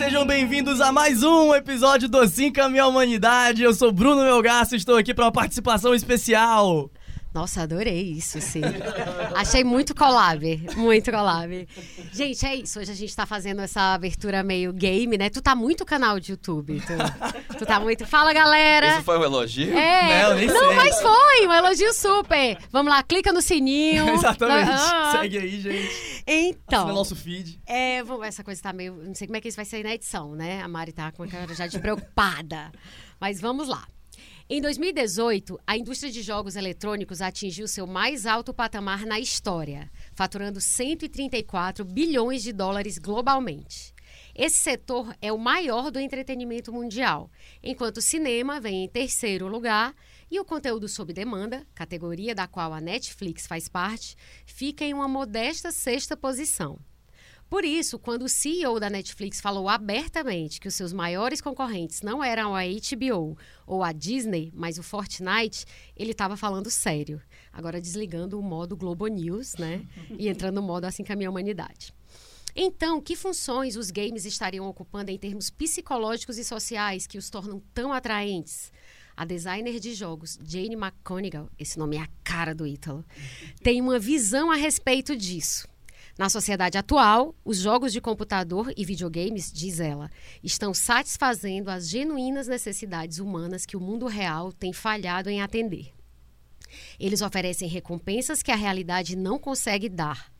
Sejam bem-vindos a mais um episódio do Cinco Minha Humanidade. Eu sou Bruno Melgaço e estou aqui para uma participação especial. Nossa, adorei isso, sim. Achei muito collab, muito collab. Gente, é isso. Hoje a gente tá fazendo essa abertura meio game, né? Tu tá muito canal de YouTube. Tu, tu tá muito. Fala, galera! Isso foi um elogio? É. Não, nem Não, sei. mas foi um elogio super. Vamos lá, clica no sininho. Exatamente. Ah. Segue aí, gente. Assina Então. nosso feed. É, vamos- essa coisa tá meio. Não sei como é que isso vai sair na edição, né? A Mari tá com a cara já de preocupada. Mas vamos lá. Em 2018, a indústria de jogos eletrônicos atingiu seu mais alto patamar na história, faturando 134 bilhões de dólares globalmente. Esse setor é o maior do entretenimento mundial, enquanto o cinema vem em terceiro lugar e o conteúdo sob demanda, categoria da qual a Netflix faz parte, fica em uma modesta sexta posição. Por isso, quando o CEO da Netflix falou abertamente que os seus maiores concorrentes não eram a HBO ou a Disney, mas o Fortnite, ele estava falando sério. Agora desligando o modo Globo News, né? E entrando no modo assim caminha a humanidade. Então, que funções os games estariam ocupando em termos psicológicos e sociais que os tornam tão atraentes? A designer de jogos, Jane McConigal, esse nome é a cara do Ítalo, tem uma visão a respeito disso. Na sociedade atual, os jogos de computador e videogames, diz ela, estão satisfazendo as genuínas necessidades humanas que o mundo real tem falhado em atender. Eles oferecem recompensas que a realidade não consegue dar.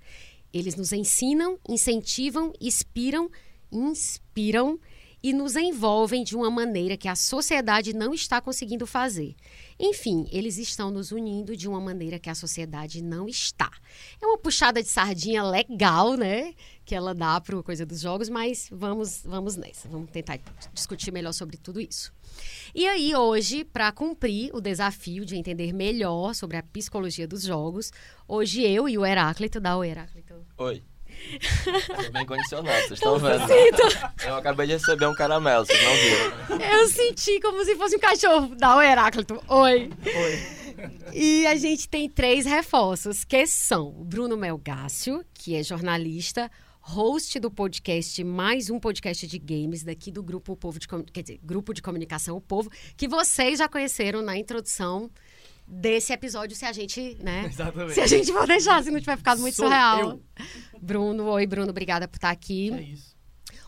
Eles nos ensinam, incentivam, inspiram, inspiram e nos envolvem de uma maneira que a sociedade não está conseguindo fazer. Enfim, eles estão nos unindo de uma maneira que a sociedade não está. É uma puxada de sardinha legal, né? Que ela dá para coisa dos jogos, mas vamos, vamos nessa. Vamos tentar discutir melhor sobre tudo isso. E aí, hoje, para cumprir o desafio de entender melhor sobre a psicologia dos jogos, hoje eu e o Heráclito, dá o Heráclito. Oi. Tô bem condicionado, vocês estão vendo. Sinto. Eu acabei de receber um caramelo, vocês não viram. Eu senti como se fosse um cachorro. Dá o Heráclito. Oi. E a gente tem três reforços, que são o Bruno Melgácio, que é jornalista, host do podcast Mais um Podcast de Games, daqui do Grupo o Povo de quer dizer, Grupo de Comunicação O Povo, que vocês já conheceram na introdução desse episódio, se a gente, né? Exatamente. Se a gente for deixar, se não tiver ficado muito Sou surreal. eu. Bruno, oi, Bruno, obrigada por estar aqui. É isso.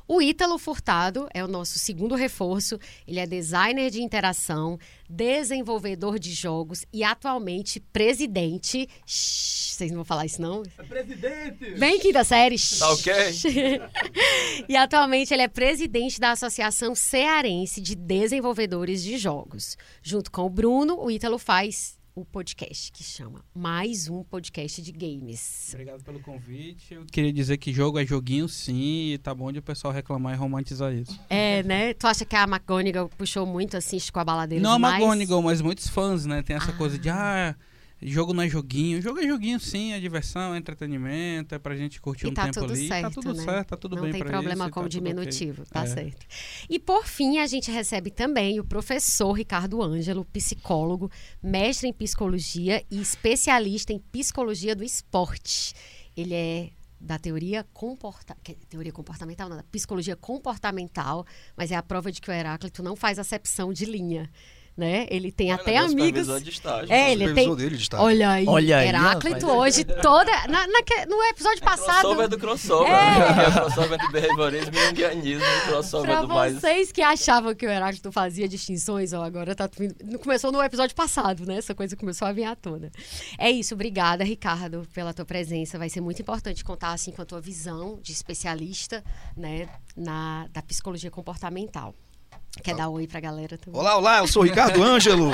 O Ítalo Furtado é o nosso segundo reforço. Ele é designer de interação, desenvolvedor de jogos e atualmente presidente. Shhh, vocês não vão falar isso, não? É presidente! Bem quinta série. Tá ok? e atualmente ele é presidente da Associação Cearense de Desenvolvedores de Jogos. Junto com o Bruno, o Ítalo faz o podcast que chama Mais um Podcast de Games. Obrigado pelo convite. Eu queria dizer que jogo é joguinho sim, e tá bom de o pessoal reclamar e romantizar isso. É, né? Tu acha que a McGonigal puxou muito assim, com a baladeira não a demais? McGonagall, mas muitos fãs, né? Tem essa Ah. coisa de, ah, jogo não é joguinho. Jogo é joguinho sim, é diversão, é entretenimento, é pra gente curtir E um tá tempo tudo ali. certo, tá tudo né? certo, tá tudo não bem tem pra problema isso, com tá diminutivo, tá É. certo. E por fim, a gente recebe também o professor Ricardo Ângelo, psicólogo, mestre em psicologia e especialista em psicologia do esporte. Ele é da teoria comporta... teoria comportamental, não, da psicologia comportamental, mas é a prova de que o Heráclito não faz acepção de linha, né? Ele tem Olha, até meu amigos... supervisor de estágio. É, ele tem... Supervisor dele de estágio. Olha aí, Olha aí, Heráclito rapaz. hoje toda... Na, naque- no episódio passado... Crossover do crossover. É. né? É. crossover entre behaviorismo e junguianismo. Crossover Pra do mais... vocês que achavam que o Heráclito fazia distinções, ó, agora tá começou no episódio passado, né? Essa coisa começou a vir à tona. É isso, obrigada, Ricardo, pela tua presença. Vai ser muito importante contar assim com a tua visão de especialista, né, na da psicologia comportamental. Quer dar oi pra galera também? Olá, olá, eu sou o Ricardo Ângelo.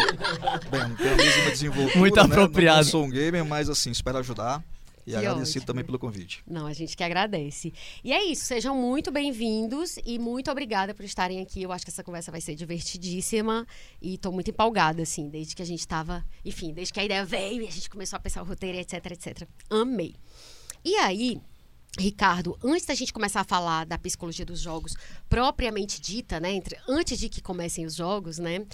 Bem, não tenho a mesma desenvoltura, Muito né? apropriado. Não sou um gamer, mas assim, espero ajudar. E Que agradecido ótimo. também pelo convite. Não, a gente que agradece. E é isso, sejam muito bem-vindos e muito obrigada por estarem aqui. Eu acho que essa conversa vai ser divertidíssima e estou muito empolgada, assim, desde que a gente estava, enfim, desde que a ideia veio e a gente começou a pensar o roteiro, etc, etc. Amei. E aí, Ricardo, antes da gente começar a falar da psicologia dos jogos propriamente dita, né, entre, antes de que comecem os jogos, né,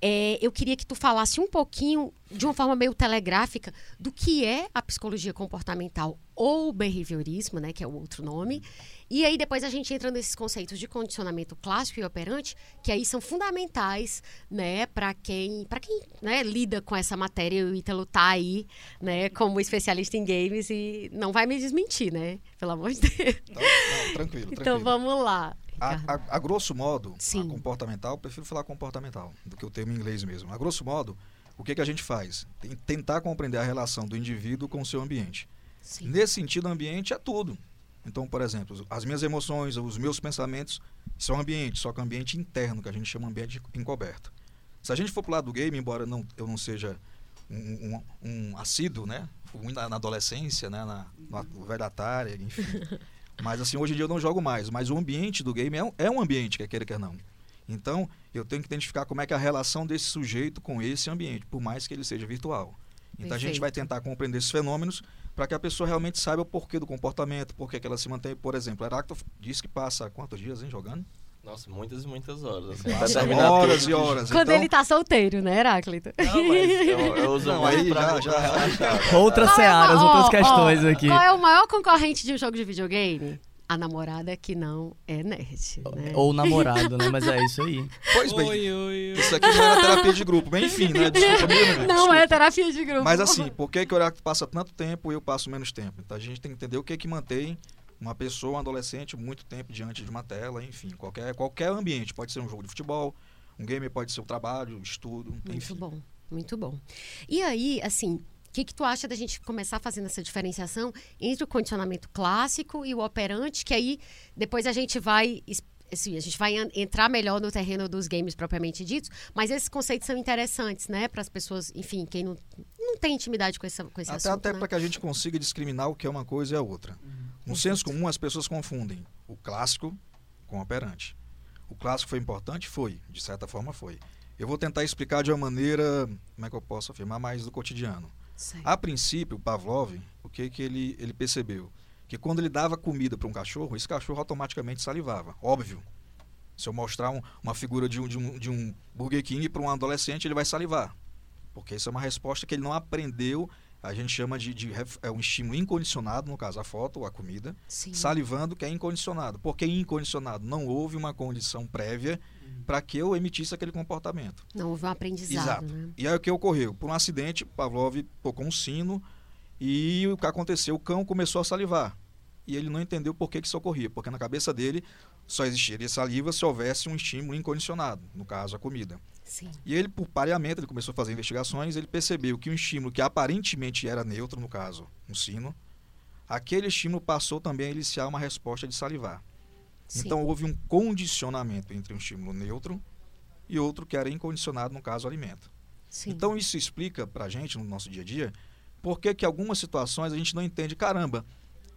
é, eu queria que tu falasse um pouquinho de uma forma meio telegráfica do que é a psicologia comportamental ou behaviorismo, né, que é o outro nome. E aí depois a gente entra nesses conceitos de condicionamento clássico e operante, que aí são fundamentais, né, para quem, para quem, né, lida com essa matéria. O Ítalo tá aí, né, como especialista em games e não vai me desmentir, né? Pelo amor de Deus. Então, não, tranquilo, Então tranquilo. vamos lá. A, a- a grosso modo, a comportamental, eu prefiro falar comportamental do que o termo em inglês mesmo. A grosso modo, o que, que a gente faz? Tem- tentar compreender a relação do indivíduo com o seu ambiente. Sim. Nesse sentido, ambiente é tudo. Então, por exemplo, as minhas emoções, os meus pensamentos são ambiente, só que ambiente interno, que a gente chama ambiente encoberto. Se a gente for pro lado do game, embora não, eu não seja um, um, um assíduo, né? Fui na, na adolescência, né? Na, na velha Atari, enfim. Mas assim, hoje em dia eu não jogo mais. Mas o ambiente do game é um, é um ambiente, quer queira, quer não. Então, eu tenho que identificar como é que é a relação desse sujeito com esse ambiente, por mais que ele seja virtual. Então a gente vai Perfeito. tentar compreender esses fenômenos para que a pessoa realmente saiba o porquê do comportamento, por que ela se mantém. Por exemplo, Heráclito disse que passa quantos dias hein, jogando? Nossa, muitas e muitas horas. Assim, horas tudo. e horas. Quando então, ele tá solteiro, né, Heráclito? Não, mas eu, eu uso Não, muito aí pra, já- já-. Outras Qual é searas, outras questões ó, aqui. Qual é o maior concorrente de um jogo de videogame? A namorada que não é nerd, né? Ou namorado, né? Mas é isso aí. Pois bem, Oi, oi, oi. isso aqui não era terapia de grupo. Mas enfim, né? Desculpa, meu amigo, Não desculpa. é terapia de grupo. Mas assim, por que, que o Heráclito passa tanto tempo e eu passo menos tempo? Então a gente tem que entender o que, que mantém uma pessoa, um adolescente, muito tempo diante de uma tela, enfim, qualquer, qualquer ambiente. Pode ser um jogo de futebol, um game pode ser o trabalho, estudo, Muito enfim. bom, muito bom. E aí, assim, que, que tu acha da gente começar fazendo essa diferenciação entre o condicionamento clássico e o operante, que aí depois a gente vai. Assim, a gente vai entrar melhor no terreno dos games propriamente ditos, mas esses conceitos são interessantes, né? Para as pessoas, enfim, quem não, não tem intimidade com, essa, com esse Até, assunto. até né? para que a gente consiga discriminar o que é uma coisa e a outra. No senso comum, as pessoas confundem o clássico com o operante. O clássico foi importante? Foi. De certa forma, foi. Eu vou tentar explicar de uma maneira, como é que eu posso afirmar, mais do cotidiano. Certo. A princípio, Pavlov, o que, que ele, ele percebeu? Que quando ele dava comida para um cachorro, esse cachorro automaticamente salivava. Óbvio. Se eu mostrar um- uma figura de um, de um, de um Burger King para um adolescente, ele vai salivar. Porque isso é uma resposta que ele não aprendeu. A gente chama de, de é um estímulo incondicionado, no caso a foto ou a comida. Sim. Salivando, que é incondicionado. Por que incondicionado? Não houve uma condição prévia para que eu emitisse aquele comportamento. Não houve um aprendizado, Exato. né? E aí o que ocorreu? Por um acidente, Pavlov tocou um sino e o que aconteceu? O cão começou a salivar. E ele não entendeu por que, que isso ocorria, porque na cabeça dele só existiria saliva se houvesse um estímulo incondicionado, no caso a comida. Sim. E ele, por pareamento, ele começou a fazer investigações, ele percebeu que um estímulo que aparentemente era neutro, no caso, um sino, aquele estímulo passou também a iniciar uma resposta de salivar. Sim. Então houve um condicionamento entre um estímulo neutro e outro que era incondicionado, no caso, o alimento. Sim. Então isso explica pra gente no nosso dia a dia por que que algumas situações a gente não entende, caramba,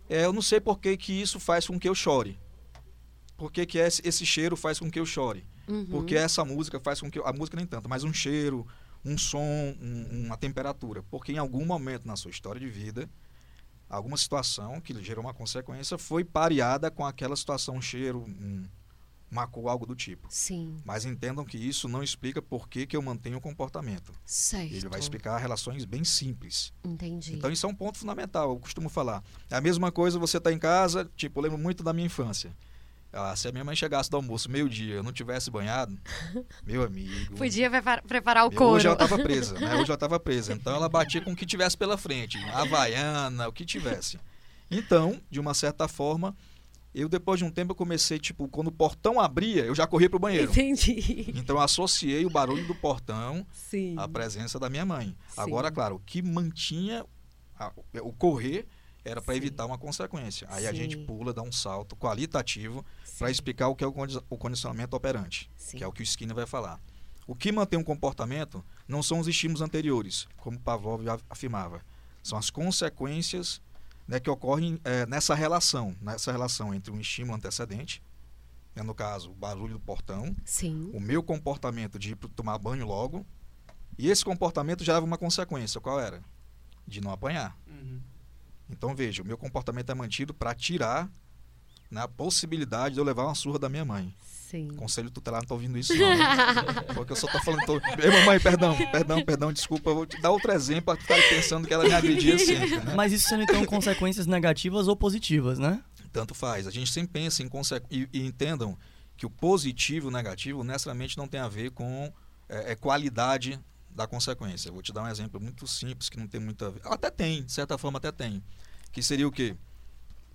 é, eu não sei por que, que isso faz com que eu chore. Por que, que esse, esse cheiro faz com que eu chore? Uhum. Porque essa música faz com que eu, a música nem tanto, mas um cheiro, um som, um- uma temperatura, porque em algum momento na sua história de vida, alguma situação que gerou uma consequência foi pareada com aquela situação, um cheiro, um, uma cor, algo do tipo. Sim. Mas entendam que isso não explica por que, que eu mantenho o comportamento. Certo. Ele vai explicar relações bem simples. Entendi. Então isso é um ponto fundamental, eu costumo falar. É a mesma coisa você tá em casa, tipo, eu lembro muito da minha infância. Ah, se a minha mãe chegasse do almoço meio-dia eu não tivesse banhado, meu amigo. Podia prepar- preparar o couro. Hoje ela estava presa, né? Hoje ela estava presa. Então ela batia com o que tivesse pela frente, havaiana, o que tivesse. Então, de uma certa forma, eu depois de um tempo eu comecei, tipo, quando o portão abria, eu já corria pro banheiro. Entendi. Então eu associei o barulho do portão Sim. a presença da minha mãe. Sim. Agora, claro, o que mantinha a- o correr era para evitar uma consequência. Aí a Sim. gente pula, dá um salto qualitativo para explicar o que é o condi- o condicionamento operante, Sim. que é o que o Skinner vai falar. O que mantém um comportamento não são os estímulos anteriores, como Pavlov já afirmava. São as consequências né, que ocorrem eh, nessa relação, nessa relação entre um estímulo antecedente, né, no caso, o barulho do portão, Sim. o meu comportamento de ir tomar banho logo, e esse comportamento gerava uma consequência. Qual era? De não apanhar. Uhum. Então veja, o meu comportamento é mantido para tirar né, a possibilidade de eu levar uma surra da minha mãe. Sim. Conselho tutelar não tá ouvindo isso, não. né? Porque eu só tô falando. Tô... Ei, mamãe, perdão, perdão, perdão, desculpa. Eu vou te dar outro exemplo pra tu ficar pensando que ela me agredia sempre. Né? Mas isso sendo então consequências negativas ou positivas, né? Tanto faz. A gente sempre pensa em consequências. E, e entendam que o positivo e o negativo necessariamente não tem a ver com é, é qualidade da consequência. Eu vou te dar um exemplo muito simples que não tem muita. Até tem, de certa forma até tem. Que seria o quê?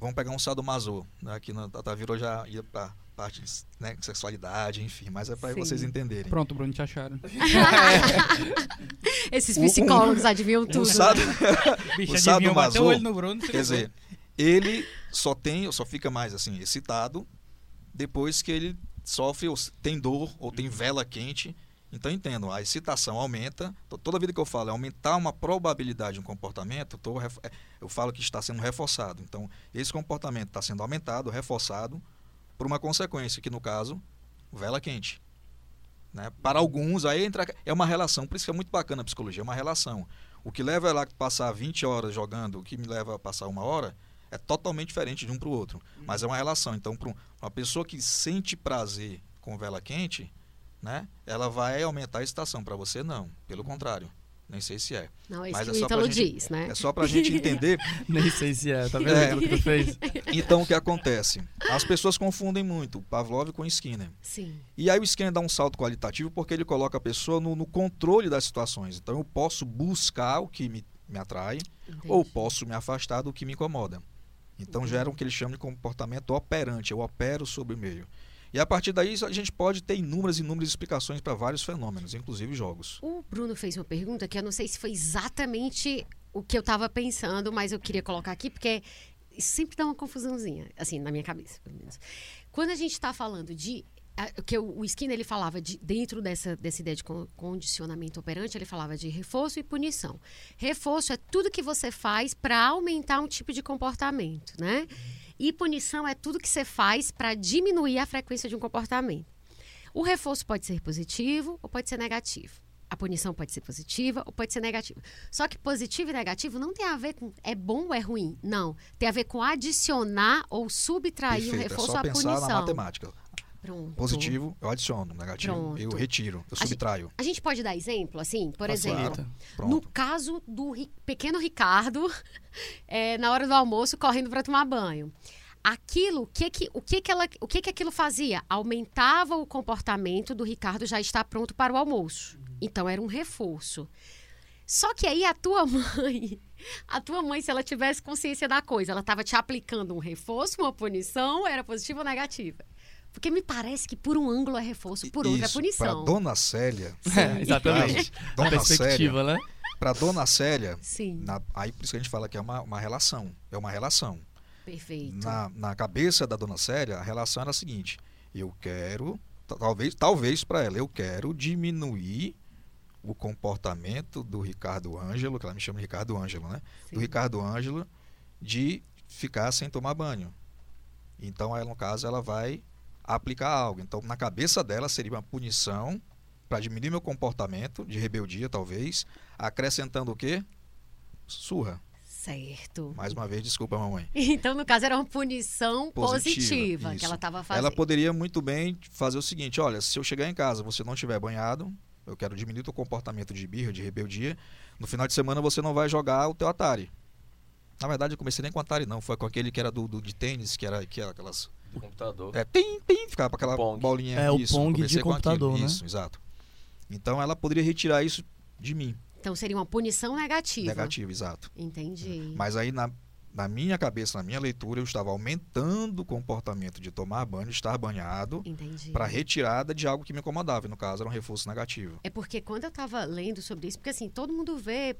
Vamos pegar um sadomaso, né? Aqui na Tata já ia para parte de né, sexualidade, enfim, mas é para Sim. vocês entenderem. Pronto, Bruno, te acharam. Esses Um- um- psicólogos adivinham Um tudo. sado, Bicho, O adivinhou, bateu sadomaso, o olho no Bruno. quer dizer, ele só tem, só fica mais assim excitado depois que ele sofre ou tem dor ou tem vela quente. Então entendo, a excitação aumenta. to- Toda vida que eu falo é aumentar uma probabilidade de um comportamento, eu tô é, eu falo que está sendo reforçado. Então esse comportamento está sendo aumentado, reforçado por uma consequência que no caso vela quente. Né? Para alguns aí entra é uma relação, por isso que é muito bacana a psicologia, é uma relação. O que leva ela a passar 20 horas jogando, o que me leva a passar uma hora, é totalmente diferente de um para o outro. Mas é uma relação. Então, para uma pessoa que sente prazer com vela quente, né, ela vai aumentar a excitação. Para você, não. Pelo contrário. Nem sei se é. Não, é isso Mas que é só pra gente- diz, né? É só para a gente entender. Nem sei se é, tá vendo É. que tu fez? Então, o que acontece? As pessoas confundem muito o Pavlov com o Skinner. Sim. E aí o Skinner dá um salto qualitativo porque ele coloca a pessoa no, no controle das situações. Então, eu posso buscar o que me, me atrai entendi. ou posso me afastar do que me incomoda. Então gera o que ele chama de comportamento operante, eu opero sobre o meio. E a partir daí a gente pode ter inúmeras e inúmeras explicações para vários fenômenos, inclusive jogos. O Bruno fez uma pergunta que eu não sei se foi exatamente o que eu estava pensando, mas eu queria colocar aqui porque sempre dá uma confusãozinha, assim, na minha cabeça, pelo menos. Quando a gente está falando de que o Skinner ele falava de dentro dessa, dessa ideia de con- condicionamento operante, ele falava de reforço e punição. Reforço é tudo que você faz para aumentar um tipo de comportamento, né? E punição é tudo que você faz para diminuir a frequência de um comportamento. O reforço pode ser positivo ou pode ser negativo. A punição pode ser positiva ou pode ser negativa. Só que positivo e negativo não tem a ver com é bom ou é ruim. Não. Tem a ver com adicionar ou subtrair o Perfeito, é reforço só à pensar punição. na matemática. Pronto. Positivo, eu adiciono, negativo, Pronto. eu retiro, eu A gente- subtraio. A gente pode dar exemplo, assim? Por exemplo, Facilita. Pronto. no caso do ri- pequeno Ricardo, é, na hora do almoço, correndo para tomar banho. Aquilo, o que que, o que que ela, o que que aquilo fazia? Aumentava o comportamento do Ricardo já estar pronto para o almoço. Então era um reforço. Só que aí a tua mãe, a tua mãe, se ela tivesse consciência da coisa, ela estava te aplicando um reforço, uma punição, era positiva ou negativa? Porque me parece que por um ângulo é reforço, por outro é Isso, punição. Para Dona Célia, É, exatamente. Dona perspectiva, né? para Dona Célia, Sim, na- aí por isso que a gente fala que é uma, uma relação, é uma relação. perfeito. na, na cabeça da dona Célia, a relação era a seguinte: eu quero, ta- talvez, talvez para ela, eu quero diminuir o comportamento do Ricardo Ângelo, que ela me chama de Ricardo Ângelo, né? Sim. Do Ricardo Ângelo de ficar sem tomar banho. Então, ela, no caso, ela vai aplicar algo. Então, na cabeça dela seria uma punição para diminuir meu comportamento de rebeldia, talvez, acrescentando o quê? Surra. Certo. Mais uma vez, desculpa, mamãe. Então, no caso, era uma punição positiva, Positiva, que ela estava fazendo. Ela poderia muito bem fazer o seguinte: olha, se eu chegar em casa você não tiver banhado, eu quero diminuir o comportamento de birra, de rebeldia. No final de semana você não vai jogar o teu Atari. Na verdade, eu comecei nem com Atari, não. Foi com aquele que era do, do- de tênis, que era, que era aquelas. Do computador. É, tim, tim, ficava com aquela Pong. bolinha. É, o isso, eu Pong de com computador, né? Isso, exato. Então ela poderia retirar isso de mim. Então, seria uma punição negativa. Negativo, exato. Entendi. Mas aí na, na minha cabeça, na minha leitura, eu estava aumentando o comportamento de tomar banho, de estar banhado, para retirada de algo que me incomodava. No caso, era um reforço negativo. É porque quando eu estava lendo sobre isso, porque assim, todo mundo vê,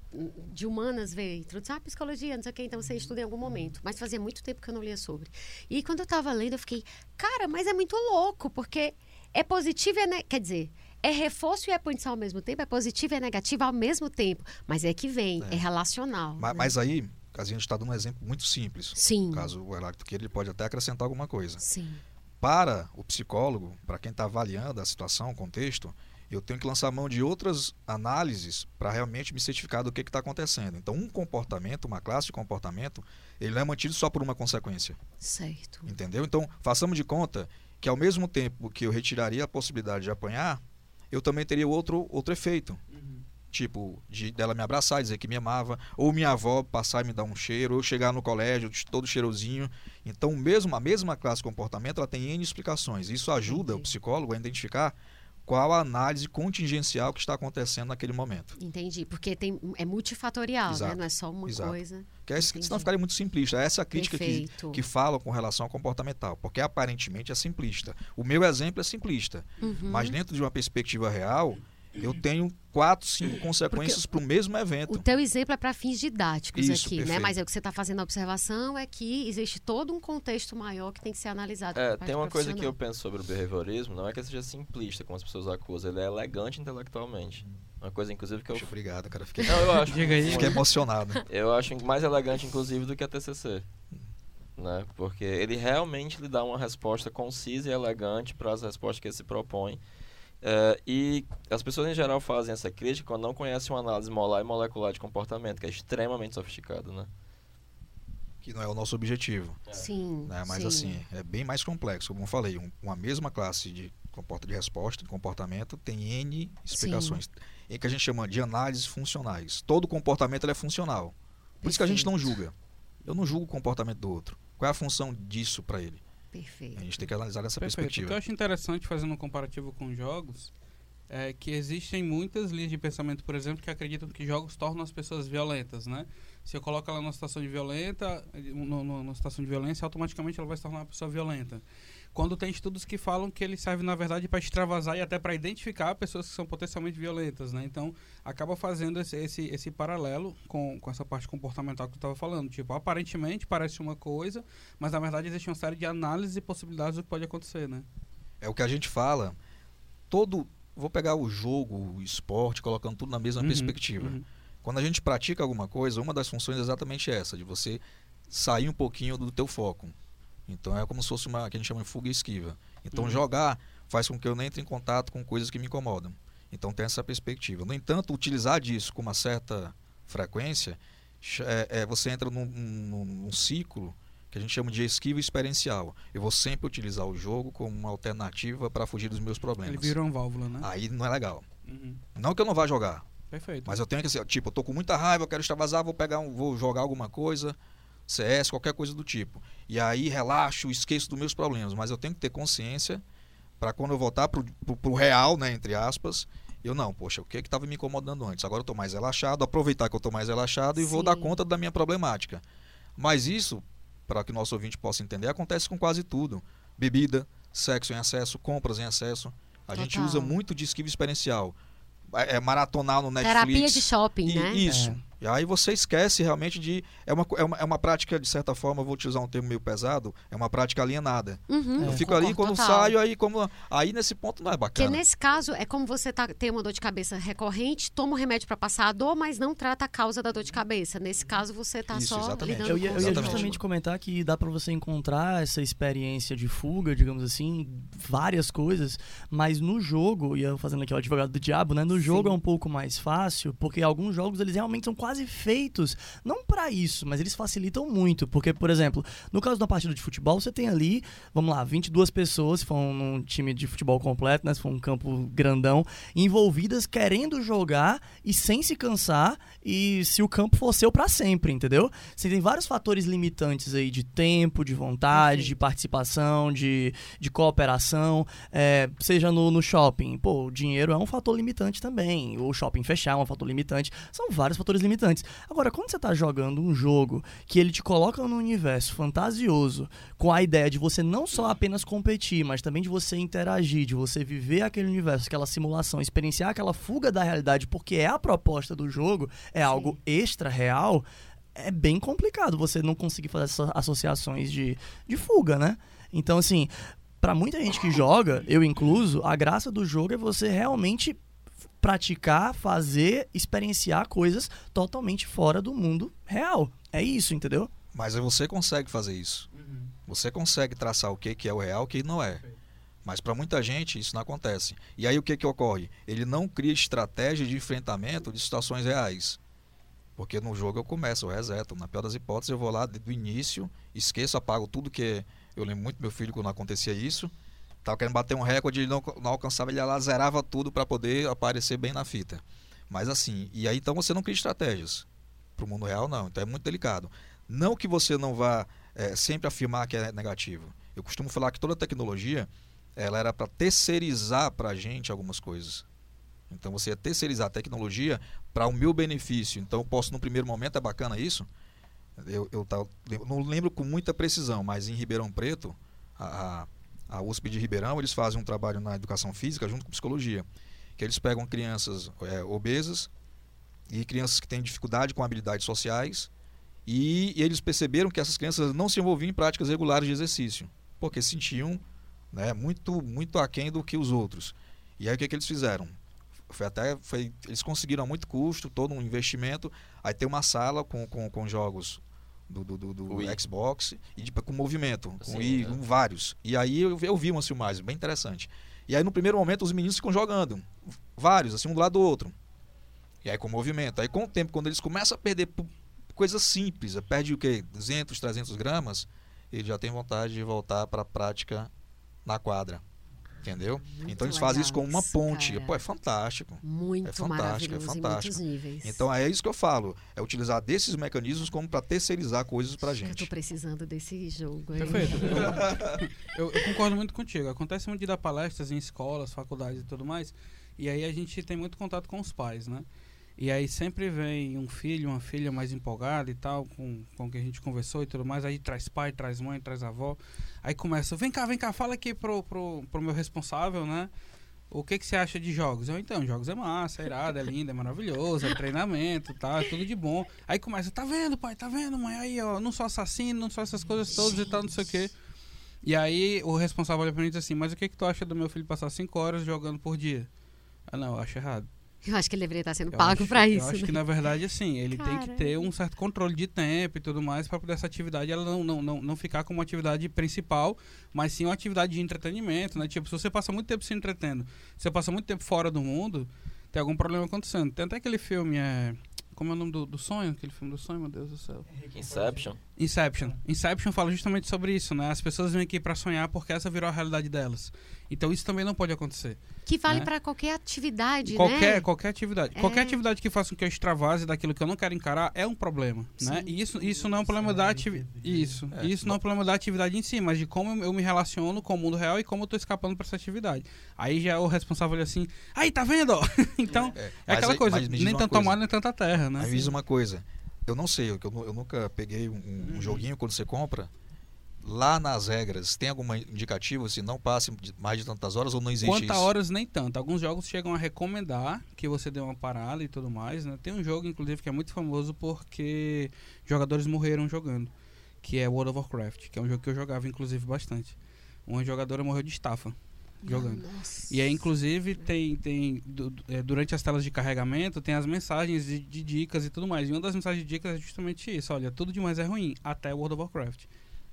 de humanas vê, introdução à psicologia, não sei o quê, então você estuda em algum momento. Mas fazia muito tempo que eu não lia sobre. E quando eu estava lendo, eu fiquei, cara, mas é muito louco, porque é positivo e é. Ne... Quer dizer, é reforço e é punição ao mesmo tempo, é positivo e é negativo ao mesmo tempo. Mas é que vem, é, É. relacional. Ma- né? Mas aí, a gente está dando um exemplo muito simples. Sim. Caso o Heráclito queira, ele pode até acrescentar alguma coisa. Sim. Para o psicólogo, para quem está avaliando a situação, o contexto, eu tenho que lançar mão de outras análises para realmente me certificar do que está acontecendo. Então, um comportamento, uma classe de comportamento, ele não é mantido só por uma consequência. Certo. Entendeu? Então, façamos de conta que ao mesmo tempo que eu retiraria a possibilidade de apanhar, eu também teria outro, outro efeito. Tipo, de dela me abraçar, dizer que me amava, ou minha avó passar e me dar um cheiro, ou chegar no colégio todo cheirosinho. Então, mesmo a mesma classe de comportamento, ela tem N explicações. Isso ajuda o Entendi. psicólogo a identificar qual a análise contingencial que está acontecendo naquele momento. Entendi. Porque tem, é multifatorial, né? Não é só uma exato. coisa. Que é, Entendi. senão ficaria muito simplista. Essa é a crítica que, que falam com relação ao comportamental, porque aparentemente é simplista. O meu exemplo é simplista, Uhum. mas dentro de uma perspectiva real, eu tenho quatro, cinco consequências para o mesmo evento. O teu exemplo é para fins didáticos Isso, aqui, né? perfeito. Mas é o que você está fazendo a observação é que existe todo um contexto maior que tem que ser analisado. É, tem uma coisa que eu penso sobre o behaviorismo, não é que ele seja simplista, como as pessoas acusam, ele é elegante intelectualmente. Uma coisa, inclusive, que eu... Poxa, obrigado, cara. Fiquei, Não, eu acho. Diga aí. fiquei emocionado. Eu acho mais elegante, inclusive, do que a TCC. Né? Porque ele realmente lhe dá uma resposta concisa e elegante para as respostas que ele se propõe. É, e as pessoas em geral fazem essa crítica quando não conhecem uma análise molar e molecular de comportamento, que é extremamente sofisticado, né? Que não é o nosso objetivo. Sim. Né? Mas sim. assim, é bem mais complexo. Como eu falei, um- uma mesma classe de comporta de resposta, de comportamento, tem N explicações. Em que a gente chama de análises funcionais. Todo comportamento ele é funcional. Por isso que a gente não julga. Eu não julgo o comportamento do outro. Qual é a função disso para ele? Perfeito. A gente tem que analisar dessa Perfeito. O que eu perspectiva. acho interessante fazendo um comparativo com jogos é que existem muitas linhas de pensamento, por exemplo, que acreditam que jogos tornam as pessoas violentas, né? Se eu coloco ela numa situação de violenta, no- numa situação de violência, automaticamente ela vai se tornar uma pessoa violenta. Quando tem estudos que falam que ele serve, na verdade, para extravasar e até para identificar pessoas que são potencialmente violentas, né? Então, acaba fazendo esse, esse, esse paralelo com, com essa parte comportamental que eu estava falando. Tipo, aparentemente parece uma coisa, mas na verdade existe uma série de análises e possibilidades do que pode acontecer, né? É o que a gente fala. Todo. Vou pegar o jogo, o esporte, colocando tudo na mesma Uhum, perspectiva. uhum. Quando a gente pratica alguma coisa, uma das funções é exatamente essa, de você sair um pouquinho do teu foco. Então é como se fosse uma que a gente chama de fuga e esquiva. Então Uhum. jogar faz com que eu não entre em contato com coisas que me incomodam. Então tem essa perspectiva. No entanto, utilizar disso com uma certa frequência, é, é, você entra num, num- num ciclo que a gente chama de esquiva experiencial. Eu vou sempre utilizar o jogo como uma alternativa para fugir dos meus problemas. Ele virou uma válvula, né? Aí não é legal. Uhum. Não que eu não vá jogar, Perfeito. mas eu tenho que assim, tipo, eu tô com muita raiva, eu quero extravasar, vou pegar um, vou jogar alguma coisa, CS, qualquer coisa do tipo. E aí relaxo, esqueço dos meus problemas, mas eu tenho que ter consciência para quando eu voltar pro, pro, pro real, né, entre aspas, eu não, poxa, o que que estava me incomodando antes? Agora eu tô mais relaxado, aproveitar que eu tô mais relaxado e vou Sim. dar conta da minha problemática. Mas isso, para que o nosso ouvinte possa entender, acontece com quase tudo. Bebida, sexo em excesso, compras em excesso. A gente Total. usa muito de esquiva experiencial. É, é maratonar no Netflix. Terapia de shopping, E- né? Isso. E aí você esquece realmente de. É uma, é, uma, é uma prática, de certa forma, vou utilizar um termo meio pesado, é uma prática alienada. Uhum, eu fico ali, quando total. saio, aí como. Aí nesse ponto não é Porque bacana. nesse caso, é como você tá, tem uma dor de cabeça recorrente, toma um remédio para passar a dor, mas não trata a causa da dor de cabeça. Nesse caso, você tá Isso, só exatamente. lidando Eu ia, com eu ia Exatamente. justamente comentar que dá pra você encontrar essa experiência de fuga, digamos assim, várias coisas, mas no jogo, e eu fazendo aqui o advogado do diabo, né? No jogo Sim. é um pouco mais fácil, porque alguns jogos eles realmente são quase feitos, não pra isso, mas eles facilitam muito, porque por exemplo, no caso da partida de futebol, você tem ali, vamos lá, 22 pessoas, se for um, um time de futebol completo, né, se for um campo grandão, envolvidas querendo jogar e sem se cansar, e se o campo for seu pra sempre, entendeu? Você tem vários fatores limitantes aí de tempo, de vontade, de participação, de, de cooperação, é, seja no, no shopping. Pô, o dinheiro é um fator limitante também. O shopping fechar é um fator limitante. São vários fatores limitantes. Agora, quando você tá jogando um jogo que ele te coloca num universo fantasioso, com a ideia de você não só apenas competir, mas também de você interagir, de você viver aquele universo, aquela simulação, experienciar aquela fuga da realidade, porque é a proposta do jogo, é algo extra real, é bem complicado você não conseguir fazer essas associações de, de fuga, né? Então, assim, pra muita gente que joga, eu incluso, a graça do jogo é você realmente praticar, fazer, experienciar coisas totalmente fora do mundo real. É isso, entendeu? Mas aí você consegue fazer isso. Você consegue traçar o que, que é o real e o que não é. Mas para muita gente isso não acontece. E aí o que, que ocorre? Ele não cria estratégia de enfrentamento de situações reais. Porque no jogo eu começo, eu reseto. Na pior das hipóteses, eu vou lá do início, esqueço, apago tudo que. Eu lembro muito do meu filho quando acontecia isso. Tava querendo bater um recorde, ele não, não alcançava, ele lá, zerava tudo para poder aparecer bem na fita. Mas assim, e aí então você não cria estratégias. Para o mundo real, não. Então é muito delicado. Não que você não vá é, sempre afirmar que é negativo. Eu costumo falar que toda tecnologia ela era para terceirizar para a gente algumas coisas. Então você ia terceirizar a tecnologia para o meu benefício. Então eu posso, no primeiro momento, é bacana isso. Eu, eu, eu não lembro com muita precisão, mas em Ribeirão Preto, a, a USP de Ribeirão, eles fazem um trabalho na educação física junto com psicologia. Que eles pegam crianças é, obesas e crianças que têm dificuldade com habilidades sociais e, e, eles perceberam que essas crianças não se envolviam em práticas regulares de exercício, porque se sentiam né, muito, muito aquém do que os outros. E aí o que, que eles fizeram? Foi até, foi, eles conseguiram a muito custo, todo um investimento. Aí tem uma sala com, com, com jogos do, do, do, do Xbox e de, com movimento, com, e, é. com vários. E aí eu, eu vi umas filmagens, bem interessante. E aí no primeiro momento os meninos ficam jogando, vários, assim, um do lado do outro. E aí com movimento. Aí com o tempo, quando eles começam a perder coisas simples, perde o quê? 200, 300 gramas, ele já tem vontade de voltar para a prática na quadra. Entendeu? Muito então eles fazem isso como uma ponte. Cara. Pô, é fantástico. Muito é fantástico, é fantástico. níveis. Então é isso que eu falo. É utilizar desses mecanismos como para terceirizar coisas pra gente. Eu tô precisando desse jogo. Aí. Perfeito. eu, eu, concordo muito contigo. Acontece muito de dar palestras em escolas, faculdades e tudo mais. E aí a gente tem muito contato com os pais, né? E aí sempre vem um filho, uma filha mais empolgada e tal, com, com que a gente conversou e tudo mais. Aí traz pai, traz mãe, traz avó. Aí começa, vem cá, vem cá, fala aqui pro, pro, pro meu responsável, né? O que, que você acha de jogos? Eu, então, jogos é massa, é irado, é lindo, é maravilhoso, é treinamento, tá? É tudo de bom. Aí começa, tá vendo, pai, tá vendo, mãe? Aí, ó, não sou assassino, não sou essas coisas todas e tal, não sei o quê. E aí o responsável olha pra mim e diz assim, mas o que, que tu acha do meu filho passar 5 horas jogando por dia? Ah, não, eu acho errado. Eu acho que ele deveria estar sendo eu pago para isso. Eu acho né? que, na verdade, assim, ele tem que ter um certo controle de tempo e tudo mais para poder essa atividade ela não, não, não, não ficar como uma atividade principal, mas sim uma atividade de entretenimento, né? Tipo, se você passa muito tempo se entretendo, se você passa muito tempo fora do mundo, tem algum problema acontecendo. Tem até aquele filme, é... Como é o nome do, do sonho? Aquele filme do sonho, meu Deus do céu. Inception. Inception. Inception fala justamente sobre isso, né? As pessoas vêm aqui para sonhar porque essa virou a realidade delas. Então isso também não pode acontecer. Que vale né? para qualquer atividade, qualquer, né? Qualquer atividade. É. Qualquer atividade que faça com que eu extravase daquilo que eu não quero encarar é um problema, Sim. né? E isso, isso não é um problema da atividade... Isso. É. Isso não é um problema da atividade em si, mas de como eu me relaciono com o mundo real e como eu tô escapando para essa atividade. Aí já é o responsável assim, aí, tá vendo? então, é, é aquela coisa, nem tanto mar, nem tanta terra, né? Me diz uma coisa, eu não sei, eu, eu nunca peguei um, um uhum. joguinho quando você compra lá nas regras, tem algum indicativo se não passe mais de tantas horas ou não existe Quantas isso? horas nem tanto. Alguns jogos chegam a recomendar que você dê uma parada e tudo mais. Né? Tem um jogo, inclusive, que é muito famoso porque jogadores morreram jogando, que é World of Warcraft, que é um jogo que eu jogava, inclusive, bastante. Uma jogadora morreu de estafa jogando. Nossa. E aí, inclusive, tem, tem é, durante as telas de carregamento, tem as mensagens de, de, dicas e tudo mais. E uma das mensagens de dicas é justamente isso: olha, tudo demais é ruim, até World of Warcraft.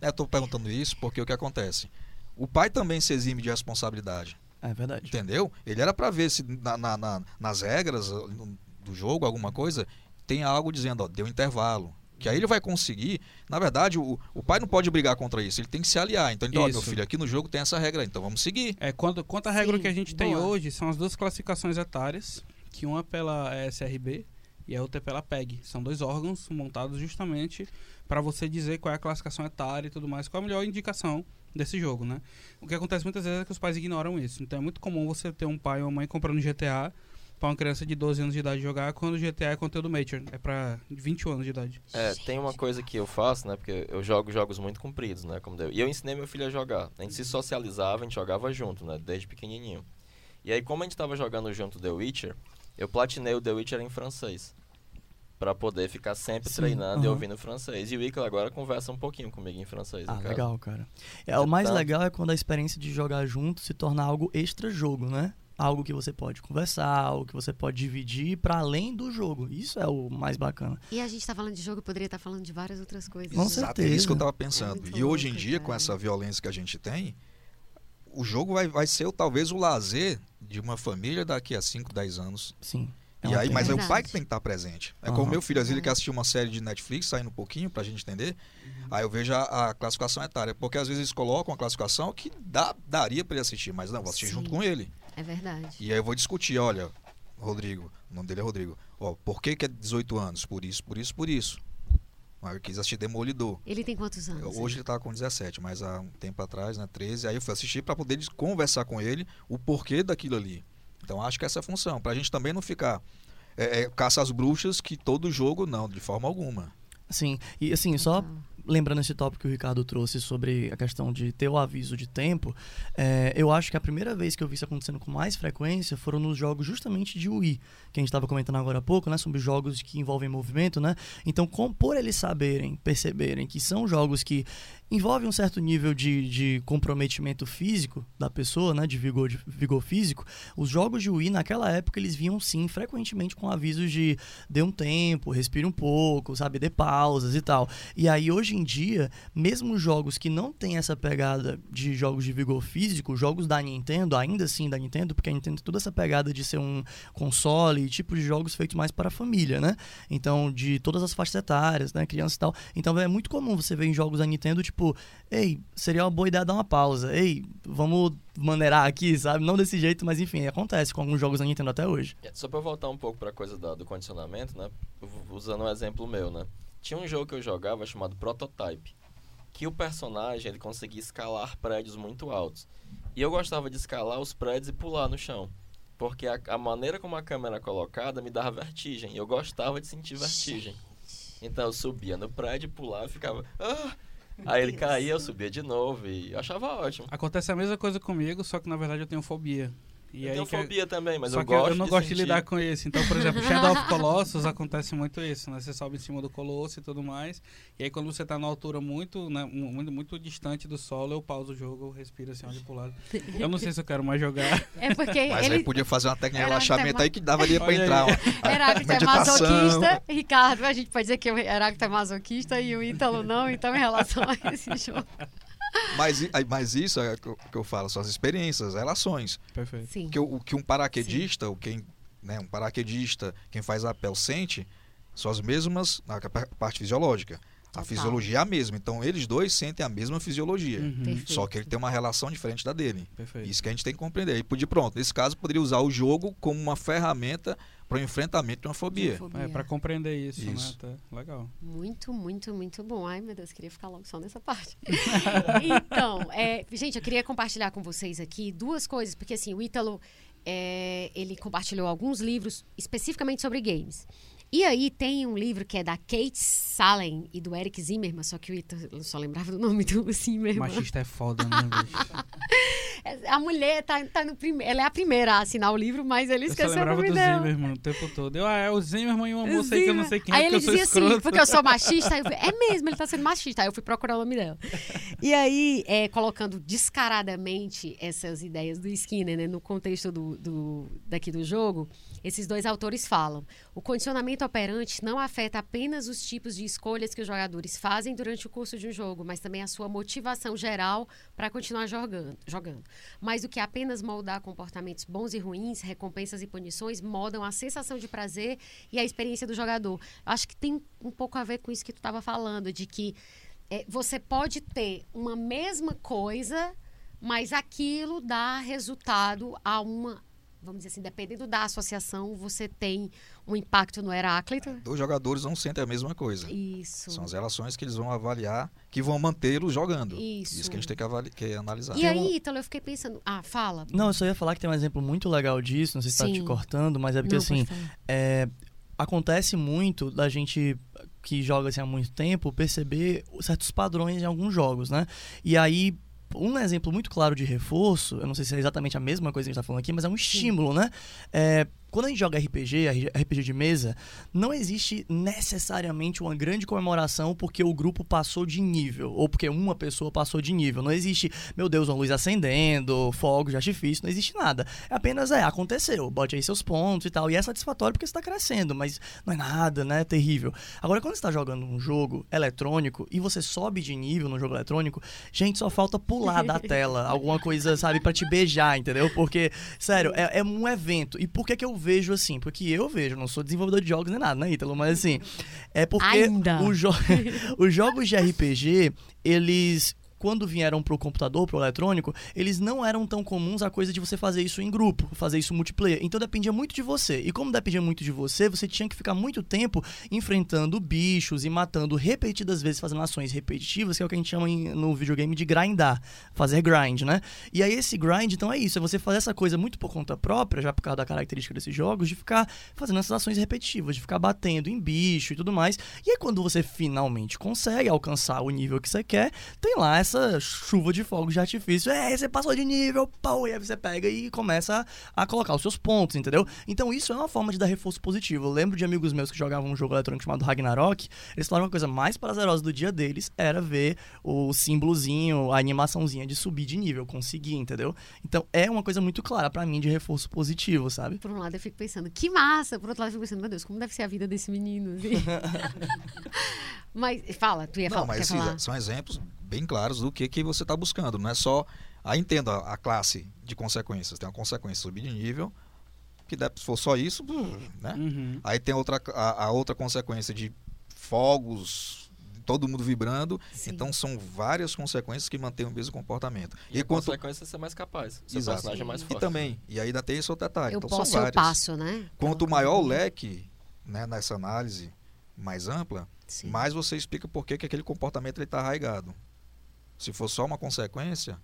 Eu estou perguntando isso porque o que acontece? O pai também se exime de responsabilidade. É verdade. Entendeu? Ele era para ver se na, na, na, nas regras do jogo, alguma coisa, tem algo dizendo, ó, deu intervalo. Que aí ele vai conseguir. Na verdade, o, o pai não pode brigar contra isso, ele tem que se aliar. Então, então ó, meu filho, aqui no jogo tem essa regra, então vamos seguir. É, quanto, quanto a regra Sim, que a gente boa. tem hoje, são as duas classificações etárias, que uma é pela SRB e a outra é pela PEG. São dois órgãos montados justamente para você dizer qual é a classificação etária e tudo mais, qual é a melhor indicação desse jogo, né? O que acontece muitas vezes é que os pais ignoram isso. Então é muito comum você ter um pai ou uma mãe comprando GTA para uma criança de 12 anos de idade jogar, quando o GTA é conteúdo major, é para 20 anos de idade. É, tem uma coisa que eu faço, né, porque eu jogo jogos muito compridos, né, como deu. E eu ensinei meu filho a jogar. A gente se socializava, a gente jogava junto, né, desde pequenininho. E aí como a gente estava jogando junto The Witcher, eu platinei o The Witcher em francês para poder ficar sempre Sim, treinando uhum. e ouvindo francês. E o Icaro agora conversa um pouquinho comigo em francês. Ah, legal, cara. É, o mais tanto... legal é quando a experiência de jogar junto se torna algo extra-jogo, né? Algo que você pode conversar, algo que você pode dividir para além do jogo. Isso é o mais bacana. E a gente está falando de jogo, poderia estar tá falando de várias outras coisas. Com Exato, certeza. é isso que eu estava pensando. É e hoje em dia, cara. com essa violência que a gente tem, o jogo vai, vai ser talvez o lazer de uma família daqui a 5, 10 anos. Sim. É e aí, mas é o pai que tem que estar presente. É Aham. como meu filho, às vezes ele quer assistir uma série de Netflix, saindo um pouquinho pra gente entender. Aí eu vejo a, a classificação etária. Porque às vezes eles colocam a classificação que dá, daria pra ele assistir, mas não, vou assistir Sim. junto com ele. É verdade. E aí eu vou discutir, olha, Rodrigo, o nome dele é Rodrigo. Ó, por que, que é 18 anos? Por isso, por isso, por isso. Aí eu quis assistir Demolidor. Ele tem quantos anos? Hoje ele tá com 17, mas há um tempo atrás, né, 13, aí eu fui assistir para poder conversar com ele o porquê daquilo ali. Então acho que essa é a função, pra gente também não ficar é, é, caça às bruxas que todo jogo não, de forma alguma. Sim, e assim, só Total. lembrando esse tópico que o Ricardo trouxe sobre a questão de ter o aviso de tempo, é, eu acho que a primeira vez que eu vi isso acontecendo com mais frequência foram nos jogos justamente de Wii, que a gente estava comentando agora há pouco, né, sobre jogos que envolvem movimento, né? Então, com, por eles saberem, perceberem que são jogos que envolvem um certo nível de, de comprometimento físico da pessoa, né, de vigor, de vigor físico, os jogos de Wii naquela época eles vinham sim frequentemente com avisos de dê um tempo, respire um pouco, sabe, dê pausas e tal. E aí hoje em dia, mesmo jogos que não têm essa pegada de jogos de vigor físico, jogos da Nintendo, ainda assim da Nintendo, porque a Nintendo tem toda essa pegada de ser um console e tipo de jogos feitos mais para a família, né? Então, de todas as faixas etárias, né, criança e tal. Então, é muito comum você ver em jogos da Nintendo, tipo, ei, seria uma boa ideia dar uma pausa. Ei, vamos maneirar aqui, sabe? Não desse jeito, mas enfim, acontece com alguns jogos da Nintendo até hoje. É, Só pra voltar um pouco pra coisa da- do condicionamento, né? Usando um exemplo meu, né? Tinha um jogo que eu jogava chamado Prototype, que o personagem ele conseguia escalar prédios muito altos. E eu gostava de escalar os prédios e pular no chão. Porque a, a maneira como a câmera era colocada me dava vertigem. E eu gostava de sentir vertigem. Então eu subia no prédio, pulava e ficava. "Ah!" Aí ele caía, eu subia de novo e eu achava ótimo. Acontece a mesma coisa comigo, só que na verdade eu tenho fobia. E eu aí tenho que fobia também, mas Só eu que gosto eu não de gosto de sentir. lidar com isso. Então, por exemplo, Shadow of Colossus acontece muito isso, né? Você sobe em cima do colosso e tudo mais. E aí quando você tá numa altura muito, né, mu- muito, muito distante do solo, eu pauso o jogo, eu respiro assim, olho pro lado. Eu não sei se eu quero mais jogar. É porque Mas ele aí podia fazer uma técnica de relaxamento tema- aí que dava ali pra entrar. Heráclito é Meditação. masoquista. Ricardo, a gente pode dizer que o Heráclito é masoquista e o Ítalo não, então em relação a esse jogo. Mas, mas isso é o que eu- falo, são as experiências, as relações. Perfeito. Sim. que o, que um paraquedista, o quem, né, um paraquedista, quem faz rapel sente, são as mesmas na parte fisiológica. A Total. fisiologia é a mesma, então eles dois sentem a mesma fisiologia. Uhum. Só que ele tem uma relação diferente da dele. perfeito. Isso que a gente tem que compreender. E podia, pronto, nesse caso, poderia usar o jogo como uma ferramenta para o enfrentamento de uma fobia. Fobia. É, pra compreender isso, Isso. né? Tá legal. Muito, muito, muito bom. Ai, meu Deus, queria ficar logo só nessa parte. então, é, gente, eu queria compartilhar com vocês aqui duas coisas, porque assim, o Ítalo, é, ele compartilhou alguns livros especificamente sobre games. E aí tem um livro que é da Kate Salen e do Eric Zimmerman, só que o Ítalo só lembrava do nome do Zimmerman. Machista é foda, né? A mulher tá, tá no primeiro. Ela é a primeira a assinar o livro, mas ele Eu só esqueceu o lembrava nome do dela. Zimmerman o tempo todo. Eu, ah, é o Zimmerman e uma moça aí que eu não sei quem Aí é, porque ele eu sou dizia assim, porque eu sou machista. Aí eu falei, é mesmo, ele tá sendo machista. Aí eu fui procurar o nome dela. E aí, é, colocando descaradamente essas ideias do Skinner, né, no contexto do, do- daqui do jogo, esses dois autores falam: o condicionamento operante não afeta apenas os tipos de escolhas que os jogadores fazem durante o curso de um jogo, mas também a sua motivação geral para continuar jogando, jogando. Mais do que apenas moldar comportamentos bons e ruins, recompensas e punições moldam a sensação de prazer e a experiência do jogador. Acho que tem um pouco a ver com isso que tu estava falando, de que é, você pode ter uma mesma coisa, mas aquilo dá resultado a uma. Vamos dizer assim, dependendo da associação, você tem um impacto no Heráclito. Dois jogadores não sentem a mesma coisa. Isso. São as relações que eles vão avaliar, que vão mantê-los jogando. Isso. que a gente tem que, avali- que analisar. E aí, Ítalo, eu fiquei pensando. Ah, fala. Não, eu só ia falar que tem um exemplo muito legal disso, não sei se tá te cortando, mas é porque Não, assim, é, acontece muito da gente que joga assim há muito tempo perceber certos padrões em alguns jogos, né? E aí um exemplo muito claro de reforço, eu não sei se é exatamente a mesma coisa que a gente tá falando aqui, mas é um estímulo, né? É, quando a gente joga RPG, RPG de mesa, não existe necessariamente uma grande comemoração porque o grupo passou de nível, ou porque uma pessoa passou de nível. Não existe, meu Deus, uma luz acendendo, fogos de artifício, não existe nada. É apenas, é, aconteceu, bote aí seus pontos e tal. E é satisfatório porque você tá crescendo, mas não é nada, né? Terrível. Agora, quando você tá jogando um jogo eletrônico e você sobe de nível no jogo eletrônico, gente, só falta pular da tela alguma coisa, sabe, para te beijar, entendeu? Porque, sério, é, é um evento. E por que, que eu vejo assim? Porque eu vejo, não sou desenvolvedor de jogos nem nada, né, Ítalo? Mas assim, é porque Ainda. o jo- os jogos de RPG, eles quando vieram pro computador, pro eletrônico, eles não eram tão comuns a coisa de você fazer isso em grupo, fazer isso multiplayer. Então dependia muito de você. E como dependia muito de você, você tinha que ficar muito tempo enfrentando bichos e matando repetidas vezes, fazendo ações repetitivas, que é o que a gente chama em- no videogame de grindar, fazer grind, né? E aí esse grind, então é isso, é você fazer essa coisa muito por conta própria, já por causa da característica desses jogos, de ficar fazendo essas ações repetitivas, de ficar batendo em bicho e tudo mais. E aí quando você finalmente consegue alcançar o nível que você quer, tem lá essa chuva de fogos de artifício. É, você passou de nível, pau, e aí você pega e começa a, a colocar os seus pontos, entendeu? Então isso é uma forma de dar reforço positivo. Eu lembro de amigos meus que jogavam um jogo eletrônico chamado Ragnarok, eles falaram que a coisa mais prazerosa do dia deles era ver o símbolozinho, a animaçãozinha de subir de nível, conseguir, entendeu? Então é uma coisa muito clara pra mim de reforço positivo, sabe? Por um lado eu fico pensando, que massa! Por outro lado eu fico pensando, meu Deus, como deve ser a vida desse menino? assim. mas fala, tu ia Não, falar, mas esses falar? são exemplos bem claros do que, que você está buscando. Não é só. Aí entenda a classe de consequências. Tem uma consequência subir de nível, que deve- se for só isso, né? Uhum. Aí tem outra, a, a outra consequência de fogos, todo mundo vibrando. Sim. Então são várias consequências que mantêm o meso comportamento. E, E, a quanto. consequência é ser mais capaz. Seu Exato. personagem é mais E forte. também, e ainda tem esse outro detalhe. eu então posso, são eu várias. passo, né? Quanto Então, maior o leque né, nessa análise mais ampla, sim. mais você explica por que, que aquele comportamento está arraigado. Se for só uma consequência,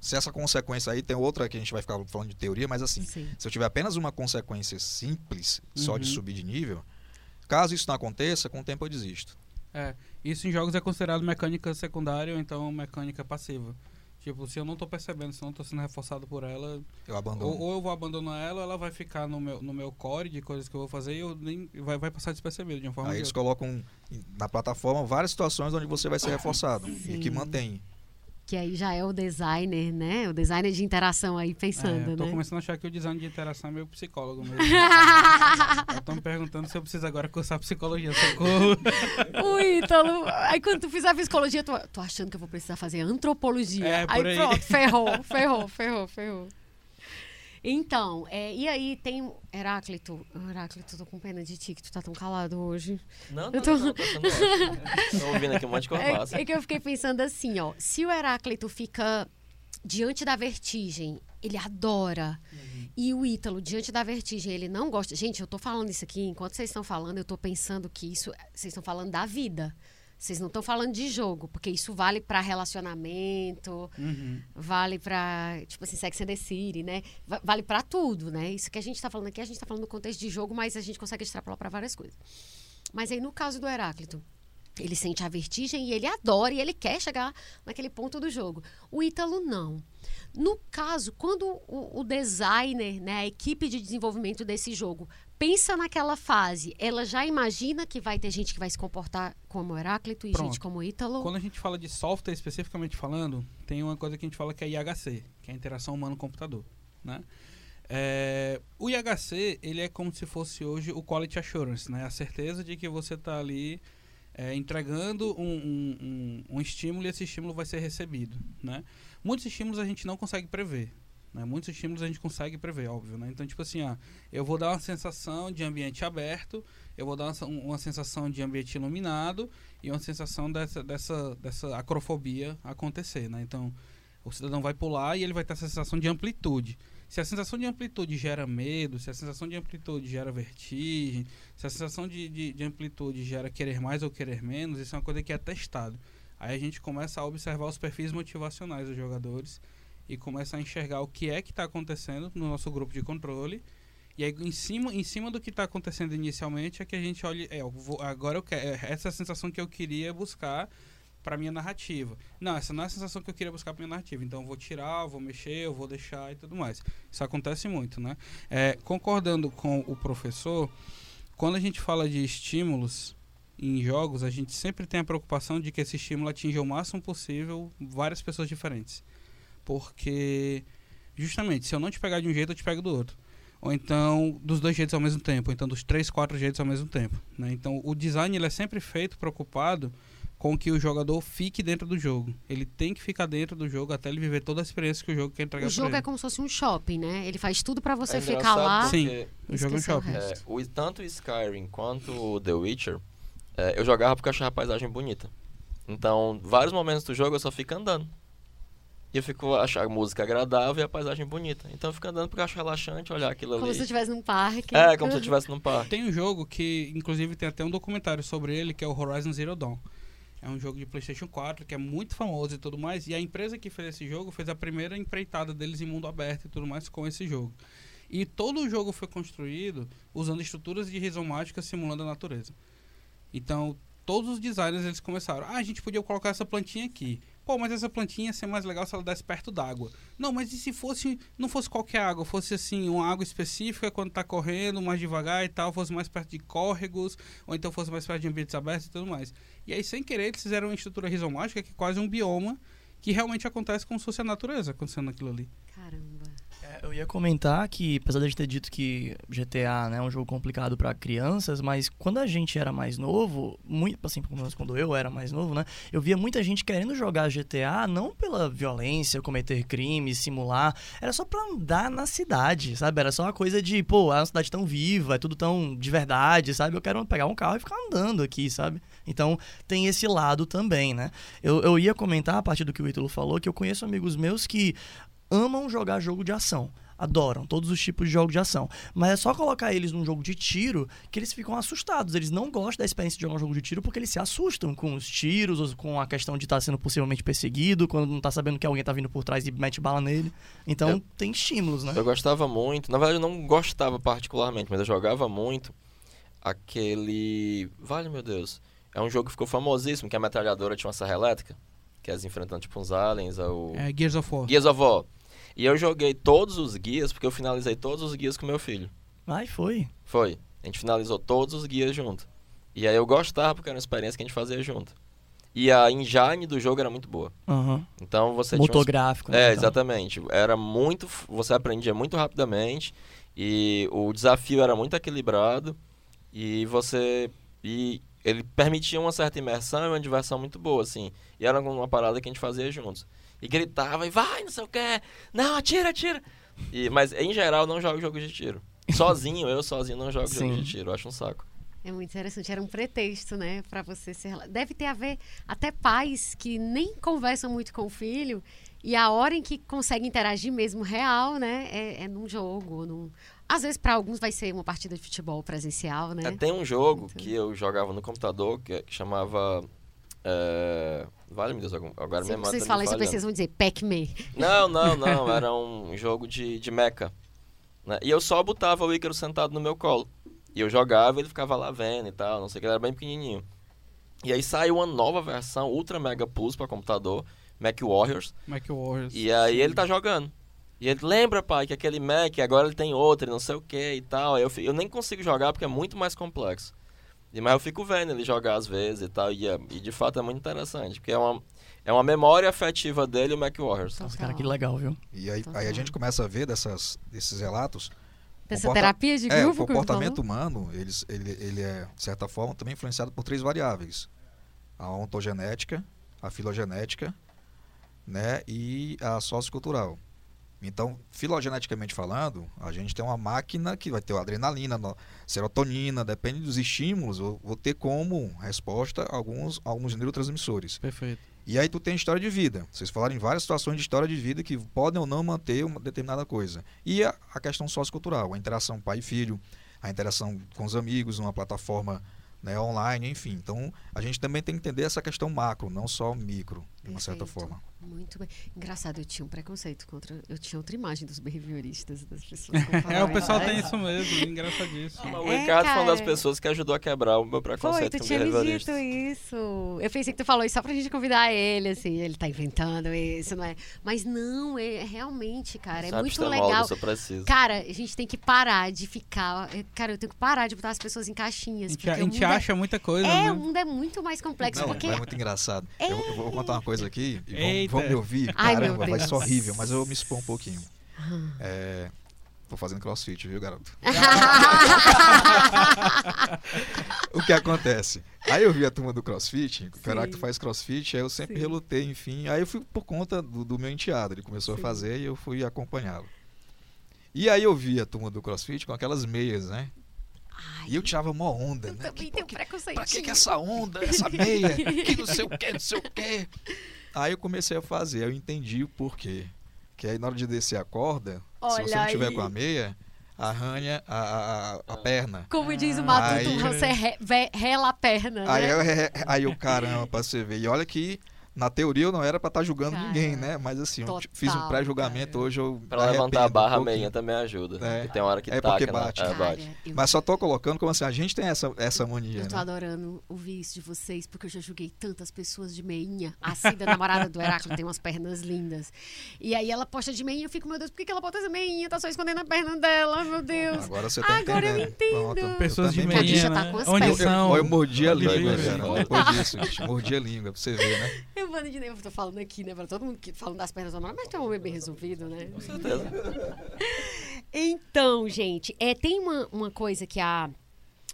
se essa consequência aí tem outra que a gente vai ficar falando de teoria, mas assim, Sim. se eu tiver apenas uma consequência simples, só de Uhum. subir de nível, caso isso não aconteça, com o tempo eu desisto. É, isso em jogos é considerado mecânica secundária ou então mecânica passiva. Tipo, se eu não tô percebendo, se eu não tô sendo reforçado por ela, Eu abandono. ou, ou eu vou abandonar ela, ou ela vai ficar no meu, no meu core de coisas que eu vou fazer e eu nem, vai, vai passar despercebido de uma forma Aí eles outra. colocam na plataforma várias situações onde você vai ser reforçado e Sim. que mantém. Que aí já é o designer, né? O designer de interação aí É, pensando, eu tô né? começando a achar que o design de interação é meio psicólogo mesmo. eu tô me perguntando se eu preciso agora cursar psicologia, socorro. O Ítalo. Aí quando tu fizer psicologia, tu tô achando que eu vou precisar fazer antropologia. É, aí, aí. pronto, ferrou, ferrou, ferrou, ferrou. Então, é, e aí tem Heráclito. Heráclito, tô com pena de ti, que tu tá tão calado hoje. Não, Eu não, tô- não, sendo ótimo. Tô ouvindo aqui um monte de coisa massa. É, é que eu fiquei pensando assim, ó. Se o Heráclito fica diante da vertigem, ele adora. E o Ítalo, diante da vertigem, ele não gosta. Gente, eu tô falando isso aqui, enquanto vocês estão falando, eu tô pensando que isso. Vocês estão falando da vida. Vocês não estão falando de jogo, porque isso vale pra relacionamento, Uhum. vale pra, tipo assim, Sex and the City, né? Va- Vale pra tudo, né? Isso que a gente tá falando aqui, a gente tá falando no contexto de jogo, mas a gente consegue extrapolar pra várias coisas. Mas aí, no caso do Heráclito, ele sente a vertigem e ele adora e ele quer chegar naquele ponto do jogo. O Ítalo não. No caso, quando o, o designer, né, a equipe de desenvolvimento desse jogo, pensa naquela fase, ela já imagina que vai ter gente que vai se comportar como Heráclito e Pronto. gente como Ítalo? Quando a gente fala de software especificamente falando, tem uma coisa que a gente fala que é IHC, que é a interação humano-computador, né? É, o IHC, ele é como se fosse hoje o Quality Assurance, né? A certeza de que você está ali é, entregando um, um, um, um estímulo e esse estímulo vai ser recebido, né? Muitos estímulos a gente não consegue prever, né? Muitos estímulos a gente consegue prever, óbvio, né? Então, tipo assim, ó, eu vou dar uma sensação de ambiente aberto, eu vou dar uma, uma sensação de ambiente iluminado e uma sensação dessa, dessa, dessa acrofobia acontecer, né? Então, o cidadão vai pular e ele vai ter a sensação de amplitude. Se a sensação de amplitude gera medo, se a sensação de amplitude gera vertigem, se a sensação de, de, de amplitude gera querer mais ou querer menos, isso é uma coisa que é testado. Aí a gente começa a observar os perfis motivacionais dos jogadores e começa a enxergar o que é que está acontecendo no nosso grupo de controle. E aí, em cima, em cima do que está acontecendo inicialmente, é que a gente olha. É, eu vou- agora eu quero. é Essa é a sensação que eu queria buscar para minha narrativa. Não, essa não é a sensação que eu queria buscar para minha narrativa. Então eu vou tirar, eu vou mexer, eu vou deixar e tudo mais. Isso acontece muito, né? É, concordando com o professor, quando a gente fala de estímulos em jogos, a gente sempre tem a preocupação de que esse estímulo atinja o máximo possível várias pessoas diferentes. Porque, justamente, se eu não te pegar de um jeito, eu te pego do outro. Ou então, dos dois jeitos ao mesmo tempo. Ou então, dos três, quatro jeitos ao mesmo tempo. Né? Então, o design ele é sempre feito preocupado com que o jogador fique dentro do jogo. Ele tem que ficar dentro do jogo até ele viver toda a experiência que o jogo quer entregar O jogo pra é como se fosse um shopping, né? Ele faz tudo pra você É ficar lá. Sim. O jogo é um shopping. é, o, tanto o Skyrim quanto o The Witcher, é, eu jogava porque eu achava a paisagem bonita. Então, vários momentos do jogo eu só fico andando. E eu fico achar a música agradável e a paisagem bonita. Então eu fico andando porque eu acho relaxante olhar aquilo Como ali. se você estivesse num parque. É, como se eu estivesse num parque. Tem um jogo que, inclusive, tem até um documentário sobre ele, que é o Horizon Zero Dawn. É um jogo de PlayStation 4 que é muito famoso e tudo mais. E a empresa que fez esse jogo fez a primeira empreitada deles em mundo aberto e tudo mais com esse jogo. E todo o jogo foi construído usando estruturas de rizomática simulando a natureza. Então, todos os designers eles começaram. Ah, a gente podia colocar essa plantinha aqui. Pô, mas essa plantinha ia ser mais legal se ela desse perto d'água. Não, mas e se fosse não fosse qualquer água, fosse assim, uma água específica quando tá correndo, mais devagar e tal, fosse mais perto de córregos, ou então fosse mais perto de ambientes abertos e tudo mais. E aí, sem querer, eles fizeram uma estrutura rizomática que é quase um bioma que realmente acontece como se fosse a natureza acontecendo aquilo ali. Caramba. Eu ia comentar que, apesar de a gente ter dito que GTA né, é um jogo complicado para crianças, mas quando a gente era mais novo, muito assim, pelo menos quando eu era mais novo, né, eu via muita gente querendo jogar GTA não pela violência, cometer crimes, simular, era só pra andar na cidade, sabe? Era só uma coisa de, pô, é uma cidade tão viva, é tudo tão de verdade, sabe? Eu quero pegar um carro e ficar andando aqui, sabe? Então tem esse lado também, né? Eu, eu ia comentar, a partir do que o Ítalo falou, que eu conheço amigos meus que amam jogar jogo de ação. Adoram todos os tipos de jogos de ação. Mas é só colocar eles num jogo de tiro que eles ficam assustados. Eles não gostam da experiência de jogar um jogo de tiro porque eles se assustam com os tiros, ou com a questão de estar sendo possivelmente perseguido, quando não tá sabendo que alguém tá vindo por trás e mete bala nele. Então Eu- tem estímulos, né? Eu gostava muito, na verdade eu não gostava particularmente, mas eu jogava muito aquele. Vale meu Deus. É um jogo que ficou famosíssimo, que a metralhadora tinha uma serra elétrica. Que é enfrentando tipo uns aliens, ou. É Gears of War. Guias of War. E eu joguei todos os guias, porque eu finalizei todos os guias com meu filho. Ai, foi. Foi. A gente finalizou todos os guias junto. E aí eu gostava, porque era uma experiência que a gente fazia junto. E a engine do jogo era muito boa. Aham. Então você Motor tinha. uns- né? É, então. exatamente. Era muito. Você aprendia muito rapidamente. E o desafio era muito equilibrado. E você. E ele permitia uma certa imersão e uma diversão muito boa, assim. E era uma parada que a gente fazia juntos. E gritava, e vai, não sei o que. Não, atira, atira. E, mas em geral não jogo jogo de tiro. Sozinho, eu sozinho não jogo jogo Sim. de tiro. Eu acho um saco. É muito interessante. Era um pretexto, né, Pra você ser. Deve ter a ver até pais que nem conversam muito com o filho e a hora em que conseguem interagir mesmo real, né, é, é num jogo. Num... Às vezes para alguns vai ser uma partida de futebol presencial, né? É, tem um jogo Muito. que eu jogava no computador que, que chamava. É, Vale, meu Deus, agora Se minha memória vocês tá me falam isso, vocês vão dizer Pac-Man. Não, não, não. Era um jogo de, de mecha. né? E eu só botava o Ícaro sentado no meu colo. E eu jogava e ele ficava lá vendo e tal, não sei o que, ele era bem pequenininho. E aí saiu uma nova versão, Ultra Mega Plus para computador, Mac Warriors. Mac Warriors. E aí ele tá jogando. E ele lembra, pai, que aquele Mac agora ele tem outro, e não sei o que e tal. Eu, eu nem consigo jogar porque é muito mais complexo. E, mas eu fico vendo ele jogar às vezes e tal. E, é- e de fato é muito interessante, porque é uma, é uma memória afetiva dele o Mac Warriors. Nossa, cara, que legal, viu? E aí, aí a gente começa a ver dessas, desses relatos. Dessa comporta- terapia de É, grupo o que comportamento humano, eles, ele, ele é, de certa forma, também influenciado por três variáveis. A ontogenética, a filogenética né, e a sociocultural. Então, filogeneticamente falando, a gente tem uma máquina que vai ter adrenalina, serotonina, depende dos estímulos, eu vou ter como resposta alguns, alguns neurotransmissores. Perfeito. E aí tu tem história de vida. Vocês falaram em várias situações de história de vida que podem ou não manter uma determinada coisa. E a, a questão sociocultural, a interação pai e filho, a interação com os amigos, numa plataforma né, online, enfim. Então, a gente também tem que entender essa questão macro, não só micro, de uma certa forma. Muito bem. Engraçado, eu tinha um preconceito contra. Eu tinha outra imagem dos behavioristas, das pessoas. É, o pessoal tem "Ah, isso mesmo, engraçadíssimo. O É, Ricardo foi uma das pessoas que ajudou a quebrar o meu Foi, preconceito tu com tinha me dito isso. Eu pensei que tu falou isso só pra gente convidar ele, assim. Ele tá inventando isso, não é? Mas não, é realmente, cara. É Sabe, muito legal. Cara, a gente tem que parar de ficar. é, Cara, eu tenho que parar de botar as pessoas em A caixinhas. gente, porque a o gente mundo é- acha muita coisa, É, né? o mundo é muito mais complexo. Não, porque é muito engraçado. Eu, eu vou contar uma coisa aqui e vão, vão me ouvir. Ai, Caramba, vai ser horrível, mas eu vou me expor um pouquinho. É, tô fazendo crossfit, viu, garoto? o que acontece? Aí eu vi a turma do CrossFit, que o Sim. Heráclito faz CrossFit, aí eu sempre Sim. relutei, enfim. Aí eu fui por conta do, do meu enteado. Ele começou Sim. a fazer e eu fui acompanhá-lo. E aí eu vi a turma do CrossFit com aquelas meias, né? Ai, E eu tirava mó onda, eu né? também Que- tenho que- preconceito. Pra que, que essa onda, essa meia? Que não sei o que, não sei o que. Aí eu comecei a fazer, aí eu entendi o porquê. Que aí na hora de descer a corda, se Olha você não tiver aí. com a meia, arranha a, a, a- a perna. Como diz o Ah, Matuto, aí- você re- ve- rela a perna, Aí né? eu, aí eu, caramba, pra você ver. E olha que, na teoria, eu não era pra estar julgando Cara, ninguém, né? Mas assim, eu total, fiz um pré-julgamento, hoje eu. Pra levantar a um barra, a pouquinho. meinha também ajuda. É. Porque tem uma hora que É taca, porque né? bate. É, Cara, bate. eu- Mas só tô colocando como assim, a gente tem essa, essa mania, Eu tô né? adorando ouvir isso de vocês, porque eu já julguei tantas pessoas de meinha. A Cida, namorada do Heráclito, tem umas pernas lindas. E aí ela posta de meinha, eu fico, meu Deus, por que ela bota essa meinha? Tá só escondendo a perna dela, meu Deus. Agora você tá Agora eu entendendo. entendo. Pronto. Pessoas Eu de meinha, já mordi- tá né? com as Onde pernas. Eu, são? eu mordi a língua, cara. Depois disso, gente, mordi a língua, pra você ver, né? Eu, mano, de novo, tô falando aqui, né, pra todo mundo que falando das pernas namorada, mas tem um homem bem resolvido, né? Com certeza. Então, gente, é, tem uma, uma coisa que a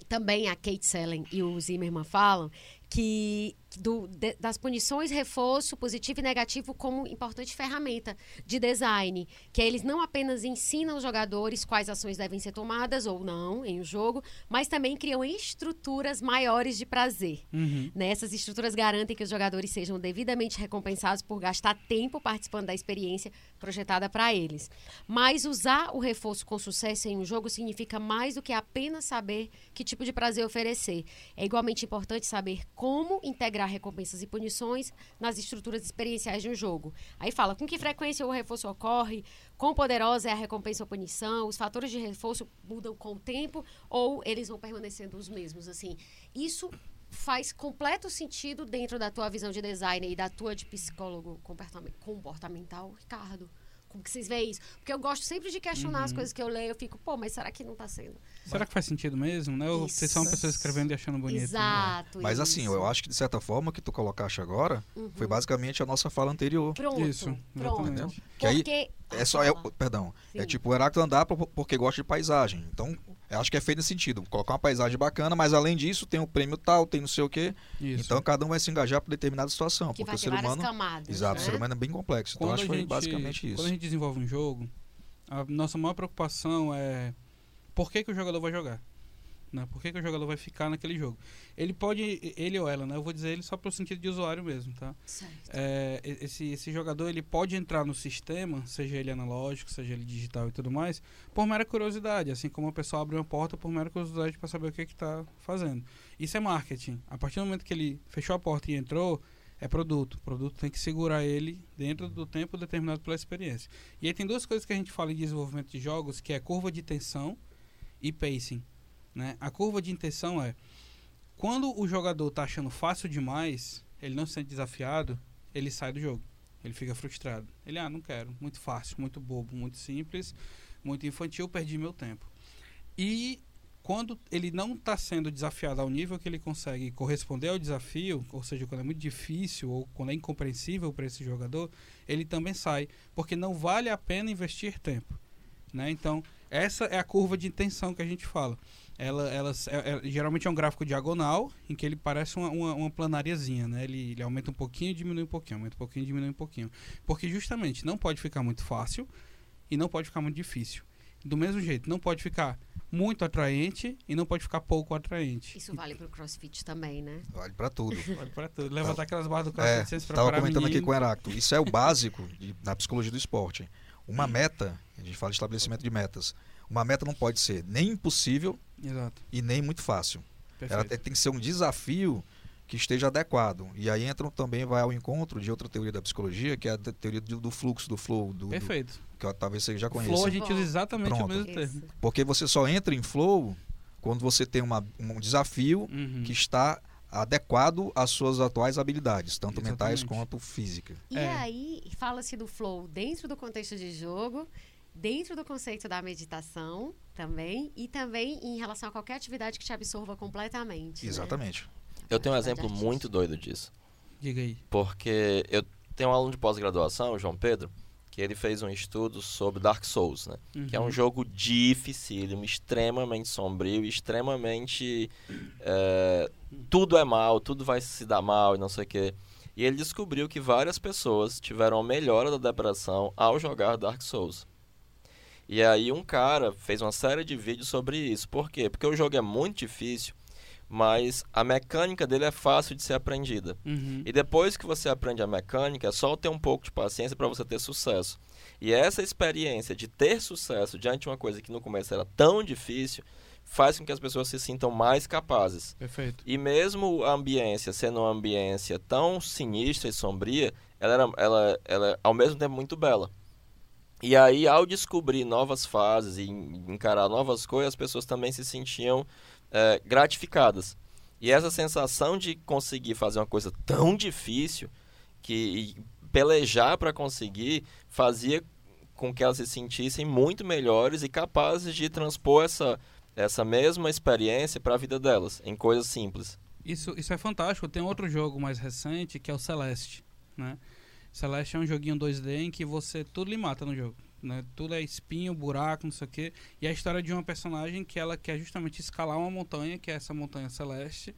também a Kate Sellen e o Zimmerman falam que do- de- das punições, reforço positivo e negativo como importante ferramenta de design, que eles não apenas ensinam os jogadores quais ações devem ser tomadas ou não em um jogo, mas também criam estruturas maiores de prazer. Uhum. Né? Essas estruturas garantem que os jogadores sejam devidamente recompensados por gastar tempo participando da experiência projetada para eles. Mas usar o reforço com sucesso em um jogo significa mais do que apenas saber que tipo de prazer oferecer. É igualmente importante saber como integrar recompensas e punições nas estruturas experienciais de um jogo. Aí fala com que frequência o reforço ocorre, quão poderosa é a recompensa ou punição, os fatores de reforço mudam com o tempo ou eles vão permanecendo os mesmos. Assim, isso faz completo sentido dentro da tua visão de design e da tua de psicólogo comportamen- comportamental, Ricardo. Como que vocês veem isso? Porque eu gosto sempre de questionar Uhum. as coisas que eu leio. Eu fico, pô, mas será que não tá sendo? Será que faz sentido mesmo, né? Ou vocês são pessoas escrevendo e achando bonito? né? Exato. Mas assim, isso. eu acho que de certa forma o que tu colocaste agora Uhum. foi basicamente a nossa fala anterior. Pronto. Isso, pronto. exatamente. Que aí Porque... É só, é, perdão, é Sim. tipo o Heráclito andar por- porque gosta de paisagem. Então, eu acho que é feito nesse sentido. Colocar uma paisagem bacana, mas além disso tem o prêmio tal, tem não sei o quê. Isso. Então cada um vai se engajar por determinada situação. Que porque vai o ser humano. camadas. Exato, né? o ser humano é bem complexo. Então quando acho a que foi basicamente Quando a isso. gente desenvolve um jogo, a nossa maior preocupação é por que, que o jogador vai jogar. Né? Por que, que o jogador vai ficar naquele jogo? Ele pode, ele ou ela, né? Eu vou dizer ele só pelo sentido de usuário mesmo, tá? Certo. É, esse, esse jogador ele pode entrar no sistema, seja ele analógico, seja ele digital e tudo mais, por mera curiosidade, assim como a pessoa abre uma porta por mera curiosidade para saber o que está fazendo. Isso é marketing. A partir do momento que ele fechou a porta e entrou, é produto. O produto tem que segurar ele dentro do tempo determinado pela experiência. E aí tem duas coisas que a gente fala em desenvolvimento de jogos, que é curva de tensão e pacing. Né? A curva de intenção é quando o jogador está achando fácil demais, ele não se sente desafiado, ele sai do jogo. Ele fica frustrado. Ele, ah, não quero. Muito fácil, muito bobo, muito simples, muito infantil, perdi meu tempo. E quando ele não está sendo desafiado ao nível que ele consegue corresponder ao desafio, ou seja, quando é muito difícil ou quando é incompreensível para esse jogador, ele também sai, porque não vale a pena investir tempo. Né? Então, essa é a curva de intenção que a gente fala. Ela, ela, é- é- geralmente é um gráfico diagonal, em que ele parece uma, uma, uma planariazinha, né? Ele, ele aumenta um pouquinho e diminui um pouquinho, aumenta um pouquinho e diminui um pouquinho. Porque justamente não pode ficar muito fácil e não pode ficar muito difícil. Do mesmo jeito, não pode ficar muito atraente e não pode ficar pouco atraente. Isso vale pro crossfit também, né? Vale pra tudo. Pode para tudo. Levantar aquelas barras do É, crossfit sem se estava comentando aqui menino. com o Heráclito. Isso é o básico de- da psicologia do esporte. Uma meta, a gente fala de estabelecimento de metas. Uma meta não pode ser nem impossível Exato. e nem muito fácil. Ela Perfeito. tem que ser um desafio que esteja adequado. E aí entra também vai ao encontro de outra teoria da psicologia, que é a te- teoria do, do fluxo, do flow, do, do- Perfeito. que ó, talvez você já conheça. Flow a gente usa exatamente Pronto. o mesmo Isso. termo. Porque você só entra em flow quando você tem uma, um desafio Uhum. que está adequado às suas atuais habilidades, tanto mentais Exatamente. quanto físicas. E É. aí, fala-se do flow dentro do contexto de jogo, dentro do conceito da meditação também, e também em relação a qualquer atividade que te absorva completamente. né? Exatamente. Eu tenho um exemplo artística. muito doido disso. Diga aí. Porque eu tenho um aluno de pós-graduação, o João Pedro, que ele fez um estudo sobre Dark Souls, né? Que é um Uhum. jogo dificílimo, extremamente sombrio, extremamente. é, tudo é mal, tudo vai se dar mal e não sei o quê. E ele descobriu que várias pessoas tiveram a melhora da depressão ao jogar Dark Souls. E aí um cara fez uma série de vídeos sobre isso. Por quê? Porque o jogo é muito difícil, mas a mecânica dele é fácil de ser aprendida. Uhum. E depois que você aprende a mecânica, é só ter um pouco de paciência para você ter sucesso. E essa experiência de ter sucesso diante de uma coisa que no começo era tão difícil, faz com que as pessoas se sintam mais capazes. Perfeito. E mesmo a ambiência sendo uma ambiência tão sinistra e sombria, ela era ela, ela é ao mesmo tempo muito bela. E aí, ao descobrir novas fases e en- encarar novas coisas, as pessoas também se sentiam eh, gratificadas. E essa sensação de conseguir fazer uma coisa tão difícil que pelejar para conseguir fazia com que elas se sentissem muito melhores e capazes de transpor essa, essa mesma experiência para a vida delas, em coisas simples. Isso, isso é fantástico. Tem outro jogo mais recente que é o Celeste, né? Celeste é um joguinho 2D em que você tudo lhe mata no jogo, né? Tudo é espinho, buraco, não sei o quê. E a história de uma personagem que ela quer justamente escalar uma montanha, que é essa montanha celeste.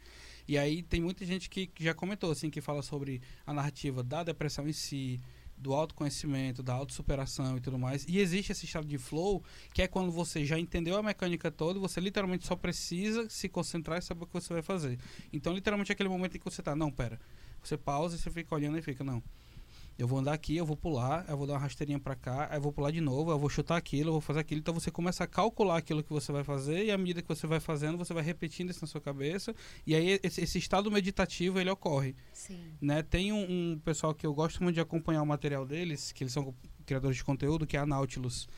E aí tem muita gente que que já comentou assim que fala sobre a narrativa da depressão em si, do autoconhecimento, da autossuperação e tudo mais. E existe esse estado de flow, que é quando você já entendeu a mecânica toda, você literalmente só precisa se concentrar e saber o que você vai fazer. Então, literalmente, é aquele momento em que você tá, não, pera. Você pausa e você fica olhando e fica, não. Eu vou andar aqui, eu vou pular, eu vou dar uma rasteirinha pra cá, aí eu vou pular de novo, eu vou chutar aquilo, eu vou fazer aquilo. Então você começa a calcular aquilo que você vai fazer e à medida que você vai fazendo, você vai repetindo isso na sua cabeça. E aí esse, esse estado meditativo, ele ocorre Sim. né? Tem um, um pessoal que eu gosto muito de acompanhar o material deles, que eles são criadores de conteúdo, que é a Nautilus.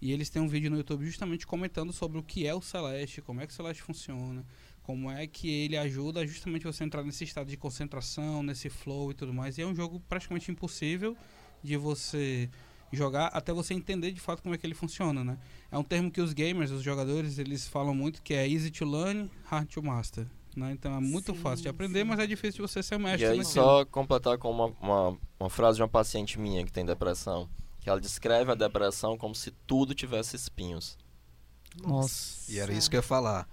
E eles têm um vídeo no YouTube justamente comentando sobre o que é o Celeste, como é que o Celeste funciona, como é que ele ajuda justamente você a entrar nesse estado de concentração, nesse flow e tudo mais. E é um jogo praticamente impossível de você jogar até você entender de fato como é que ele funciona, né? É um termo que os gamers, os jogadores, eles falam muito que é easy to learn, hard to master. Né? Então é muito Sim, fácil de aprender, sim. mas é difícil de você ser E mestre aí, naquilo. só completar com uma, uma, uma frase de uma paciente minha que tem depressão, que ela descreve a depressão como se tudo tivesse espinhos. Nossa. E era isso que eu ia falar.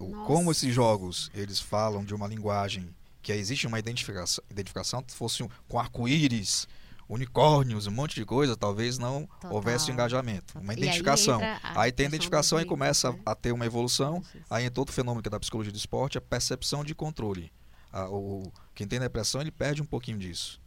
O- Nossa. Como esses jogos, eles falam de uma linguagem que existe uma identificação, identificação se fosse um- com arco-íris, unicórnios, um monte de coisa, talvez não Total. houvesse um engajamento. Uma aí identificação. entra a Aí, tem identificação e começa né? a ter uma evolução. Aí entra outro fenômeno que é da psicologia do esporte, a percepção de controle. A- o, quem tem depressão, ele perde um pouquinho disso.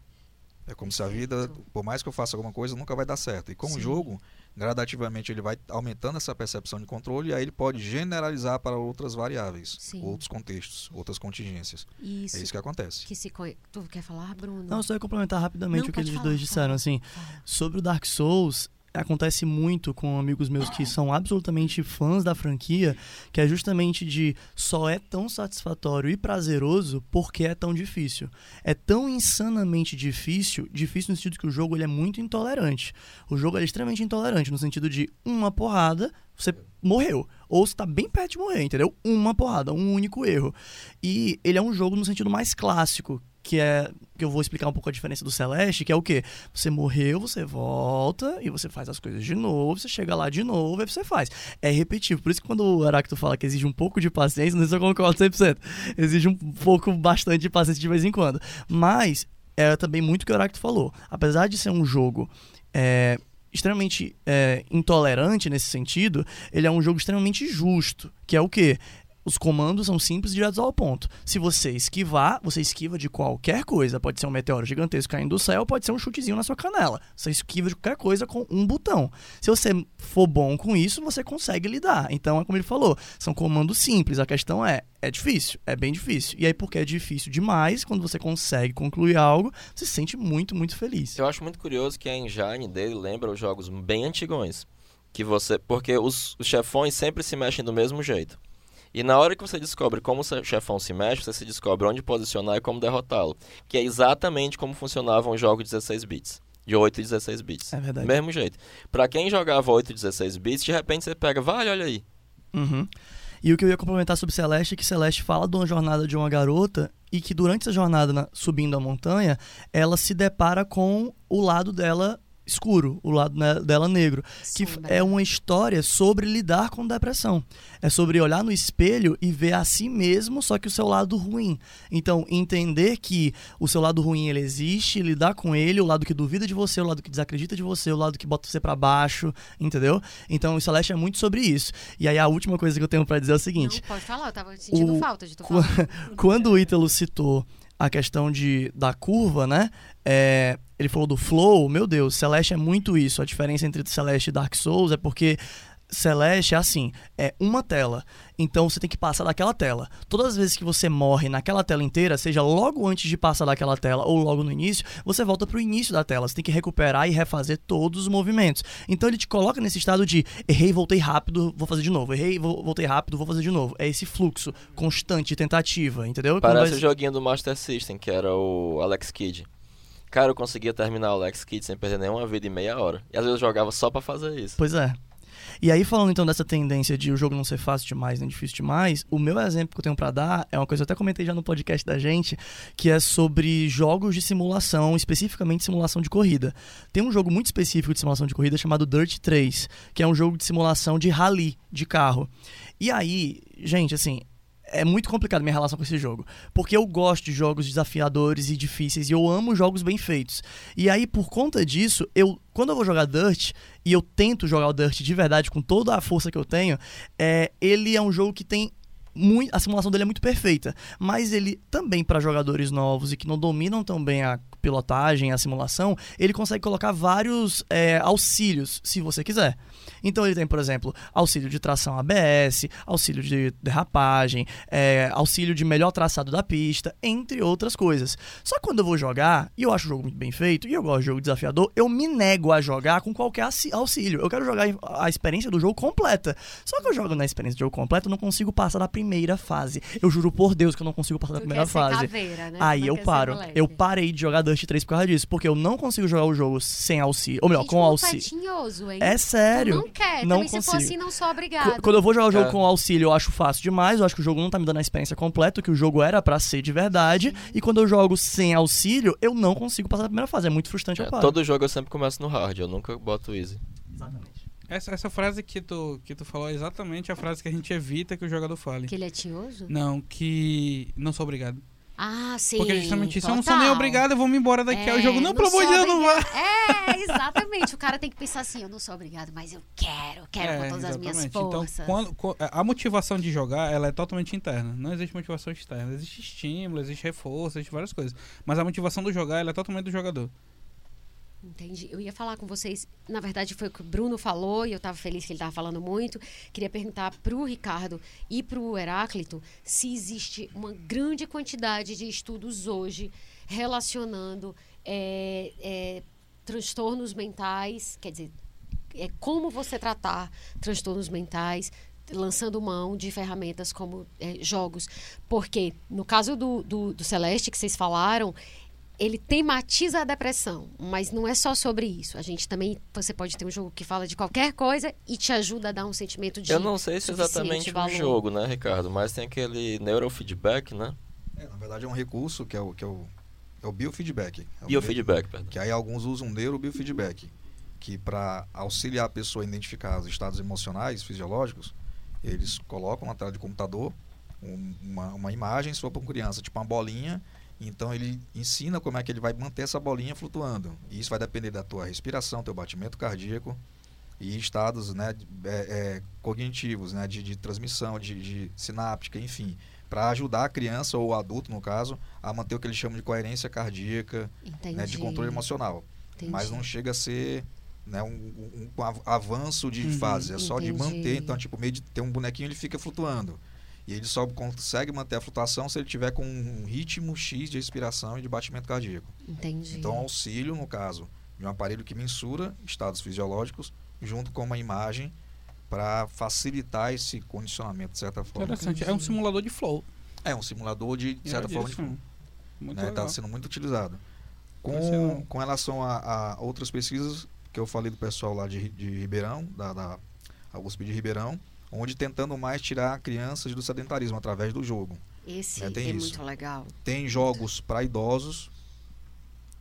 É como se a vida, por mais que eu faça alguma coisa, nunca vai dar certo. E com Sim. o jogo, gradativamente ele vai aumentando essa percepção de controle e aí ele pode generalizar para outras variáveis, Sim. outros contextos, outras contingências. Isso. É isso que acontece. que se. Tu quer falar, Bruno? Não, só ia complementar rapidamente Não, o que eles falar, dois disseram, assim. Sobre o Dark Souls, acontece muito com amigos meus que são absolutamente fãs da franquia, que é justamente de só é tão satisfatório e prazeroso porque é tão difícil. É tão insanamente difícil, difícil no sentido que o jogo ele é muito intolerante. O jogo é extremamente intolerante no sentido de uma porrada, você morreu. Ou você tá bem perto de morrer, entendeu? Uma porrada, um único erro. E ele é um jogo no sentido mais clássico, que é que eu vou explicar um pouco a diferença do Celeste, que é o quê? Você morreu, você volta e você faz as coisas de novo, você chega lá de novo e você faz. É repetitivo. Por isso que quando o Aracto fala que exige um pouco de paciência, não sei se eu concordo 100%. Exige um pouco, bastante de paciência de vez em quando. Mas é também muito o que o Aracto falou. Apesar de ser um jogo é, extremamente é, intolerante nesse sentido, ele é um jogo extremamente justo, que é o quê? Os comandos são simples e diretos ao ponto. Se você esquivar, você esquiva de qualquer coisa. Pode ser um meteoro gigantesco caindo do céu, pode ser um chutezinho na sua canela. Você esquiva de qualquer coisa com um botão. Se você for bom com isso, você consegue lidar. Então, é como ele falou, são comandos simples. A questão é, é difícil, é bem difícil. E aí, porque é difícil demais, quando você consegue concluir algo, você se sente muito, muito feliz. Eu acho muito curioso que a engine dele lembra os jogos bem antigões. Que você, porque os, os chefões sempre se mexem do mesmo jeito. E na hora que você descobre como o chefão se mexe, você se descobre onde posicionar e como derrotá-lo. Que é exatamente como funcionavam os jogos de 16 bits. De 8 e 16 bits. É verdade. Mesmo jeito. Pra quem jogava 8 e 16 bits, de repente você pega, vale, olha aí. Uhum. E o que eu ia complementar sobre Celeste é que Celeste fala de uma jornada de uma garota e que durante essa jornada na- subindo a montanha, ela se depara com o lado dela escuro, o lado né, dela negro. Que f- Sombra. é uma história sobre lidar com depressão. É sobre olhar no espelho e ver a si mesmo, só que o seu lado ruim. Então, entender que o seu lado ruim ele existe, lidar com ele, o lado que duvida de você, o lado que desacredita de você, o lado que bota você pra baixo, entendeu? Então, o Celeste é muito sobre isso. E aí a última coisa que eu tenho pra dizer é o seguinte: Não, pode falar, eu tava sentindo O- falta de tu falar. quando o Ítalo citou a questão de, da curva, né? é, ele falou do flow, meu Deus, Celeste é muito isso. A diferença entre Celeste e Dark Souls é porque Celeste é assim, é uma tela. Então você tem que passar daquela tela. Todas as vezes que você morre naquela tela inteira, seja logo antes de passar daquela tela ou logo no início, você volta pro início da tela. Você tem que recuperar e refazer todos os movimentos. Então ele te coloca nesse estado de errei, voltei rápido, vou fazer de novo. Errei, vo- voltei rápido, vou fazer de novo. É esse fluxo constante de tentativa, entendeu? Parece vai- o joguinho do Master System, que era o Alex Kidd. Cara, eu conseguia terminar o Alex Kidd sem perder nenhuma vida em meia hora. E às vezes eu jogava só pra fazer isso. Pois é. E aí, falando então dessa tendência de o jogo não ser fácil demais nem difícil demais, o meu exemplo que eu tenho pra dar é uma coisa que eu até comentei já no podcast da gente, que é sobre jogos de simulação, especificamente simulação de corrida. Tem um jogo muito específico de simulação de corrida chamado Dirt 3, que é um jogo de simulação de rally de carro. E aí, gente, assim, é muito complicado minha relação com esse jogo. Porque eu gosto de jogos desafiadores e difíceis e eu amo jogos bem feitos. E aí, por conta disso, eu quando eu vou jogar Dirt e eu tento jogar o Dirt de verdade com toda a força que eu tenho, é, ele é um jogo que tem muito, a simulação dele é muito perfeita, mas ele também para jogadores novos e que não dominam tão bem a pilotagem, a simulação, ele consegue colocar vários é, auxílios, se você quiser. Então ele tem, por exemplo, auxílio de tração ABS, auxílio de derrapagem, é, auxílio de melhor traçado da pista, entre outras coisas. Só que quando eu vou jogar, e eu acho o jogo muito bem feito, e eu gosto de jogo desafiador, eu me nego a jogar com qualquer auxílio. Eu quero jogar a experiência do jogo completa. Só que eu jogo na experiência do jogo completa, eu não consigo passar da primeira fase. Eu juro por Deus que eu não consigo passar da primeira fase. caveira, né? Aí eu paro. Eu parei de jogar Dust 3 por causa disso, porque eu não consigo jogar o jogo sem auxílio. Ou melhor, Gente, com auxílio. é hein? É sério. Tu não quer. Não Também se for consigo. assim, não sou obrigada. Quando eu vou jogar o jogo É. com auxílio, eu acho fácil demais. Eu acho que o jogo não tá me dando a experiência completa, que o jogo era pra ser de verdade. E quando eu jogo sem auxílio, eu não consigo passar da primeira fase. É muito frustrante, eu É, paro. todo jogo eu sempre começo no hard, eu nunca boto easy. Exatamente. Essa, essa frase que tu, que tu falou é exatamente a frase que a gente evita que o jogador fale. Que ele é tinhoso? Não, que. Não sou obrigado. Ah, sim. Porque é justamente isso. Eu não sou total. nem obrigado, eu vou me embora daqui. Aí o jogo, não, pelo amor de Deus, não obrigada. É, exatamente. O cara tem que pensar assim: eu não sou obrigado, mas eu quero, quero com todas as minhas exatamente. forças. Então, quando, co- a motivação de jogar, ela é totalmente interna. Não existe motivação externa. Existe estímulo, existe reforço, existe várias coisas. Mas a motivação do jogar, ela é totalmente do jogador. Entendi. Eu ia falar com vocês, na verdade foi o que o Bruno falou e eu estava feliz que ele estava falando muito. Queria perguntar para o Ricardo e para o Heráclito se existe uma grande quantidade de estudos hoje relacionando é, é, transtornos mentais, quer dizer, é, como você tratar transtornos mentais, lançando mão de ferramentas como é, jogos. Porque, no caso do, do, do Celeste, que vocês falaram, ele tematiza a depressão, mas não é só sobre isso. A gente também, você pode ter um jogo que fala de qualquer coisa e te ajuda a dar um sentimento de Eu não sei se é exatamente um valor. jogo, né, Ricardo? Mas tem aquele neurofeedback, né? É, na verdade é um recurso que é o, que é o, é o biofeedback. É o Biofeedback, perdão. Que aí alguns usam neurobiofeedback, que para auxiliar a pessoa a identificar os estados emocionais, fisiológicos, eles colocam na tela de computador um- uma, uma imagem, se for para uma criança, tipo uma bolinha, então ele ensina como é que ele vai manter essa bolinha flutuando. E isso vai depender da tua respiração, teu batimento cardíaco e estados né, de- é, é, cognitivos, né, de, de transmissão, de, de sináptica, enfim, para ajudar a criança ou o adulto, no caso, a manter o que eles chamam de coerência cardíaca, né, de controle emocional. Entendi. Mas não chega a ser né, um, um- av- avanço de Uhum. fase, é só de Entendi. manter. Então, tipo, meio de ter um bonequinho, ele fica flutuando. E ele só consegue manter a flutuação se ele tiver com um ritmo X de respiração e de batimento cardíaco. Entendi. Então, auxílio, no caso, de um aparelho que mensura estados fisiológicos, junto com uma imagem para facilitar esse condicionamento, de certa forma. Interessante. É um simulador de flow. É um simulador de, de certa É forma, de. Muito Está legal. sendo muito utilizado. Um- Com, com relação a, a outras pesquisas que eu falei do pessoal lá de, de Ribeirão, da, da de Ribeirão, onde tentando mais tirar crianças do sedentarismo através do jogo. Esse É, é, isso. muito legal. Tem jogos para idosos,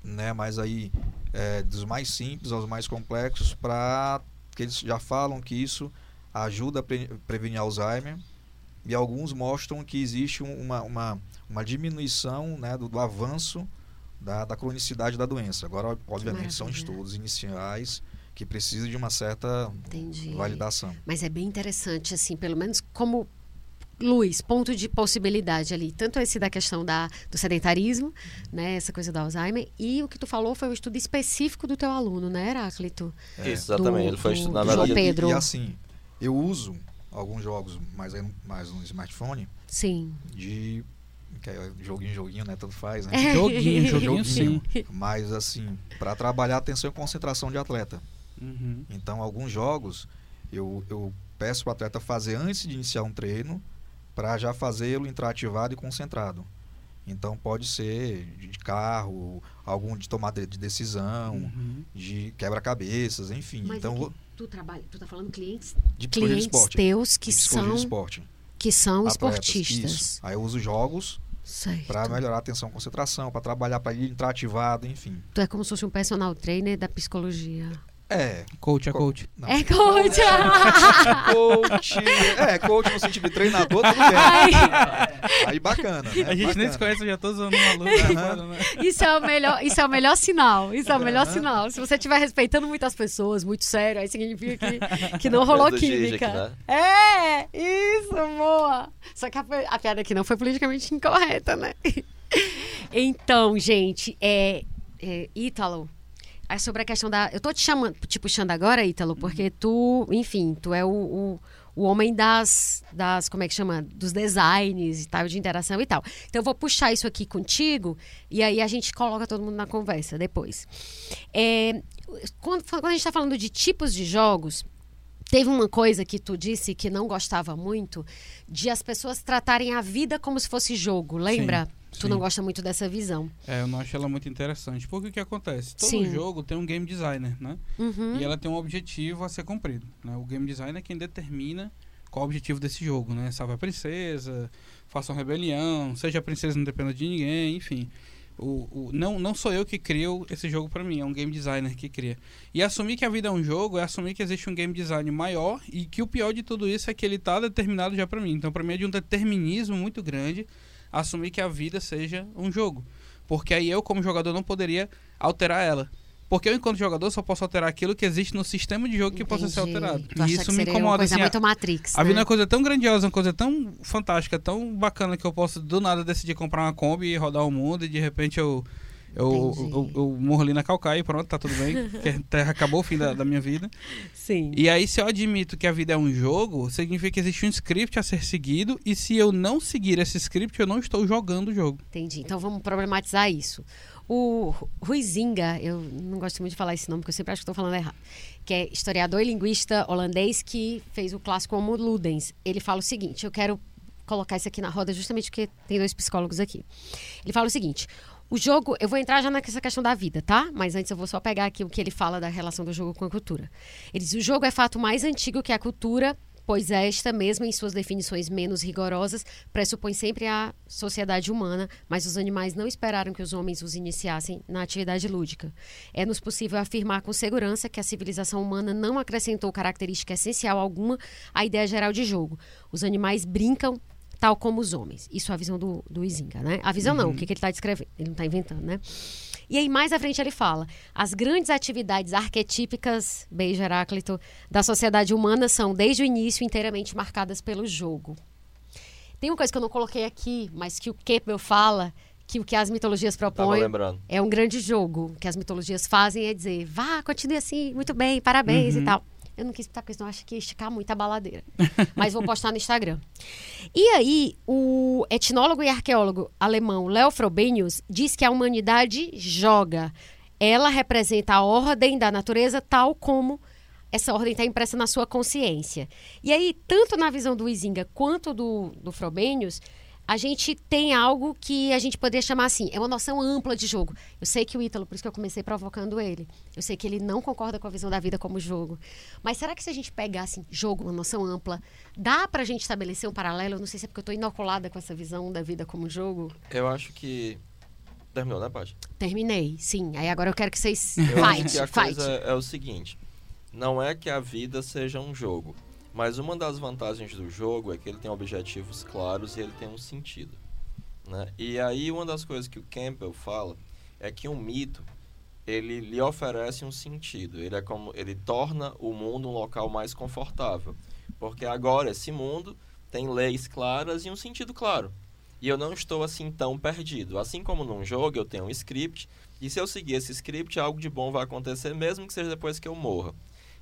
né? Mas aí é, dos mais simples aos mais complexos, para que eles já falam que isso ajuda a pre prevenir Alzheimer e alguns mostram que existe uma, uma, uma diminuição né, do, do avanço da, da, cronicidade da doença. Agora, obviamente, são estudos iniciais que precisam de uma certa Entendi. validação. Mas é bem interessante, assim, pelo menos como luz, ponto de possibilidade ali. Tanto esse da questão da, do sedentarismo, né, essa coisa do Alzheimer, e o que tu falou foi um estudo específico do teu aluno, né, Heráclito? É. Exatamente, ele foi estudar na verdade. Pedro. E, e, assim, eu uso alguns jogos mais, mais no smartphone. Sim. De que é joguinho, joguinho, né? Tanto faz, né? É. Joguinho, joguinho, sim. Mas, assim, para trabalhar atenção e concentração de atleta. Uhum. Então, alguns jogos eu, eu peço para o atleta fazer antes de iniciar um treino, para já fazê-lo entrar ativado e concentrado. Então, pode ser de carro, algum de tomada de decisão, uhum. de quebra-cabeças, enfim. Mas então, tu trabalha, tu tá falando clientes, de clientes de teus que são esporte. que são Atletas, esportistas. Isso. Aí eu uso jogos para melhorar a atenção e concentração, para trabalhar para ele entrar ativado, enfim. Tu é como se fosse um personal trainer da psicologia. É. Coach é coach. Não. É coach. coach. É, coach no sentido de treinador, tudo bem. Ai. Aí bacana. Né? A gente bacana. nem se conhece, eu já tô zoando um aluno. Uhum. Né? Isso, é o melhor, isso é o melhor sinal. Isso é o melhor uhum. sinal. Se você estiver respeitando muitas pessoas, muito sério, aí significa que, que não rolou química. Aqui, né? É, isso, boa. Só que a, a piada aqui não foi politicamente incorreta, né? Então, gente, é, é Ítalo é sobre a questão da. Eu tô te chamando, te puxando agora, Ítalo, porque tu, enfim, tu é o, o, o, homem das, das. Como é que chama? Dos designs e tal, de interação e tal. Então eu vou puxar isso aqui contigo e aí a gente coloca todo mundo na conversa depois. É, quando, quando a gente está falando de tipos de jogos. Teve uma coisa que tu disse que não gostava muito de as pessoas tratarem a vida como se fosse jogo, lembra? Sim. Tu Sim. não gosta muito dessa visão. É, eu não acho ela muito interessante. Porque o que acontece? Todo Sim. jogo tem um game designer, né? Uhum. E ela tem um objetivo a ser cumprido. Né? O game designer é quem determina qual o objetivo desse jogo, né? Salve a princesa, faça uma rebelião, seja a princesa não dependa de ninguém, enfim. O, o, não, não sou eu que crio esse jogo para mim, é um game designer que cria. E assumir que a vida é um jogo é assumir que existe um game design maior e que o pior de tudo isso é que ele está determinado já para mim. Então, para mim é de um determinismo muito grande assumir que a vida seja um jogo. Porque aí eu, como jogador, não poderia alterar ela. Porque eu, enquanto jogador, só posso alterar aquilo que existe no sistema de jogo que Entendi. possa ser alterado. Tu e isso me incomoda. Uma coisa assim, muito Matrix. A, né? vida é uma coisa tão grandiosa, uma coisa tão fantástica, tão bacana que eu posso do nada decidir comprar uma Kombi e rodar o mundo e de repente eu eu, eu, eu, morro ali na calcaia pronto, tá tudo bem. acabou o fim da, da, minha vida. Sim. E aí, se eu admito que a vida é um jogo, significa que existe um script a ser seguido. E se eu não seguir esse script, eu não estou jogando o jogo. Entendi. Então vamos problematizar isso. O Ruizinga, eu não gosto muito de falar esse nome, porque eu sempre acho que estou falando errado, que é historiador e linguista holandês que fez o clássico Homo Ludens. Ele fala o seguinte: eu quero colocar isso aqui na roda justamente porque tem dois psicólogos aqui. Ele fala o seguinte: o jogo, eu vou entrar já nessa questão da vida, tá? Mas antes eu vou só pegar aqui o que ele fala da relação do jogo com a cultura. Ele diz: o jogo é fato mais antigo que a cultura, pois esta, mesmo em suas definições menos rigorosas, pressupõe sempre a sociedade humana, mas os animais não esperaram que os homens os iniciassem na atividade lúdica. É-nos possível afirmar com segurança que a civilização humana não acrescentou característica essencial alguma à ideia geral de jogo. Os animais brincam tal como os homens. Isso é a visão do, do Izinga, né? A visão uhum. não, o que, que ele está descrevendo, ele não está inventando, né? E aí, mais à frente, ele fala: as grandes atividades arquetípicas, beijo Heráclito, da sociedade humana são, desde o início, inteiramente marcadas pelo jogo. Tem uma coisa que eu não coloquei aqui, mas que o Kepler fala, que o que as mitologias propõem é um grande jogo. O que as mitologias fazem é dizer, vá, continue assim, muito bem, parabéns uhum. e tal. Eu não quis botar porque senão acho que ia esticar muito a baladeira. Mas vou postar no Instagram. E aí, o etnólogo e arqueólogo alemão Leo Frobenius diz que a humanidade joga. Ela representa a ordem da natureza tal como essa ordem está impressa na sua consciência. E aí, tanto na visão do Izinga quanto do, do Frobenius, a gente tem algo que a gente poderia chamar assim, é uma noção ampla de jogo. Eu sei que o Ítalo, por isso que eu comecei provocando ele, eu sei que ele não concorda com a visão da vida como jogo. Mas será que se a gente pegasse assim, jogo, uma noção ampla, dá pra gente estabelecer um paralelo? Eu não sei se é porque eu tô inoculada com essa visão da vida como jogo. Eu acho que Terminou, né, Paty? Terminei, sim. Aí agora eu quero que vocês Eu acho fight, que a fight. coisa é o seguinte: não é que a vida seja um jogo, mas uma das vantagens do jogo é que ele tem objetivos claros e ele tem um sentido. Né? E aí uma das coisas que o Campbell fala é que um mito ele lhe oferece um sentido. Ele é como ele torna o mundo um local mais confortável, porque agora esse mundo tem leis claras e um sentido claro. E eu não estou assim tão perdido. Assim como num jogo eu tenho um script e se eu seguir esse script, algo de bom vai acontecer, mesmo que seja depois que eu morra.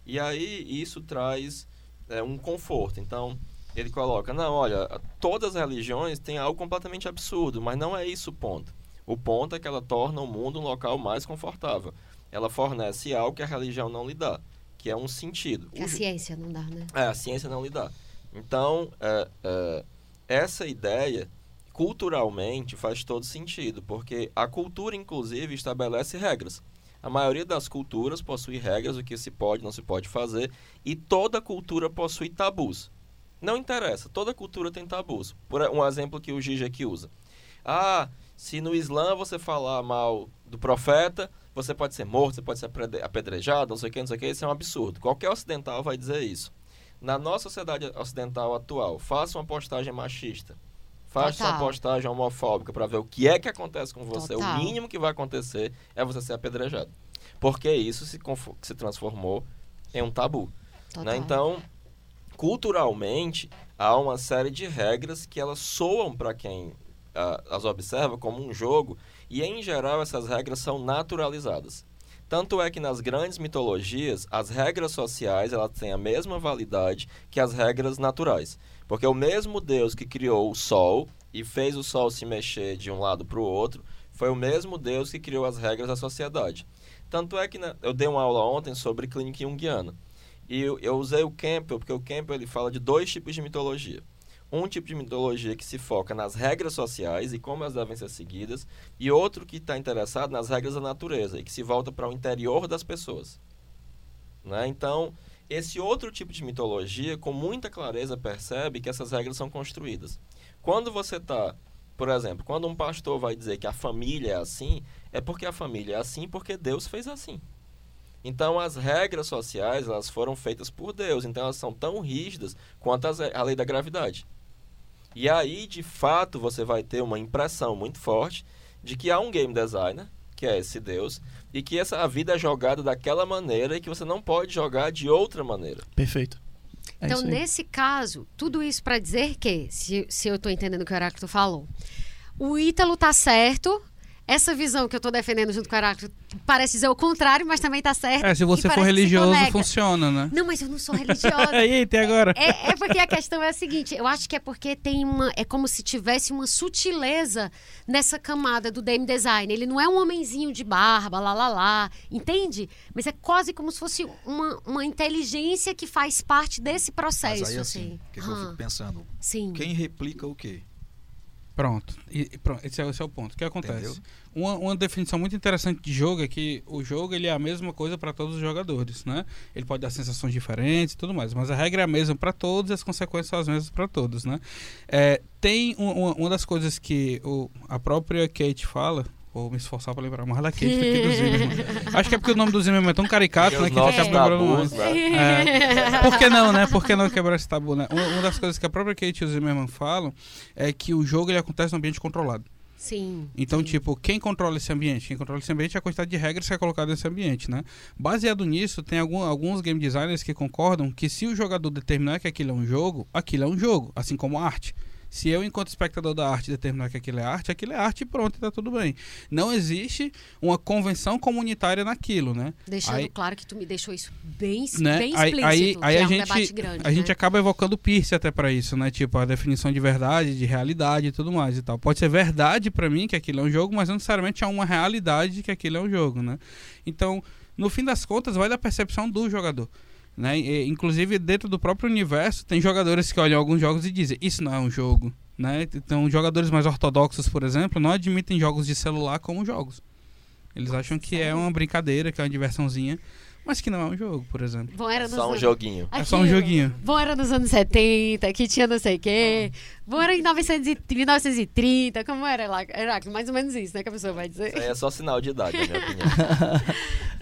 E aí isso traz é, um conforto. Então, ele coloca: não, olha, todas as religiões têm algo completamente absurdo, mas não é isso o ponto. O ponto é que ela torna o mundo um local mais confortável. Ela fornece algo que a religião não lhe dá, que é um sentido. Que a ciência não dá, né? é, a ciência não lhe dá. Então, é, é, essa ideia, culturalmente, faz todo sentido, porque a cultura, inclusive, estabelece regras. A maioria das culturas possui regras do que se pode não se pode fazer, e toda cultura possui tabus. Não interessa, toda cultura tem tabus. Por um exemplo que o Gigi aqui usa. Ah, se no Islã você falar mal do profeta, você pode ser morto, você pode ser apedre- apedrejado, não sei o que, não sei o que, isso é um absurdo. Qualquer ocidental vai dizer isso. Na nossa sociedade ocidental atual, faça uma postagem machista. Faça uma Total. postagem homofóbica para ver o que é que acontece com você. Total. O mínimo que vai acontecer é você ser apedrejado. Porque isso se, se transformou em um tabu. Né? Então, culturalmente, há uma série de regras que elas soam para quem ah, as observa como um jogo, e em geral essas regras são naturalizadas. Tanto é que nas grandes mitologias, as regras sociais elas têm a mesma validade que as regras naturais. Porque o mesmo Deus que criou o Sol e fez o Sol se mexer de um lado para o outro, foi o mesmo Deus que criou as regras da sociedade. Tanto é que né, eu dei uma aula ontem sobre clínica junguiana. E eu, eu usei o Campbell, porque o Campbell ele fala de dois tipos de mitologia. Um tipo de mitologia que se foca nas regras sociais e como elas devem ser seguidas, e outro que está interessado nas regras da natureza e que se volta para o interior das pessoas. Né? Então, esse outro tipo de mitologia, com muita clareza, percebe que essas regras são construídas. Quando você está, por exemplo, quando um pastor vai dizer que a família é assim, é porque a família é assim porque Deus fez assim. Então, as regras sociais elas foram feitas por Deus, então elas são tão rígidas quanto a lei da gravidade. E aí, de fato, você vai ter uma impressão muito forte de que há um game designer, que é esse Deus, e que essa a vida é jogada daquela maneira e que você não pode jogar de outra maneira. Perfeito. É Então, nesse caso, tudo isso para dizer que, se, se eu estou entendendo o que o Heráclito falou, o Ítalo tá certo. Essa visão que eu estou defendendo junto com o Heráclito parece dizer o contrário, mas também tá certo. É, se você for religioso, funciona, né? Não, mas eu não sou religiosa. Eita, e agora? É, é porque a questão é a seguinte, eu acho que é porque tem uma. É como se tivesse uma sutileza nessa camada do game design. Ele não é um homenzinho de barba, lá lá lá, entende? Mas é quase como se fosse uma, uma inteligência que faz parte desse processo. Mas aí assim, assim. o que, que eu fico pensando? Sim. Quem replica o quê? Pronto. E, e pronto. Esse, é, esse é o ponto. O que acontece? Entendeu? Uma, uma definição muito interessante de jogo é que o jogo ele é a mesma coisa para todos os jogadores, né? Ele pode dar sensações diferentes e tudo mais, mas a regra é a mesma para todos e as consequências são as mesmas para todos, né? É, tem um- uma, uma das coisas que o, a própria Kate fala, vou me esforçar para lembrar mais da Kate do que do Zimmerman. Acho que é porque o nome do Zimmerman é tão caricato, Porque né? Que a gente acaba lembrando tabus, mais. né? É. Por que não, né? Por que não quebrar esse tabu, né? Uma, uma das coisas que a própria Kate e o Zimmerman falam é que o jogo ele acontece no ambiente controlado. Sim. Então, sim. tipo, quem controla esse ambiente? Quem controla esse ambiente é a quantidade de regras que é colocada nesse ambiente, né? Baseado nisso, tem algum, alguns game designers que concordam que se o jogador determinar que aquilo é um jogo, aquilo é um jogo, assim como a arte. Se eu, enquanto espectador da arte, determinar que aquilo é arte, aquilo é arte e pronto, tá tudo bem. Não existe uma convenção comunitária naquilo, né? Deixando aí- claro que tu me deixou isso bem, né? bem explícito, aí, aí é a um debate gente, grande. a gente né? acaba evocando o Pierce até pra isso, né? Tipo, a definição de verdade, de realidade e tudo mais e tal. Pode ser verdade pra mim que aquilo é um jogo, mas não necessariamente é uma realidade de que aquilo é um jogo, né? Então, no fim das contas, vai da percepção do jogador. Né? E, inclusive, dentro do próprio universo, tem jogadores que olham alguns jogos e dizem: Isso não é um jogo. Né? Então, jogadores mais ortodoxos, por exemplo, não admitem jogos de celular como jogos. Eles acham que é uma brincadeira, que é uma diversãozinha. Mas que não é um jogo, por exemplo. Bom, era Só um anos- joguinho. É só um joguinho. Bom, era nos anos 70, que tinha não sei o quê. Bom, era em 900 e- 1930, como era lá? Era mais ou menos isso, né, que a pessoa vai Isso aí dizer. é só sinal de idade, na minha opinião.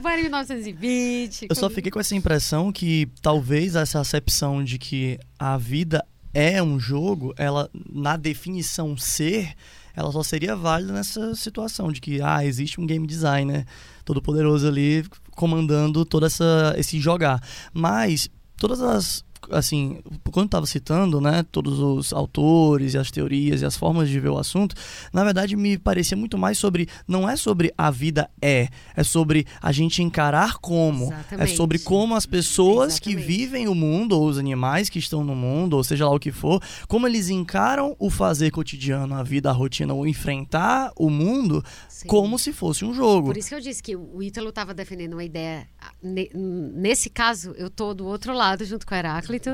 Bom, era em 1920. Eu só como- fiquei com essa impressão que talvez essa acepção de que a vida é um jogo, ela, na definição ser, ela só seria válida nessa situação de que, ah, existe um game designer todo poderoso ali comandando todo essa, esse jogar. Mas todas as assim, quando estava citando, né, todos os autores e as teorias e as formas de ver o assunto, na verdade me parecia muito mais sobre, não é sobre a vida é, é sobre a gente encarar como, é Exatamente. sobre como as pessoas que Exatamente. vivem o mundo, ou os animais que estão no mundo, ou seja lá o que for, como eles encaram o fazer cotidiano, a vida, a rotina, ou enfrentar o mundo Sim. como se fosse um jogo. Por isso que eu disse que o Ítalo estava defendendo uma ideia. ne- Nesse caso, eu tô do outro lado junto com o Heráclito.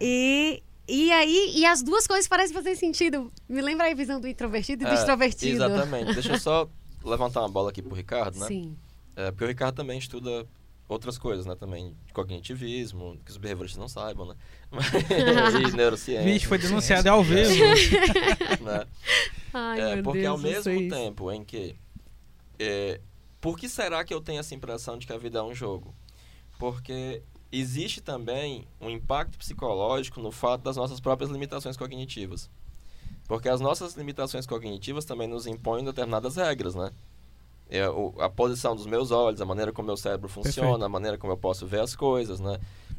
E, e aí, e as duas coisas parecem fazer sentido. Me lembra aí a visão do introvertido e do É, extrovertido. Exatamente. Deixa eu só levantar uma bola aqui pro Ricardo, né? Sim. É, porque o Ricardo também estuda outras coisas, né? Também de cognitivismo, que os behavioristas não saibam, né? e neurociência. Vixe, foi denunciado ao vivo. né? Ai, É, meu porque Deus, ao mesmo tempo em que. é, por que será que eu tenho essa impressão de que a vida é um jogo? Porque existe também um impacto psicológico no fato das nossas próprias limitações cognitivas. Porque as nossas limitações cognitivas também nos impõem determinadas regras, né? É, o- a posição dos meus olhos, a maneira como meu cérebro funciona, Perfeito. a maneira como eu posso ver as coisas, né?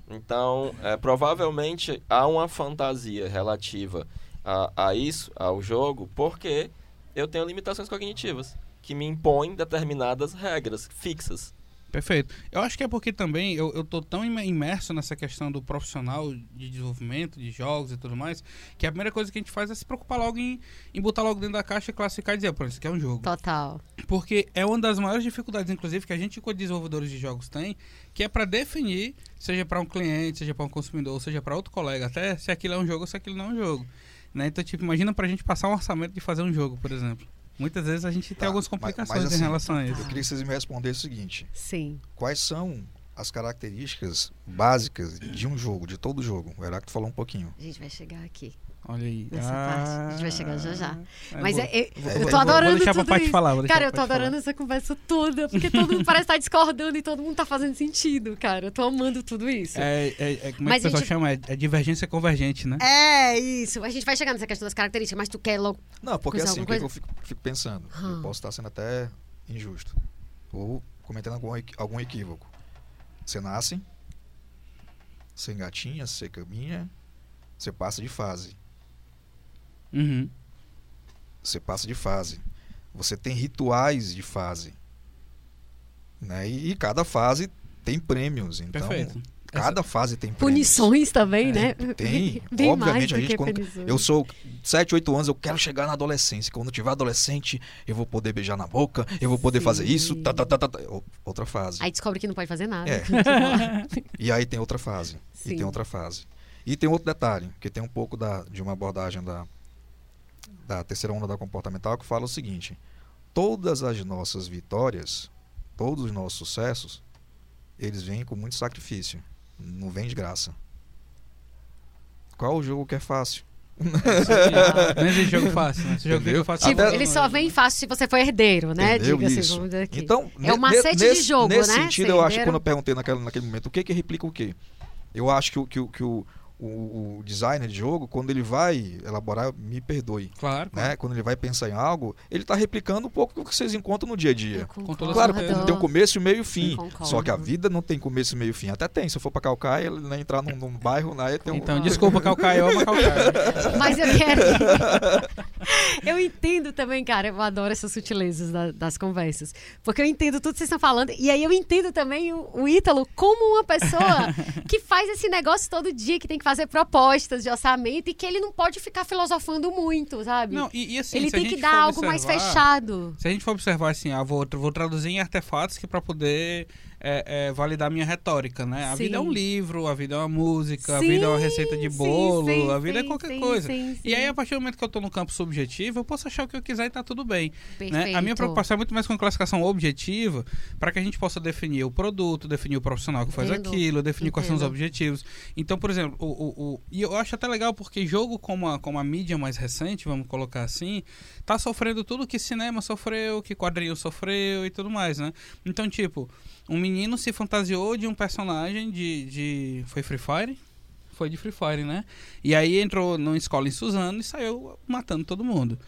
Então, é, provavelmente há uma fantasia relativa a, a isso, ao jogo, porque eu tenho limitações cognitivas que me impõem determinadas regras fixas. Perfeito. Eu acho que é porque também eu, eu tô tão imer- imerso nessa questão do profissional de desenvolvimento, de jogos e tudo mais, que a primeira coisa que a gente faz é se preocupar logo em, em botar logo dentro da caixa, classificar e dizer, pô, isso aqui é um jogo. Total. Porque é uma das maiores dificuldades, inclusive, que a gente, como desenvolvedores de jogos, tem, que é para definir, seja para um cliente, seja para um consumidor, seja para outro colega, até se aquilo é um jogo ou se aquilo não é um jogo. Né? Então, tipo, imagina pra gente passar um orçamento de fazer um jogo, por exemplo. Muitas vezes a gente tem Tá, algumas mas- complicações mas em assim, relação a isso. Eu queria que vocês me respondessem o seguinte: Sim. quais são as características básicas de um jogo, de todo jogo? O Heráclito falou um pouquinho. A gente vai chegar aqui. Olha aí. Nessa parte. A gente vai chegar já já. É, Mas vou- é- é- vou- eu vou- tô adorando Vou deixar tudo falar. Vou Cara, eu tô Paty falar. adorando essa conversa toda, porque todo mundo parece estar discordando e todo mundo tá fazendo sentido, cara. Eu tô amando tudo isso. É, é, é, como é Mas que o pessoal gente- chama? É, é divergência convergente, né? É isso. A gente vai chegar nessa questão das características, mas tu quer logo. Não, porque assim, o que, que eu fico, fico pensando? Hum. Eu posso estar sendo até injusto. Ou cometendo algum, algum equívoco. Você nasce, você engatinha, você caminha, você passa de fase. Uhum. Você passa de fase. Você tem rituais de fase. Né? E, e cada fase tem prêmios. Então, Perfeito. cada fase tem prêmios. Punições também, né? Tem. Bem Obviamente, mais do a gente, que quando-. Eu sou 7, 8 anos, eu quero chegar na adolescência. Quando eu tiver adolescente, eu vou poder beijar na boca, eu vou poder fazer isso. Sim. Tá, tá, tá, tá, tá. Outra fase. Aí descobre que não pode fazer nada. É. E aí tem outra fase. E Sim. tem outra fase. E tem outro detalhe, que tem um pouco da, de uma abordagem da, da terceira onda da comportamental, que fala o seguinte: todas as nossas vitórias, todos os nossos sucessos, eles vêm com muito sacrifício. Não vem de graça. Qual o jogo que é fácil? Não existe jogo fácil, né? Esse jogo Entendeu? é fácil. Tipo, Até- ele só vem fácil se você for herdeiro, né? Entendeu? Diga assim, Isso. vamos dizer aqui. Então, É o ne- macete de nesse, jogo, nesse né? sentido, Ser eu acho que herdeiro. quando eu perguntei naquele, naquele momento, o que que replica o quê? Eu acho que, o- que, o- que o, o, o designer de jogo, quando ele vai elaborar, me perdoe, Claro, claro. né? Quando ele vai pensar em algo, ele está replicando um pouco do que vocês encontram no dia a dia. concordo. toda Claro que certeza. tem um começo, meio e fim. Só que a vida não tem começo, meio e fim. Até tem. Se eu for para Calcaia, ele né, entrar num, num bairro, né, tem um... Então, desculpa, Calcaia, eu amo Calcaia. Mas eu quero. eu entendo também, cara. Eu adoro essas sutilezas da- das conversas. Porque eu entendo tudo que vocês estão falando. E aí eu entendo também o, o Ítalo como uma pessoa que faz esse negócio todo dia, que tem que fazer propostas de orçamento e que ele não pode ficar filosofando muito, sabe? Não, e, e assim, ele tem que dar algo mais fechado. Se a gente for observar assim, ah, vou, vou traduzir em artefatos que para poder é, é, validar minha retórica, né? A vida é um Sim. livro, a vida é uma música, a Sim, vida é uma receita de sim, bolo, sim, a vida sim, é qualquer sim, coisa. sim, E aí, sim. a partir do momento que eu tô no campo subjetivo, eu posso achar o que eu quiser e tá tudo bem. Né? A minha preocupação é muito mais com a classificação objetiva, para que a gente possa definir o produto, definir o profissional que faz Entendo. aquilo, definir quais são os Entendo. objetivos. Então, por exemplo, o, o, o- e eu acho até legal porque jogo como a, como a mídia mais recente, vamos colocar assim, tá sofrendo tudo que cinema sofreu, que quadrinho sofreu e tudo mais, né? Então, tipo, um menino se fantasiou de um personagem de. de foi Free Fire? Foi de Free Fire, né? E aí entrou numa escola em Suzano e saiu matando todo mundo.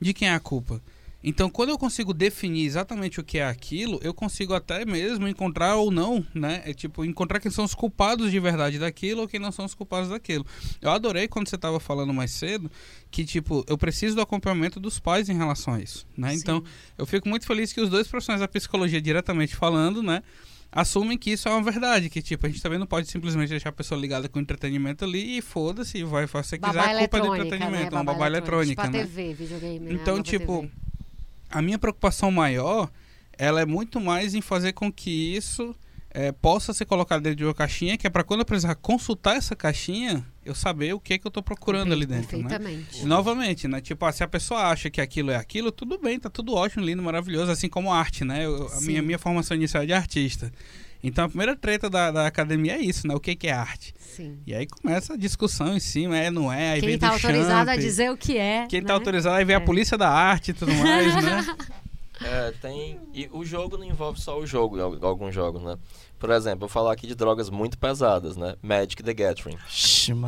De quem é a culpa? Então, quando eu consigo definir exatamente o que é aquilo, eu consigo até mesmo encontrar ou não, né? É tipo, encontrar quem são os culpados de verdade daquilo ou quem não são os culpados daquilo. Eu adorei quando você estava falando mais cedo que, tipo, eu preciso do acompanhamento dos pais em relação a isso, né? Então, eu fico muito feliz que os dois profissionais da psicologia, diretamente falando, né? Assumem que isso é uma verdade, que tipo, a gente também não pode simplesmente deixar a pessoa ligada com entretenimento ali e foda-se, vai fazer o que você quiser, a culpa é do eletrônica, entretenimento, né? uma babá eletrônica, Tipo a né? TV, videogame, né? Então, nova tipo, TV. A minha preocupação maior, ela é muito mais em fazer com que isso eh, possa ser colocado dentro de uma caixinha, que é para quando eu precisar consultar essa caixinha, eu saber o que é que eu tô procurando ali dentro, né? E, novamente, né? Tipo, ah, se a pessoa acha que aquilo é aquilo, tudo bem, tá tudo ótimo, lindo, maravilhoso, assim como a arte, né? Eu- a minha, minha formação inicial é de artista. Então a primeira treta da, da academia é isso, né? O que, que é arte? Sim. E aí começa a discussão em cima, é, não é, aí Quem vem tá do autorizado a champ, dizer o que é. Quem né? tá autorizado, aí vem É. a polícia da arte e tudo mais, né? É, tem. E o jogo não envolve só o jogo, alguns jogos, né? Por exemplo, eu vou falar aqui de drogas muito pesadas, né? Magic the Gathering.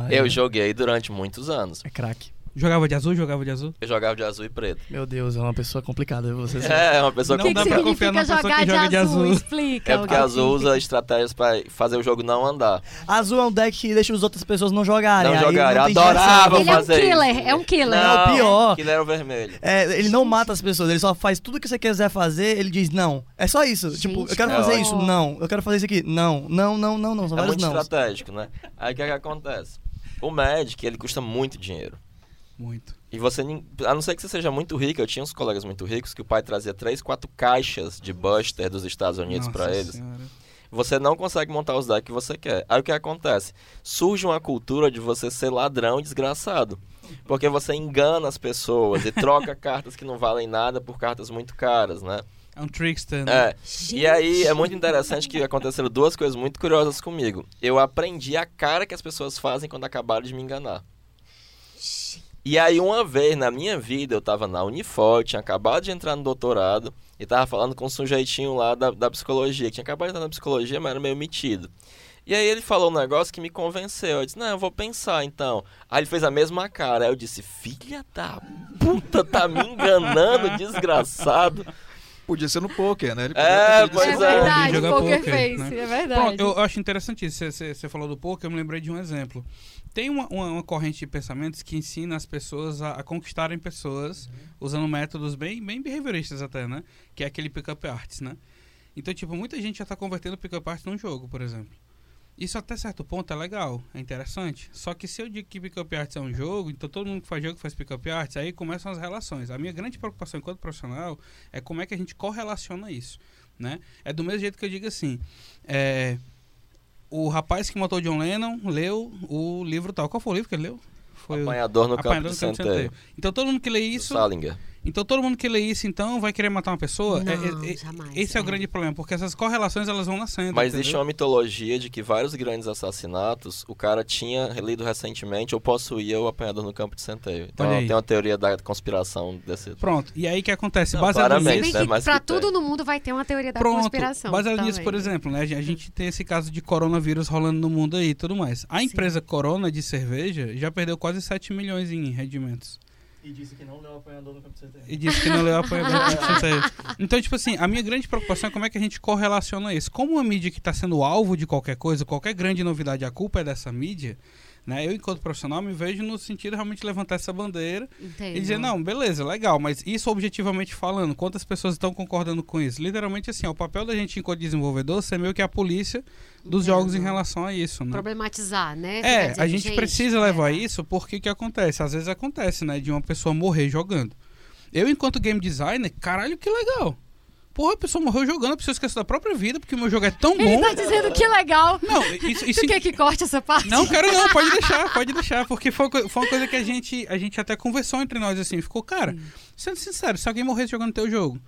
Eu joguei durante muitos anos. É craque. Jogava de azul, jogava de azul. Eu jogava de azul e preto. Meu Deus, é uma pessoa complicada. Você É, uma pessoa Não O que, dá pra complicada. confiar significa numa pessoa jogar que joga de de azul? azul. Explica. É porque o que azul usa estratégias pra fazer o jogo não andar. Azul é um deck que deixa as outras pessoas não jogarem. Não jogarem, não adorava diversão. Ele é um fazer killer, isso. é um killer. Não, Não, pior. Aquilo era o vermelho. É, ele não mata as pessoas, ele só faz tudo que você quiser fazer, ele diz não. É só isso. Gente, tipo, eu quero é fazer ótimo. isso, não. Eu quero fazer isso aqui, não. Não, não, não, não. São É vários muito não. estratégico, né? Aí o que, é que acontece? O Magic, ele custa muito dinheiro. Muito. E você, a não ser que você seja muito rico, eu tinha uns colegas muito ricos que o pai trazia três, quatro caixas de Buster dos Estados Unidos pra eles. Senhora. Você não consegue montar os decks que você quer. Aí o que acontece? Surge uma cultura de você ser ladrão e desgraçado. Porque você engana as pessoas e troca cartas que não valem nada por cartas muito caras, né? É um trickster, né? É. E aí é muito interessante que aconteceram duas coisas muito curiosas comigo. Eu aprendi a cara que as pessoas fazem quando acabaram de me enganar. E aí uma vez na minha vida eu tava na Unifor, tinha acabado de entrar no doutorado e tava falando com um sujeitinho lá da, da psicologia, que tinha acabado de entrar na psicologia, mas era meio metido. E aí ele falou um negócio que me convenceu. Eu disse, não, eu vou pensar então. Aí ele fez a mesma cara. Aí eu disse, filha da puta, tá me enganando, desgraçado. Podia ser no poker, né? Ele É, pois É é. verdade, Jogar poker poker, face, né? é verdade. Pronto, eu acho interessante isso. Você- falou do poker, eu me lembrei de um exemplo. Tem uma, uma, uma corrente de pensamentos que ensina as pessoas a, a conquistarem pessoas usando métodos bem, bem behavioristas até, né? Que é aquele pick-up arts, né? Então, tipo, muita gente já tá convertendo pick-up arts num jogo, por exemplo. Isso até certo ponto é legal, é interessante. Só que se eu digo que pick-up arts é um jogo, então todo mundo que faz jogo faz pick-up arts, aí começam as relações. A minha grande preocupação enquanto profissional é como é que a gente correlaciona isso, né? É do mesmo jeito que eu digo assim, é, o rapaz que matou John Lennon leu o livro tal. Qual foi o livro que ele leu? Foi Apanhador no campo Apanhador Campo de centeio. Centeio. Então todo mundo que lê isso, Salinger. Então todo mundo que lê isso então vai querer matar uma pessoa. Não, É- é- é- jamais, esse é o é. grande problema, porque essas correlações elas vão nascendo. Mas existe entendeu? uma mitologia de que vários grandes assassinatos o cara tinha lido recentemente ou possuía o apanhador no campo de centeio. Então Olha aí. tem uma teoria da conspiração desse. Pronto. E aí o que acontece? Não, baseado nisso, né? Mas pra tudo tem. no mundo vai ter uma teoria da Pronto, conspiração. baseado nisso, por também. exemplo, né? A gente tem esse caso de coronavírus rolando no mundo aí e tudo mais. A Sim. empresa Corona de cerveja já perdeu quase 7 milhões em rendimentos. E disse que não leu apanhador no campo de E disse que não leu apoio Então, tipo assim, a minha grande preocupação é como é que a gente correlaciona isso. Como uma mídia que está sendo alvo de qualquer coisa, qualquer grande novidade, a culpa é dessa mídia, né? Eu, enquanto profissional, me vejo no sentido de realmente levantar essa bandeira Entendo. e dizer, não, beleza, legal, mas isso objetivamente falando, quantas pessoas estão concordando com isso? Literalmente assim, ó, o papel da gente enquanto desenvolvedor ser meio que a polícia dos Entendo. jogos em relação a isso, né? Problematizar, né? É, Ficar a dizendo, gente precisa levar é, isso porque que acontece? Às vezes acontece, né? De uma pessoa morrer jogando. Eu, enquanto game designer, caralho, que legal. Porra, a pessoa morreu jogando, a pessoa esqueceu da própria vida, porque o meu jogo é tão Ele bom. tá dizendo que legal. Não, isso, isso Tu quer que corte essa parte? Não, quero não, pode deixar, pode deixar, porque foi, foi uma coisa que a gente, a gente até conversou entre nós assim, ficou, cara, sendo sincero, se alguém morresse jogando teu jogo,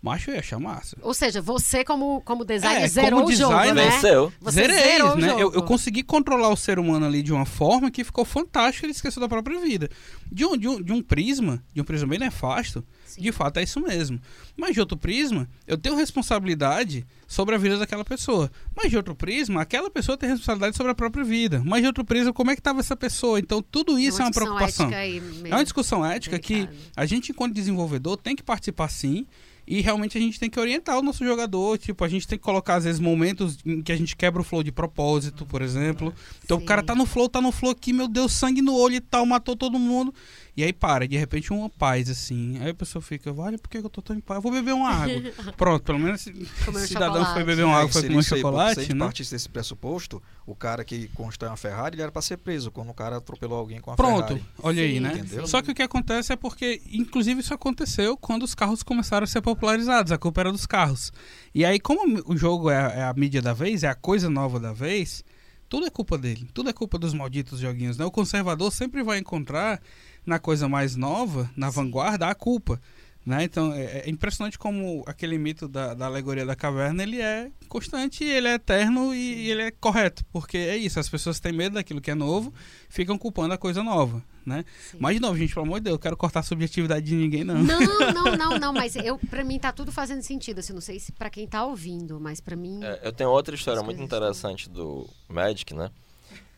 macho eu ia achar massa. Ou seja, você como, como designer É, zerou como o jogo, designer, né? Venceu. Você Zerei, zerou o né? jogo. Eu, eu consegui controlar o ser humano ali de uma forma que ficou fantástico, ele esqueceu da própria vida. De um, de um, de um prisma, de um prisma bem nefasto, Sim. de fato é isso mesmo. Mas de outro prisma, eu tenho responsabilidade sobre a vida daquela pessoa. Mas de outro prisma, aquela pessoa tem responsabilidade sobre a própria vida. Mas de outro prisma, como é que estava essa pessoa? Então tudo isso é uma, preocupação. ética aí meio É uma discussão ética que delicada. a gente, enquanto desenvolvedor, tem que participar sim. E realmente a gente tem que orientar o nosso jogador. Tipo, a gente tem que colocar, às vezes, momentos em que a gente quebra o flow de propósito, por exemplo. Então o Sim. cara tá no flow, tá no flow aqui, meu Deus, sangue no olho e tal, matou todo mundo. E aí para, de repente uma paz, assim. Aí a pessoa fica, vale, por que eu tô tão em paz? Eu vou beber uma água. Pronto, pelo menos esse Comer um cidadão chocolate. foi beber uma água, foi seria comer um aí, se a chocolate, gente né? partisse desse pressuposto, o cara que constrói uma Ferrari, ele era pra ser preso quando o cara atropelou alguém com a Pronto, Ferrari. olha aí, Sim, né? Entendeu? Só que o que acontece é porque, inclusive, isso aconteceu quando os carros começaram a ser popularizados. A culpa era dos carros. E aí, como o jogo é a, é a mídia da vez, é a coisa nova da vez, tudo é culpa dele. Tudo é culpa dos malditos joguinhos, né? O conservador sempre vai encontrar na coisa mais nova, na vanguarda, a culpa. Né? Então é, é impressionante como aquele mito da, da alegoria da caverna ele é constante, ele é eterno e, e ele é correto, porque é isso, as pessoas têm medo daquilo que é novo, ficam culpando a coisa nova, né? Sim. Mas de novo, gente, pelo amor de Deus, eu quero cortar a subjetividade de ninguém não. Não, não, não, não, mas eu, pra mim tá tudo fazendo sentido, assim, não sei se pra quem tá ouvindo, mas pra mim... É, eu tenho outra história muito interessante do Magic, né?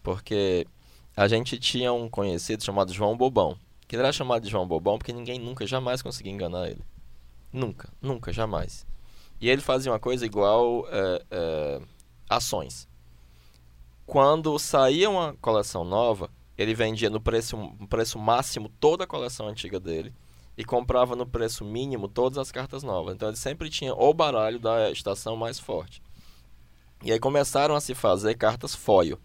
Porque a gente tinha um conhecido chamado João Bobão. Que ele era chamado de João Bobão porque ninguém nunca, jamais conseguia enganar ele. Nunca, nunca, jamais. E ele fazia uma coisa igual é, é, ações. Quando saía uma coleção nova, ele vendia no preço, no preço máximo toda a coleção antiga dele e comprava no preço mínimo todas as cartas novas. Então ele sempre tinha o baralho da estação mais forte. E aí começaram a se fazer cartas foil,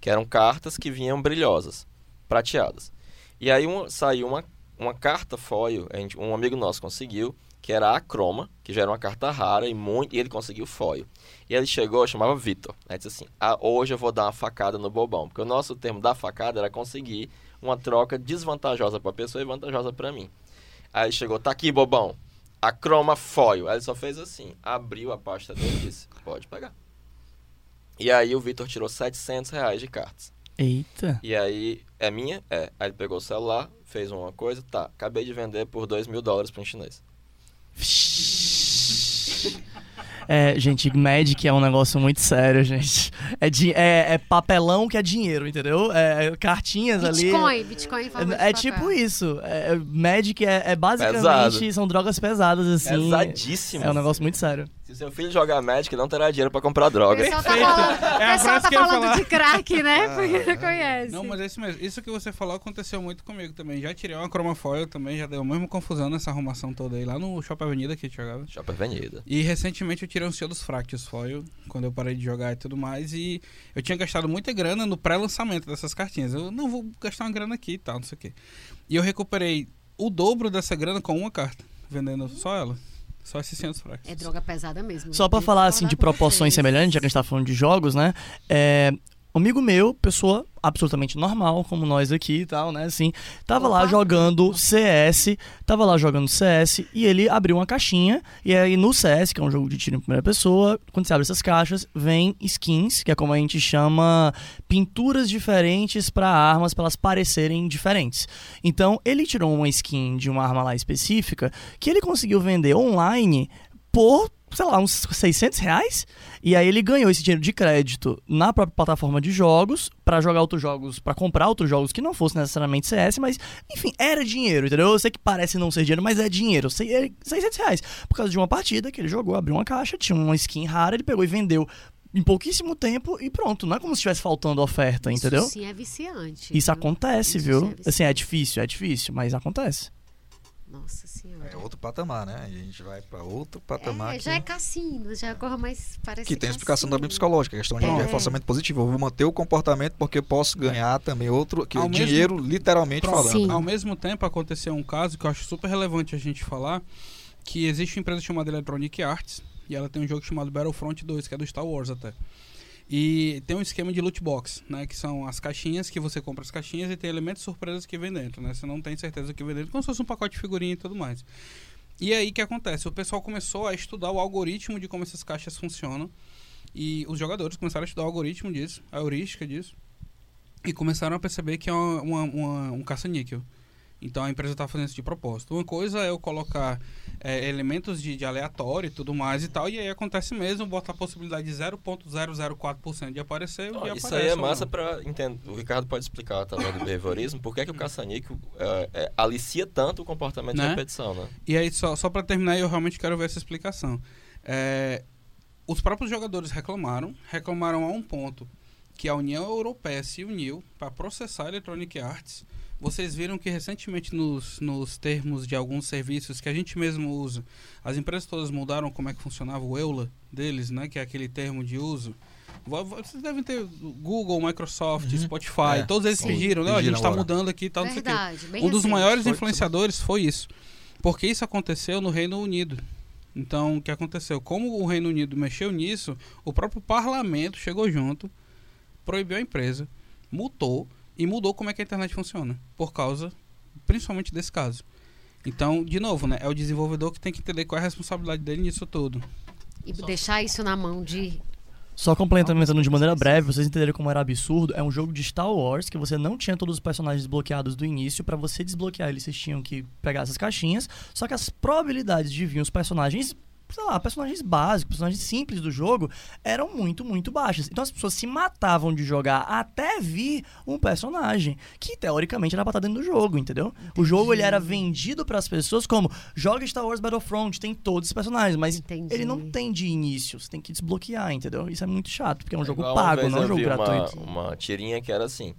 que eram cartas que vinham brilhosas, prateadas. E aí saiu uma, uma carta foil, gente- um amigo nosso conseguiu, que era a Croma, que já era uma carta rara e muito, e ele conseguiu foil. E ele chegou, chamava Vitor. Aí disse assim: ah, hoje eu vou dar uma facada no bobão. Porque o nosso termo da facada era conseguir uma troca desvantajosa para a pessoa e vantajosa para mim. Aí ele chegou, tá aqui, bobão. A Croma Foil. Aí ele só fez assim, abriu a pasta dele e disse, pode pegar. E aí o Vitor tirou 700 reais de cartas. Eita. E aí, é minha? É. Aí ele pegou o celular, fez uma coisa, tá, acabei de vender por 2 mil dólares para um chinês. É, gente, Magic é um negócio muito sério, gente. É, di- é, é papelão que é dinheiro, entendeu? É cartinhas ali. Bitcoin, Bitcoin em forma de É, é tipo isso. É, é- Magic é, é basicamente Pesado. são drogas pesadas, assim. Pesadíssimo. É um negócio muito sério. Se seu filho jogar Magic, não terá dinheiro para comprar O droga. pessoal tá falando, o É a pessoal tá falando de crack, né? Ah. Porque não conhece. Não, mas é isso mesmo. Isso que você falou aconteceu muito comigo também. Já tirei uma Chromafoil também, já deu a mesma confusão nessa arrumação toda aí, lá no Shopping Avenida que a gente jogava. Shopping Avenida. E recentemente eu tirei um Senhor dos Fractos Foil, quando eu parei de jogar e tudo mais, e eu tinha gastado muita grana no pré-lançamento dessas cartinhas. Eu não vou gastar uma grana aqui e tal, não sei o quê. E eu recuperei o dobro dessa grana com uma carta, vendendo só ela. Só esses Senhor dos Fractos. É droga pesada mesmo. Só pra Tem que falar assim de proporções semelhantes, já que a gente tá falando de jogos, né? É, um amigo meu, pessoa absolutamente normal, como nós aqui e tal, né? Assim, tava lá Opa. jogando CS, tava lá jogando CS e ele abriu uma caixinha. E aí no CS, que é um jogo de tiro em primeira pessoa, quando você abre essas caixas, vem skins, que é como a gente chama pinturas diferentes pra armas, pra elas parecerem diferentes. Então ele tirou uma skin de uma arma lá específica que ele conseguiu vender online por, sei lá, uns 600 reais. E aí ele ganhou esse dinheiro de crédito na própria plataforma de jogos pra jogar outros jogos, pra comprar outros jogos que não fossem necessariamente CS, mas enfim, era dinheiro, entendeu? Eu sei que parece não ser dinheiro, mas é dinheiro. Sei- é 600 reais. Por causa de uma partida que ele jogou, abriu uma caixa, tinha uma skin rara, ele pegou e vendeu em pouquíssimo tempo e pronto. Não é como se estivesse faltando oferta, entendeu? Isso sim é viciante. Isso acontece, Isso viu? é. Assim, é difícil, é difícil, mas acontece. Nossa senhora. É outro patamar, né? E a gente vai pra outro patamar É, que, já é cassino, já corra mais parece que tem a explicação também cassino. psicológica, a questão de É. reforçamento positivo. Eu vou manter o comportamento porque eu posso ganhar também outro que Ao mesmo- dinheiro literalmente Pronto. falando. Sim. Ao mesmo tempo, aconteceu um caso que eu acho super relevante a gente falar, que existe uma empresa chamada Electronic Arts e ela tem um jogo chamado Battlefront 2, que é do Star Wars até. E tem um esquema de loot box, né? Que são as caixinhas que você compra as caixinhas e tem elementos surpresas que vem dentro, né? Você não tem certeza do que vem dentro, como se fosse um pacote de figurinha e tudo mais. E aí que acontece? O pessoal começou a estudar o algoritmo de como essas caixas funcionam. E os jogadores começaram a estudar o algoritmo disso, a heurística disso. E começaram a perceber que é uma, uma, uma, um caça-níquel. Então a empresa está fazendo isso de propósito. Uma coisa é eu colocar é, elementos de, de, aleatório e tudo mais e tal, e aí acontece mesmo, bota a possibilidade de 0.004% de aparecer e Isso aparece, aí é massa para entender. O Ricardo pode explicar através do behaviorismo por que, é que o caça-níquel é, é, alicia tanto o comportamento Né? de repetição, né? E aí, só, só para terminar, eu realmente quero ver essa explicação. É, os próprios jogadores reclamaram, reclamaram a um ponto que a União Europeia se uniu para processar a Electronic Arts. Vocês viram que recentemente nos, nos termos de alguns serviços que a gente mesmo usa, as empresas todas mudaram como é que funcionava o EULA deles, né? Que é aquele termo de uso. Vo- vo- Vocês devem ter Google, Microsoft, Spotify, É, todos eles pediram, né? A gente está mudando aqui e tal, não sei o quê Verdade, um dos recente. maiores Foi- influenciadores foi isso. Porque isso aconteceu no Reino Unido. Então, o que aconteceu? Como o Reino Unido mexeu nisso, o próprio parlamento chegou junto, proibiu a empresa, multou e mudou como é que a internet funciona. Por causa, principalmente desse caso. Então, de novo, né? É o desenvolvedor que tem que entender qual é a responsabilidade dele nisso tudo. E deixar isso na mão de. Só complementando de maneira breve, vocês entenderem como era absurdo, é um jogo de Star Wars que você não tinha todos os personagens desbloqueados do início. Pra você desbloquear eles, vocês tinham que pegar essas caixinhas. Só que as probabilidades de vir os personagens, sei lá, personagens básicos, personagens simples do jogo, eram muito, muito baixas. Então as pessoas se matavam de jogar até vir um personagem que teoricamente era pra estar dentro do jogo, entendeu? O jogo ele era vendido pras pessoas como joga Star Wars Battlefront, tem todos os personagens, mas Entendi. ele não tem de início, você tem que desbloquear, entendeu? Isso é muito chato, porque é um jogo Igual uma pago, não é um jogo vi uma- gratuito. Uma, tirinha que era assim.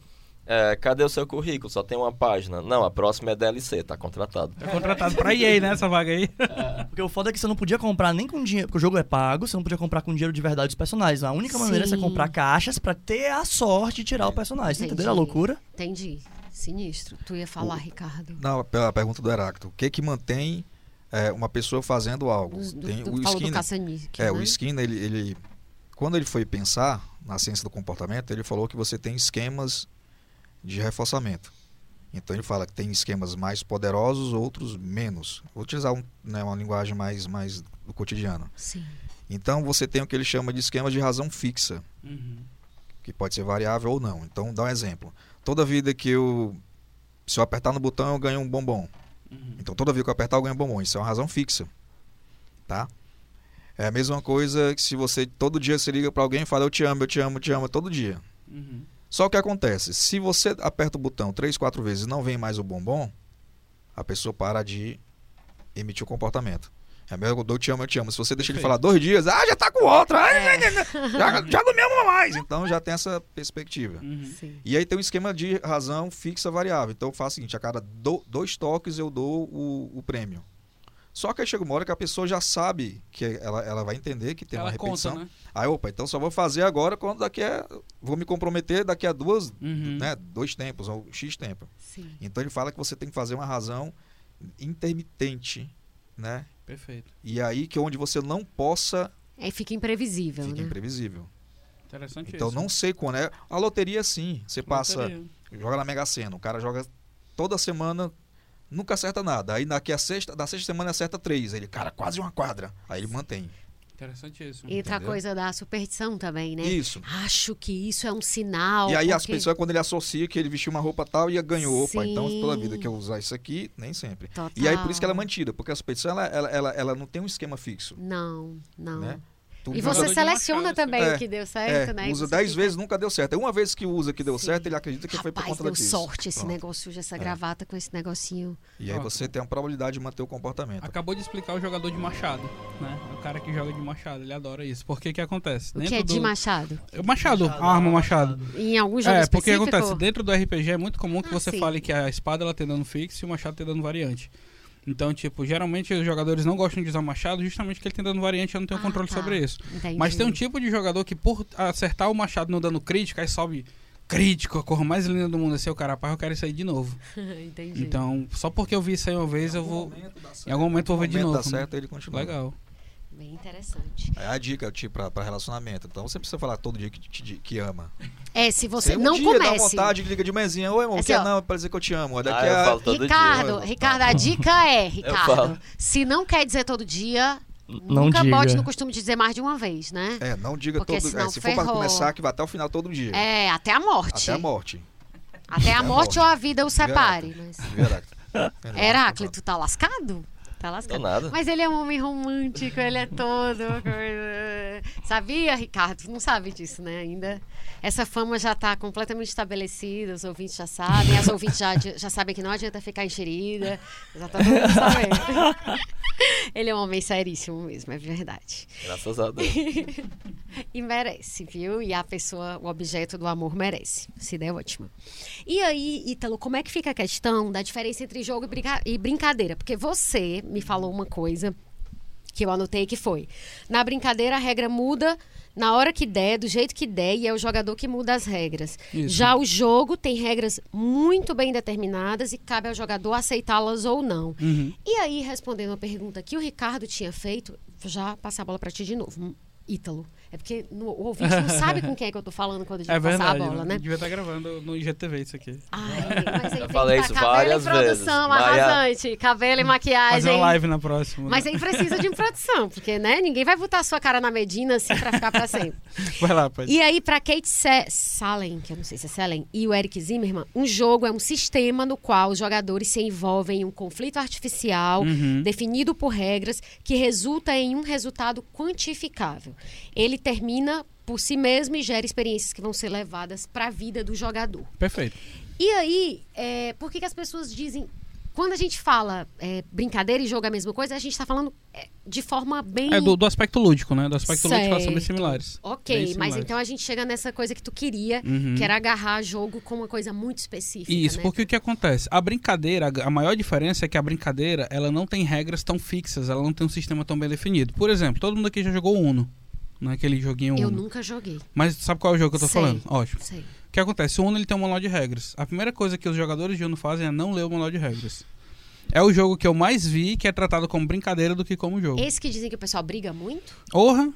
É, cadê o seu currículo? Só tem uma página. Não, a próxima é DLC, tá contratado. É contratado pra EA, né? Essa vaga aí. Porque o foda é que você não podia comprar nem com dinheiro, porque o jogo é pago, você não podia comprar com dinheiro de verdade os personagens. A única maneira é você comprar caixas pra ter a sorte de tirar o personagem. Você Entendi. entendeu a loucura? Entendi. Sinistro. Tu ia falar, Ricardo. Não, pela pergunta do Heráclito. O que que mantém é, uma pessoa fazendo algo? Do, Tem do, o Skinner. É, né? o Skinner, ele, ele- quando ele foi pensar na ciência do comportamento, ele falou que você tem esquemas de reforçamento. Então ele fala que tem esquemas mais poderosos, outros menos. Vou utilizar um, né, uma linguagem mais, mais do cotidiano. Sim. Então você tem o que ele chama de esquema de razão fixa, Uhum. que pode ser variável ou não. Então dá um exemplo. Toda vida que eu se eu apertar no botão eu ganho um bombom. Uhum. Então toda vez que eu apertar eu ganho um bombom. Isso é uma razão fixa. Tá? É a mesma coisa que se você todo dia se liga para alguém e fala eu te amo, eu te amo, eu te amo todo dia. Uhum. Só o que acontece, se você aperta o botão três, quatro vezes e não vem mais o bombom, a pessoa para de emitir o comportamento. É mesmo, eu te amo, eu te amo. Se você deixa ele falar dois dias, ah, já tá com outra, ah, já, já não me ama mais. Então já tem essa perspectiva. Uhum. E aí tem um esquema de razão fixa variável. Então eu faço o seguinte, a cada do- dois toques eu dou o, o prêmio. Só que aí chega uma hora que a pessoa já sabe que ela, ela vai entender que tem uma Ela repetição. conta, né? Aí, opa, então só vou fazer agora quando daqui a. Vou me comprometer daqui a duas, Uhum. né? Dois tempos, ou X tempo. Sim. Então ele fala que você tem que fazer uma razão intermitente, né? Perfeito. E aí que é onde você não possa Aí fica imprevisível, fica né? imprevisível. Interessante Então isso. não sei quando é. A loteria sim. Você passa, Loteria. joga na Mega Sena, o cara joga toda semana, nunca acerta nada. Aí daqui a sexta, da sexta semana acerta três. Aí ele, cara, quase uma quadra. Aí ele mantém. Interessantíssimo. Entra a Entendeu? coisa da superstição também, né? Isso. Acho que isso é um sinal. E aí as porque- pessoas, quando ele associa que ele vestiu uma roupa tal e ganhou, opa, então toda vida que eu usar isso aqui, nem sempre. Total. E aí por isso que ela é mantida, porque a superstição ela, ela, ela, ela não tem um esquema fixo, Não, não. né? E você seleciona machado, também é, o que deu certo, é, né? Usa 10 fica- vezes, nunca deu certo. Aí uma vez que usa que deu Sim. certo, ele acredita que foi por Rapaz, conta deu disso. sorte esse Pronto. negócio, essa É. gravata com esse negocinho. E aí você tem a probabilidade de manter o comportamento. Acabou de explicar o jogador de machado, né? O cara que joga de machado, ele adora isso. Por que que acontece? O que é de do... machado? É o Machado, a arma machado. Em algum jogo É, porque específico? acontece, dentro do RPG é muito comum que Ah, você sim. fale que a espada ela tem dano fixo e o machado tem dano variante. Então, tipo, geralmente os jogadores não gostam de usar machado justamente porque ele tem dano variante e eu não tenho Ah, controle tá. sobre isso. Entendi. Mas tem um tipo de jogador que por acertar o machado no dano crítico, aí sobe crítico, a cor mais linda do mundo é ser o cara, eu quero isso aí de novo. Entendi. Então, só porque eu vi isso aí uma vez, eu vou. Em algum momento eu vou ver de novo. dá né? certo, ele continua. Legal. Bem interessante. É a dica, tipo, pra, pra relacionamento. Então você precisa falar todo dia que, te- que ama. É, se você Você um não dia dá comece. vontade, liga de manhãzinha. Oi, irmão, Assim, quer ó. não, pra dizer que eu te amo. Daqui Ah, eu a... falo todo Ricardo, dia. Ricardo, a dica é, Ricardo, se não quer dizer todo dia, Não nunca diga. bote no costume de dizer mais de uma vez, né? É, não diga Porque todo... senão É, se for pra ferrou. começar, que vai até o final todo dia. É, até a morte. Até a morte. Até a a morte morte. ou a vida o separe. Mas... Heráclito. Heráclito, tá lascado? Tá lascado. nada. Mas ele é um homem romântico, ele é todo. Sabia, Ricardo? Não sabe disso, né? Ainda. Essa fama já tá completamente estabelecida, os ouvintes já sabem, as ouvintes já, já sabem que não adianta ficar enxerida. Já tá todo mundo sabendo. Ele é um homem seríssimo mesmo, é verdade. Graças a Deus. E merece, viu? E a pessoa, o objeto do amor merece. Se der, ótimo. E aí, Ítalo, como é que fica a questão da diferença entre jogo e, brinca- e brincadeira? Porque você me falou uma coisa que eu anotei que foi. Na brincadeira, a regra muda na hora que der, do jeito que der, e é o jogador que muda as regras. Isso. Já o jogo tem regras muito bem determinadas e cabe ao jogador aceitá-las ou não. Uhum. E aí, respondendo a pergunta que o Ricardo tinha feito, já passar a bola pra ti de novo. Ítalo. É porque no- o ouvinte não sabe com quem é que eu tô falando quando a gente É passar verdade. a bola, né? Devia estar gravando no IGTV isso aqui. Ai, mas aí Eu falei tá isso cabelo várias e produção, vezes. Maia- arrasante. Cabelo e maquiagem. Fazer uma live na próxima. né? Mas aí precisa de produção, porque, né? Ninguém vai botar a sua cara na Medina assim pra ficar pra sempre. Vai lá, pai. E aí, pra Kate Se Salen, que eu não sei se é Salen, e o Eric Zimmerman, um jogo é um sistema no qual os jogadores se envolvem em um conflito artificial Uhum. definido por regras que resulta em um resultado quantificável. Ele termina por si mesmo e gera experiências que vão ser levadas para a vida do jogador. Perfeito. E aí, é, por que, que as pessoas dizem. Quando a gente fala é, brincadeira e jogo é a mesma coisa, a gente está falando é, de forma bem. É do, do aspecto lúdico, né? Do aspecto lúdico elas são bem Certo. similares. Ok, Bem mas similares. então a gente chega nessa coisa que tu queria, Uhum. que era agarrar jogo com uma coisa muito específica. Isso, né? porque o que acontece? A brincadeira, a maior diferença é que a brincadeira, ela não tem regras tão fixas, ela não tem um sistema tão bem definido. Por exemplo, todo mundo aqui já jogou Uno, né? Aquele joguinho Eu Uno. nunca joguei. Mas sabe qual é o jogo que eu tô Sei. falando? Ótimo. Sei. O que acontece? O Uno ele tem um manual de regras. A primeira coisa que os jogadores de Uno fazem é não ler o manual de regras. É o jogo que eu mais vi que é tratado como brincadeira do que como jogo. Esse que dizem que o pessoal briga muito? Orra!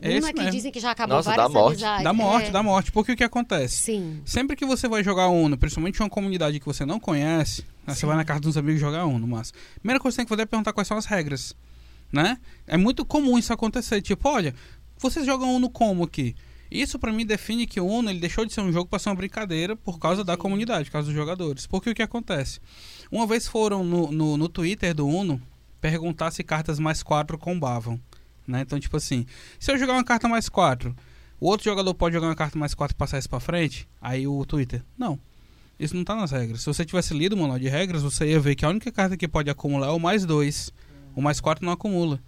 É Uma esse que mesmo. dizem que já acabou Nossa, várias dá morte. amizades. Dá morte, É, dá morte. Porque o que acontece? Sim. Sempre que você vai jogar Uno, principalmente em uma comunidade que você não conhece, né, você vai na casa dos amigos jogar Uno, mas a primeira coisa que você tem que fazer é perguntar quais são as regras, né? É muito comum isso acontecer, tipo, olha, vocês jogam Uno como aqui? Isso pra mim define que o Uno ele deixou de ser um jogo para ser uma brincadeira por causa da Entendi. comunidade, por causa dos jogadores. Porque o que acontece? Uma vez foram no, no, no Twitter do Uno perguntar se cartas mais 4 combavam. Né? Então, tipo assim, se eu jogar uma carta mais 4, o outro jogador pode jogar uma carta mais 4 e passar isso pra frente? Aí o Twitter, não. Isso não tá nas regras. Se você tivesse lido o manual de regras, você ia ver que a única carta que pode acumular é o mais 2. O mais 4 não acumula.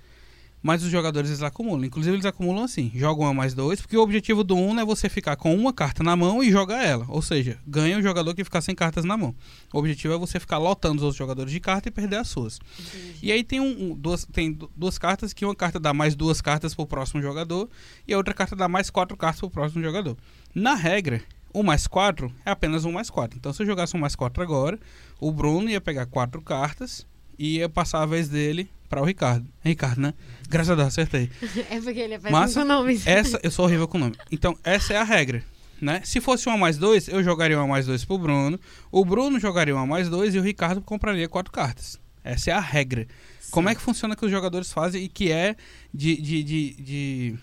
Mas os jogadores eles acumulam. Inclusive, eles acumulam assim: jogam a mais 2, porque o objetivo do 1 um é você ficar com uma carta na mão e jogar ela. Ou seja, ganha o jogador que ficar sem cartas na mão. O objetivo é você ficar lotando os outros jogadores de carta e perder as suas. E aí tem, um, duas, tem du- duas cartas que uma carta dá mais duas cartas pro próximo jogador e a outra carta dá mais quatro cartas pro próximo jogador. Na regra, o mais quatro é apenas um mais quatro. Então se eu jogasse um mais quatro agora, o Bruno ia pegar quatro cartas e ia passar a vez dele para o Ricardo. É Ricardo, né? Graças a Deus, acertei. É porque ele é péssimo com nomes. Essa, eu sou horrível com nome. Então, essa é a regra. Né? Se fosse uma mais dois, eu jogaria uma mais dois pro Bruno. O Bruno jogaria uma mais dois e o Ricardo compraria quatro cartas. Essa é a regra. Como é que funciona que os jogadores fazem e que é de, de, de, de,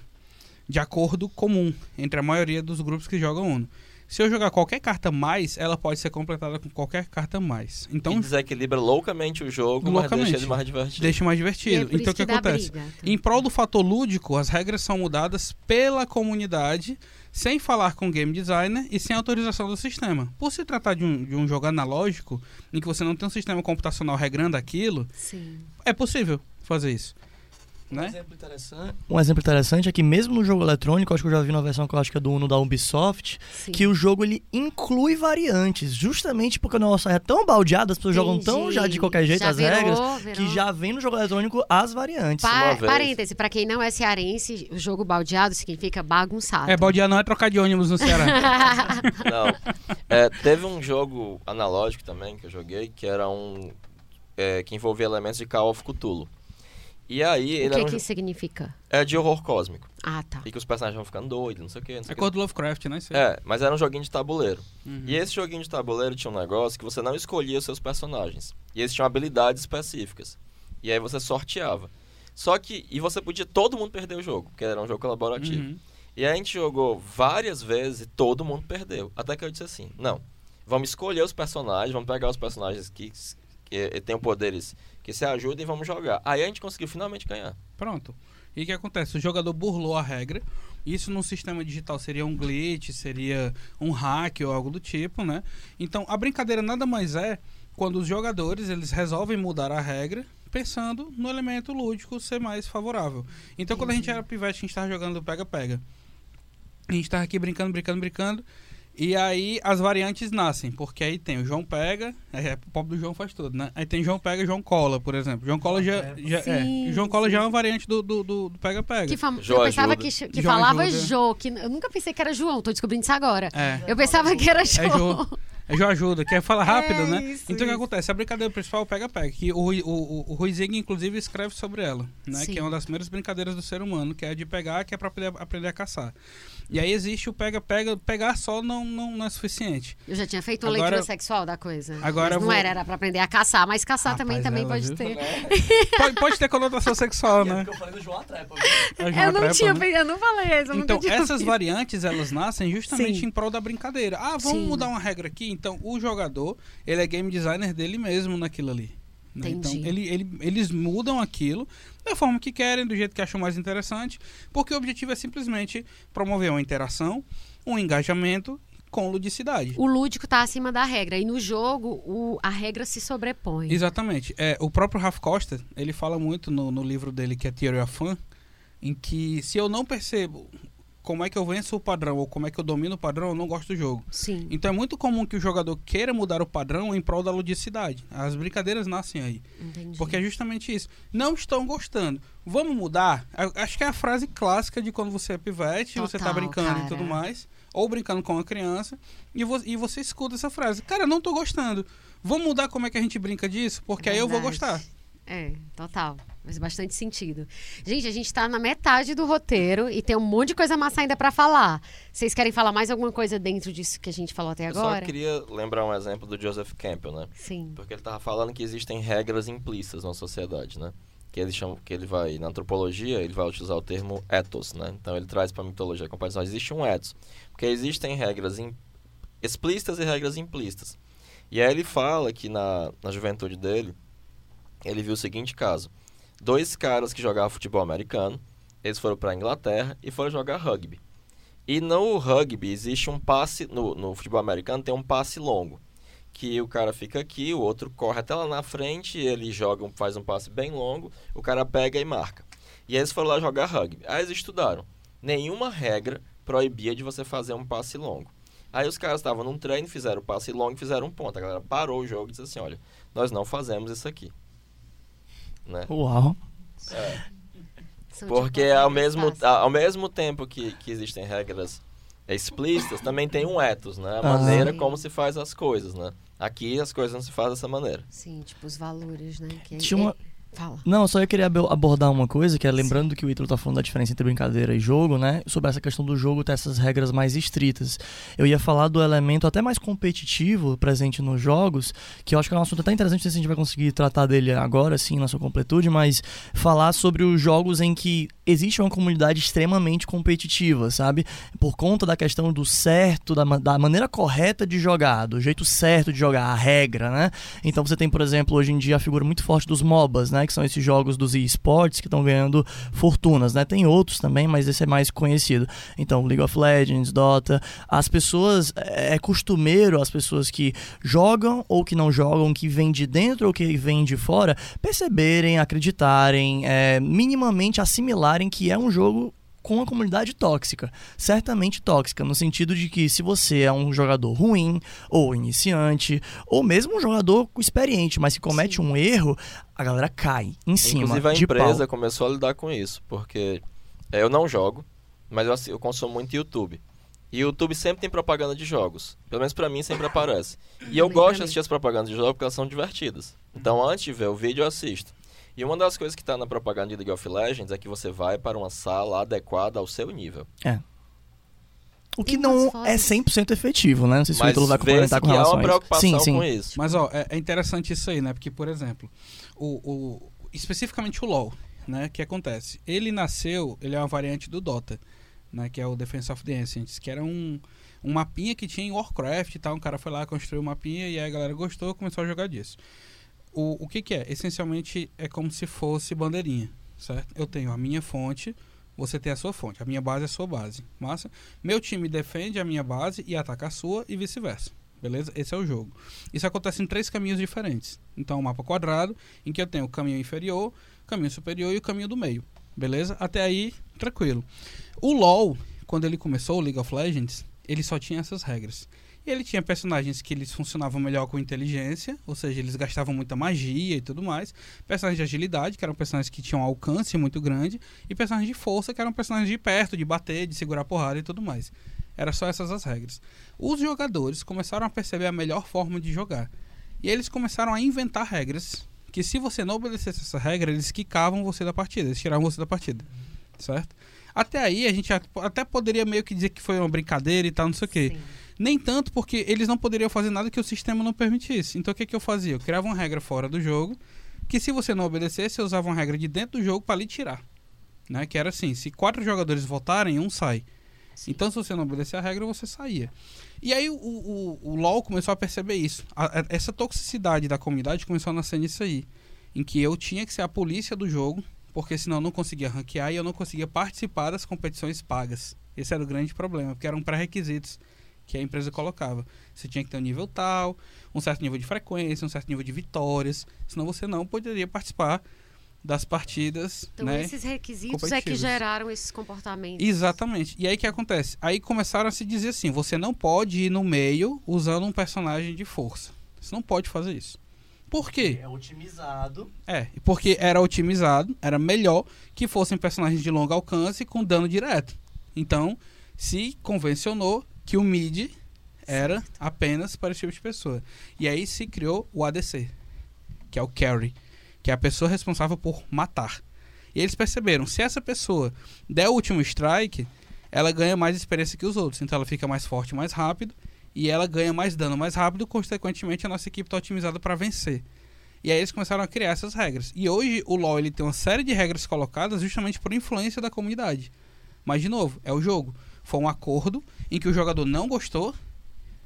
de acordo comum entre a maioria dos grupos que jogam Uno. Se eu jogar qualquer carta mais, ela pode ser completada com qualquer carta mais. Então, que desequilibra loucamente o jogo, Loucamente. mas deixa ele mais divertido. deixa mais E é divertido. por então, o que dá acontece? briga. Em prol do fator lúdico, as regras são mudadas pela comunidade, sem falar com o game designer e sem autorização do sistema. Por se tratar de um, de um jogo analógico, em que você não tem um sistema computacional regrando aquilo, Sim. é possível fazer isso. Um né? exemplo, interessante, um exemplo interessante é que mesmo no jogo eletrônico, acho que eu já vi na versão que eu acho que é do Uno da Ubisoft, Sim. que o jogo ele inclui variantes, justamente porque o negócio é tão baldeado, as pessoas jogam tão Entendi. já de qualquer jeito Já as virou, regras, virou. que já vem no jogo eletrônico as variantes. Pa. Parêntese, pra quem não é cearense, o jogo baldeado significa bagunçado. É, baldear não é trocar de ônibus no Ceará. Não. É, teve um jogo analógico também que eu joguei, que era um. é, que envolvia elementos de Call of Cthulhu. E aí o ele que era um, que isso significa? é de horror cósmico. Ah, tá. E que os personagens vão ficando doidos, não sei o que, não sei É o que. cor do Lovecraft, né? É, mas era um joguinho de tabuleiro. Uhum. E esse joguinho de tabuleiro tinha um negócio que você não escolhia os seus personagens. E eles tinham habilidades específicas. E aí você sorteava. Só que. E você podia todo mundo perder o jogo, porque era um jogo colaborativo. Uhum. E aí a gente jogou várias vezes e todo mundo perdeu. Até que eu disse assim: não, vamos escolher os personagens, vamos pegar os personagens que, que têm poderes que se ajudem e vamos jogar. Aí a gente conseguiu finalmente ganhar. Pronto. E o que acontece? O jogador burlou a regra. Isso num sistema digital seria um glitch, seria um hack ou algo do tipo, né? Então a brincadeira nada mais é quando os jogadores eles resolvem mudar a regra pensando no elemento lúdico ser mais favorável. Então quando a gente era pivete, a gente estava jogando pega-pega. A gente tava aqui brincando, brincando, brincando. E aí as variantes nascem, porque aí tem o João Pega, é, o pobre do João faz tudo, né? Aí tem João Pega e João Cola, por exemplo. João Cola já, já é. Sim, João Cola sim. já é uma variante do do- do do Pega-Pega. Que fam... Eu pensava ajuda. que, que Jô falava ajuda. Jô, que eu nunca pensei que era João, tô descobrindo isso agora. É. Eu pensava que era Jô. É Jô. É Jô ajuda, que é fala rápido, É, né? isso, então o que acontece? A brincadeira principal é o pega-pega, que o, Rui- o, o, o Ruizinho, inclusive, escreve sobre ela, né? Sim. Que é uma das primeiras brincadeiras do ser humano, que é de pegar, que é pra poder aprender a caçar. E aí existe o pega-pega, pegar só não, não, não é suficiente. Eu já tinha feito uma Agora- leitura sexual da coisa. Agora não vou- era, era pra aprender a caçar, mas caçar também, Rapaz, também ela, pode viu? ter. Pode, pode ter conotação sexual, né? eu falei do João Atrepa. É Eu não tinha, né? eu não falei isso. eu nunca Então, tinha essas ouvido. variantes, elas nascem justamente Sim. em prol da brincadeira. Ah, vamos Sim. mudar uma regra aqui? Então, o jogador, ele é game designer dele mesmo naquilo ali. né? Então, ele, ele- eles mudam aquilo da forma que querem, do jeito que acham mais interessante, porque o objetivo é simplesmente promover uma interação, um engajamento com ludicidade. O lúdico tá acima da regra. E no jogo, o- a regra se sobrepõe. Exatamente. É, o próprio Ralph Costa, ele fala muito no, no livro dele, que é Theory of Fun, em que se eu não percebo como é que eu venço o padrão ou como é que eu domino o padrão, eu não gosto do jogo. Sim. Então é muito comum que o jogador queira mudar o padrão em prol da ludicidade. As brincadeiras nascem aí. Entendi. Porque é justamente isso. Não estão gostando. Vamos mudar? Acho que é a frase clássica de quando você é pivete, você tá Total, brincando cara. e tudo mais, ou brincando com uma criança, e, vo- e você escuta essa frase. Cara, não tô gostando. Vamos mudar como é que a gente brinca disso? Porque aí eu vou gostar. É, total. Faz bastante sentido. Gente, a gente tá na metade do roteiro e tem um monte de coisa massa ainda pra falar. Vocês querem falar mais alguma coisa dentro disso que a gente falou até Eu agora? só queria lembrar um exemplo do Joseph Campbell, né? Sim. Porque ele tava falando que existem regras implícitas na sociedade, né? Que ele chama, que ele vai na antropologia, ele vai utilizar o termo ethos, né? Então ele traz para mitologia comparação, existe um ethos, porque existem regras im- explícitas e regras implícitas. E aí ele fala que na, na juventude dele, ele viu o seguinte caso: dois caras que jogavam futebol americano, eles foram para Inglaterra e foram jogar rugby. E no rugby existe um passe no, no futebol americano tem um passe longo que o cara fica aqui, o outro corre até lá na frente, ele joga, faz um passe bem longo, o cara pega e marca. E aí eles foram lá jogar rugby. Aí eles estudaram. Nenhuma regra proibia de você fazer um passe longo. Aí os caras estavam num treino, fizeram o passe longo fizeram um ponto. A galera parou o jogo e disse assim, olha, nós não fazemos isso aqui. Né? Uau. São Porque tipo ao regras mesmo, ao mesmo tempo que, que existem regras explícitas, também tem um ethos, né? A Ah. maneira Sim. como se faz as coisas, né? Aqui as coisas não se fazem dessa maneira. Sim, tipo os valores, né? Que Tinha uma- é- Fala. Não, só eu queria ab- abordar uma coisa, que é lembrando que o Ítalo tá falando da diferença entre brincadeira e jogo, né? Sobre essa questão do jogo ter essas regras mais estritas. Eu ia falar do elemento até mais competitivo presente nos jogos, que eu acho que é um assunto até interessante, não sei se a gente vai conseguir tratar dele agora, assim, na sua completude, mas falar sobre os jogos em que existe uma comunidade extremamente competitiva, sabe? Por conta da questão do certo, da, da maneira correta de jogar, do jeito certo de jogar, a regra, né? Então você tem, por exemplo, hoje em dia a figura muito forte dos MOBAs, né? Que são esses jogos dos esportes que estão ganhando fortunas, né? Tem outros também, mas esse é mais conhecido. Então, League of Legends, Dota. As pessoas, é, é costumeiro as pessoas que jogam ou que não jogam, que vêm de dentro ou que vêm de fora, perceberem, acreditarem, é, minimamente assimilarem que é um jogo com uma comunidade tóxica, certamente tóxica, no sentido de que se você é um jogador ruim, ou iniciante, ou mesmo um jogador experiente, mas que comete Sim. um erro, a galera cai em cima. Inclusive a de empresa pau. começou a lidar com isso, porque eu não jogo, mas eu, eu consumo muito YouTube. E o YouTube sempre tem propaganda de jogos. Pelo menos pra mim sempre aparece. E eu gosto de assistir as propagandas de jogos porque elas são divertidas. Então antes de ver o vídeo eu assisto. E uma das coisas que está na propaganda de League of Legends é que você vai para uma sala adequada ao seu nível. É. O que não é 100% efetivo, né? Não sei se Mas o Ítalo vai complementar com relação há uma preocupação sim, sim. com isso. Mas, ó, é, é, interessante isso aí, né? Porque, por exemplo, o, o, especificamente o LoL, né? que acontece? Ele nasceu, ele é uma variante do Dota, né? Que é o Defense of the Ancients, que era um, um mapinha que tinha em Warcraft e tal. Um cara foi lá, construiu um mapinha e aí a galera gostou começou a jogar disso. O, o que, que é? Essencialmente é como se fosse bandeirinha, certo? Eu tenho a minha fonte, você tem a sua fonte. A minha base é a sua base. Massa? Meu time defende a minha base e ataca a sua e vice-versa. Beleza? Esse é o jogo. Isso acontece em três caminhos diferentes. Então, um mapa quadrado, em que eu tenho o caminho inferior, caminho superior e o caminho do meio. Beleza? Até aí, tranquilo. O LoL, quando ele começou, o League of Legends, ele só tinha essas regras. Ele tinha personagens que eles funcionavam melhor com inteligência, ou seja, eles gastavam muita magia e tudo mais. Personagens de agilidade, que eram personagens que tinham alcance muito grande. E personagens de força, que eram personagens de perto, de bater, de segurar porrada e tudo mais. Era só essas as regras. Os jogadores começaram a perceber a melhor forma de jogar. E eles começaram a inventar regras que se você não obedecesse essa regra, eles quicavam você da partida, eles tiravam você da partida. Certo? Até aí a gente até poderia meio que dizer que foi uma brincadeira e tal, não sei o quê. Sim. Nem tanto porque eles não poderiam fazer nada que o sistema não permitisse. Então o que, que eu fazia? Eu criava uma regra fora do jogo, que se você não obedecesse, eu usava uma regra de dentro do jogo para lhe tirar. Né? Que era assim, se quatro jogadores votarem, um sai. Sim. Então se você não obedecer a regra, você saía. E aí o, o, o LoL começou a perceber isso. A, a, essa toxicidade da comunidade começou a nascer nisso aí. Em que eu tinha que ser a polícia do jogo, porque senão eu não conseguia ranquear e eu não conseguia participar das competições pagas. Esse era o grande problema, porque eram pré-requisitos que a empresa colocava. Você tinha que ter um nível tal, um certo nível de frequência, um certo nível de vitórias, senão você não poderia participar das partidas. Então, né, esses requisitos é que geraram esses comportamentos. Exatamente. E aí o que acontece? Aí começaram a se dizer assim: você não pode ir no meio usando um personagem de força. Você não pode fazer isso. Por quê? É otimizado. É, porque era otimizado, era melhor que fossem personagens de longo alcance com dano direto. Então, se convencionou que o mid era apenas para esse tipo de pessoa. E aí se criou o ADC, que é o carry, que é a pessoa responsável por matar. E eles perceberam, se essa pessoa der o último strike, ela ganha mais experiência que os outros, então ela fica mais forte mais rápido e ela ganha mais dano mais rápido, consequentemente a nossa equipe está otimizada para vencer. E aí eles começaram a criar essas regras. E hoje o LoL ele tem uma série de regras colocadas justamente por influência da comunidade. Mas de novo, é o jogo. Foi um acordo em que o jogador não gostou,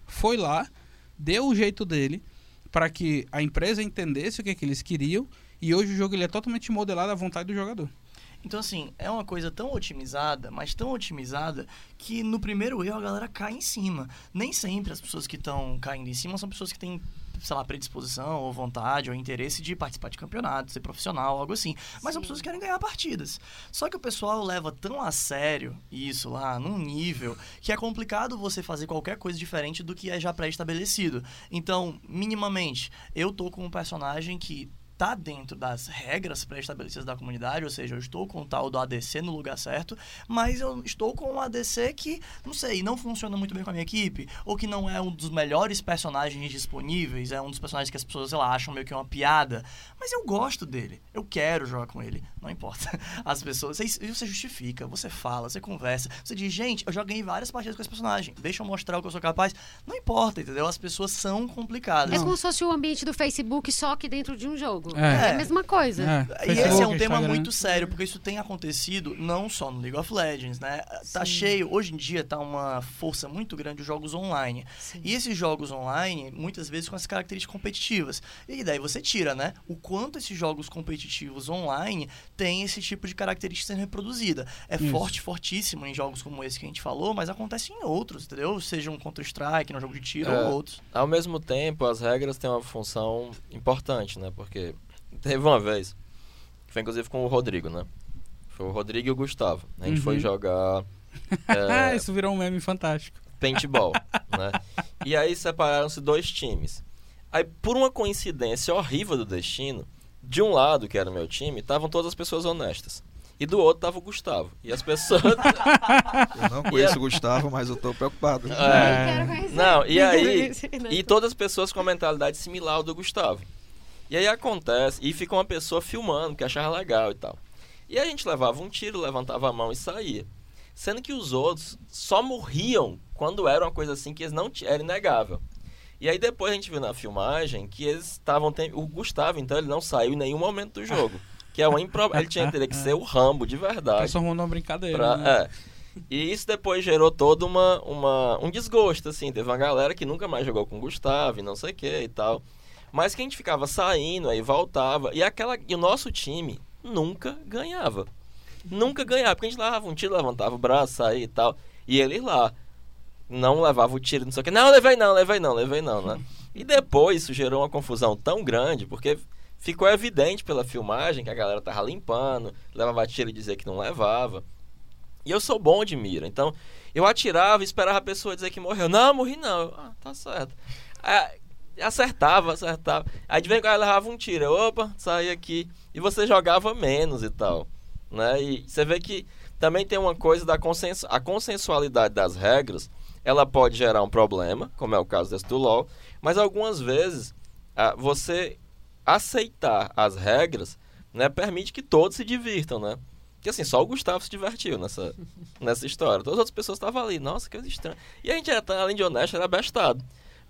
foi lá, deu o jeito dele para que a empresa entendesse o que, é que eles queriam e hoje o jogo ele é totalmente modelado à vontade do jogador. Então, assim, é uma coisa tão otimizada, mas tão otimizada, que no primeiro erro a galera cai em cima. Nem sempre as pessoas que estão caindo em cima são pessoas que têm sei lá, predisposição, ou vontade, ou interesse de participar de campeonato, ser profissional, algo assim. Mas Sim. são pessoas que querem ganhar partidas. Só que o pessoal leva tão a sério isso lá, num nível, que é complicado você fazer qualquer coisa diferente do que é já pré-estabelecido. Então, minimamente, eu tô com um personagem que está dentro das regras pré-estabelecidas da comunidade, ou seja, eu estou com o tal do ADC no lugar certo, mas eu estou com um ADC que, não sei, não funciona muito bem com a minha equipe, ou que não é um dos melhores personagens disponíveis, é um dos personagens que as pessoas, sei lá, acham meio que uma piada, mas eu gosto dele, eu quero jogar com ele, não importa. As pessoas, você, você justifica, você fala, você conversa, você diz, gente, eu já ganhei várias partidas com esse personagem, deixa eu mostrar o que eu sou capaz, não importa, entendeu? As pessoas são complicadas. É como se fosse o ambiente do Facebook só que dentro de um jogo. Jogo. É. É, a mesma coisa. É, E esse é um tema Instagram. muito sério, porque isso tem acontecido não só no League of Legends, né? Tá Sim. cheio, hoje em dia tá uma força muito grande os jogos online. Sim. E esses jogos online, muitas vezes com as características competitivas. E daí você tira, né? O quanto esses jogos competitivos online têm esse tipo de característica sendo reproduzida. É Isso. forte, fortíssimo em jogos como esse que a gente falou, mas acontece em outros, entendeu? Seja um Counter-Strike, no jogo de tiro É. ou outros. Ao mesmo tempo, as regras têm uma função importante, né? Porque teve uma vez, que foi inclusive com o Rodrigo, né? Foi o Rodrigo e o Gustavo. A gente Uhum. foi jogar Ah, é, isso virou um meme fantástico. paintball, né? E aí separaram-se dois times. Aí, por uma coincidência horrível do destino, de um lado, que era o meu time, estavam todas as pessoas honestas. E do outro tava o Gustavo. E as pessoas. Eu não conheço E o Gustavo, mas eu tô preocupado. É. Nem quero conhecer. Não, e aí-? E todas as pessoas com a mentalidade similar ao do Gustavo. E aí acontece, e fica uma pessoa filmando, que achava legal e tal. E a gente levava um tiro, levantava a mão e saía. Sendo que os outros só morriam quando era uma coisa assim que eles não era inegável. E aí depois a gente viu na filmagem que eles estavam. tem- O Gustavo, então, ele não saiu em nenhum momento do jogo. Que é uma impro... Ele tinha teria que ser o Rambo de verdade. Transformou numa brincadeira. Pra- né? é. E isso depois gerou todo uma, uma, um desgosto, assim. Teve uma galera que nunca mais jogou com o Gustavo e não sei o que e tal. Mas que a gente ficava saindo, aí voltava. E, aquela, e o nosso time nunca ganhava. Nunca ganhava. Porque a gente levava um tiro, levantava o braço, saía e tal. E eles lá. Não levava o tiro, não sei o que. Não, levei não, levei não, levei não, né? E depois isso gerou uma confusão tão grande, porque ficou evidente pela filmagem que a galera tava limpando, levava tiro e dizia que não levava. E eu sou bom de mira, então eu atirava e esperava a pessoa dizer que morreu. Não, morri não. Ah, tá certo. Aí, acertava, acertava. Aí de vez em quando ela levava um tiro. Opa, saí aqui. E você jogava menos e tal. Né? E você vê que também tem uma coisa da consensu a consensualidade das regras. Ela pode gerar um problema, como é o caso desse do LoL. Mas algumas vezes ah, você aceitar as regras né, permite que todos se divirtam, né? Porque assim, só o Gustavo se divertiu nessa, nessa história. Todas as outras pessoas estavam ali, nossa, que coisa estranha. E a gente era, além de honesto, era bestado.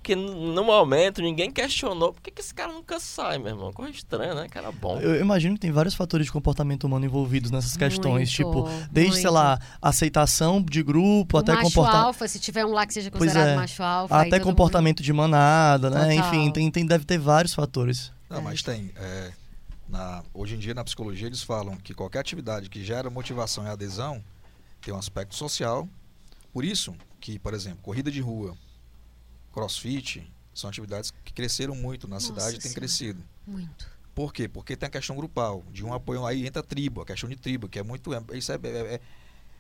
Porque no momento ninguém questionou por que, que esse cara nunca sai, meu irmão. Coisa estranha, né? Cara bom. Eu imagino que tem vários fatores de comportamento humano envolvidos nessas questões. Muito, tipo, desde, sei muito. lá, aceitação de grupo, O até macho comportamento. alfa, se tiver um lá que seja considerado é. macho alfa. Até todo mundo- comportamento de manada, né? Total. Enfim, tem, tem, deve ter vários fatores. Não, mas tem. é, na, hoje em dia, na psicologia, eles falam que qualquer atividade que gera motivação e adesão tem um aspecto social. Por isso que, por exemplo, corrida de rua, crossfit, são atividades que cresceram muito na Nossa cidade e têm Senhora. crescido. Muito. Por quê? Porque tem a questão grupal, de um apoio aí entra a tribo, a questão de tribo, que é muito. é- isso é, é, é-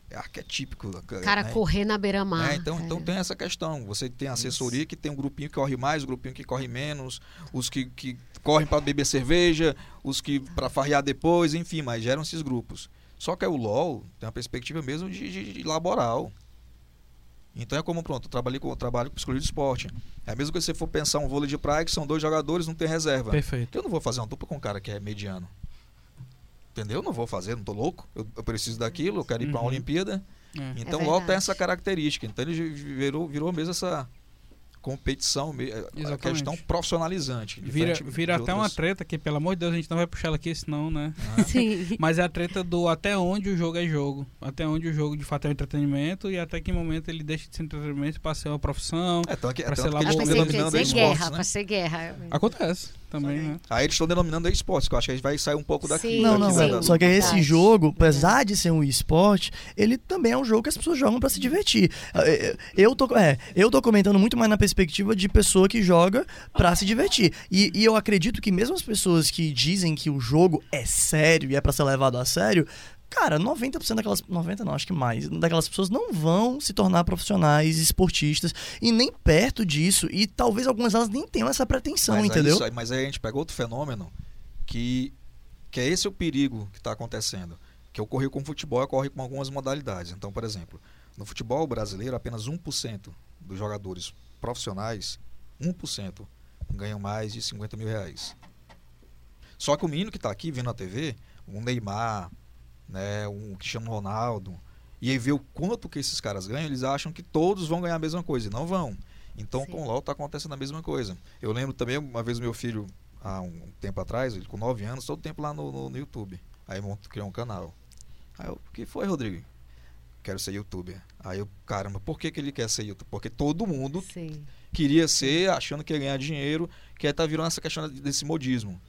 é arquetípico. Cara, né? correr na beira-mar. É, então, então cara. tem essa questão. Você tem assessoria que tem um grupinho que corre mais, o grupinho que corre menos, os que, que correm para beber cerveja, os que para farrear depois, enfim, mas geram esses grupos. Só que o LoL tem uma perspectiva mesmo de, de- de laboral. Então é como, pronto, eu trabalhei com, eu trabalho com psicologia de esporte. É mesmo que você for pensar um vôlei de praia que são dois jogadores, não tem reserva. Perfeito. Eu não vou fazer uma dupla com um cara que é mediano. Entendeu? Não vou fazer, não tô louco. Eu, eu preciso daquilo, eu quero ir para uma Uhum. Olimpíada. É. Então É o LoL tem essa característica. Então ele virou, virou mesmo essa competição, me- a Exatamente. questão profissionalizante. Vira, vira até uma outras- treta que, pelo amor de Deus, a gente não vai puxar ela aqui, senão, né? Sim. Mas é a treta do até onde o jogo é jogo. Até onde o jogo de fato é um entretenimento e até que momento ele deixa de ser entretenimento para ser uma profissão. É, tanto que, Pra tanto ser que eles estão guerra, né? pra ser guerra. Acontece também, né? Aí eles estão denominando esportes, que eu acho que a gente vai sair um pouco daqui. Sim, Não, daqui não, da- sim. da- Só que esse Verdade. jogo, apesar de ser um esporte, ele também é um jogo que as pessoas jogam pra se divertir. É, é, Eu tô, é, eu tô comentando muito mais na perspectiva de pessoa que joga pra se divertir. E, e eu acredito que mesmo as pessoas que dizem que o jogo é sério e é pra ser levado a sério, cara, 90% daquelas. 90% não, acho que mais. Daquelas pessoas não vão se tornar profissionais, esportistas, e nem perto disso. E talvez algumas delas nem tenham essa pretensão, mas aí entendeu? isso aí- mas aí a gente pega outro fenômeno que, que é esse o perigo que está acontecendo. Que ocorreu com o futebol, ocorre com algumas modalidades. Então, por exemplo, no futebol brasileiro, apenas 1% dos jogadores profissionais, 1%, ganham mais de 50 mil reais. Só que o menino que está aqui vendo na TV, um Neymar, né, um Cristiano Ronaldo, e aí vê o quanto que esses caras ganham, eles acham que todos vão ganhar a mesma coisa, e não vão. Então Sim. com o LoL está acontecendo a mesma coisa. Eu lembro também, uma vez meu filho há um tempo atrás, ele com 9 anos, todo tempo lá no, no, no YouTube. Aí montou, criou um canal. Aí eu, o que foi, Rodrigo? Quero ser youtuber. Aí eu, caramba, por que, que ele quer ser youtuber? Porque todo mundo Sim. queria ser, achando que ia ganhar dinheiro, que aí tá virando essa questão desse modismo.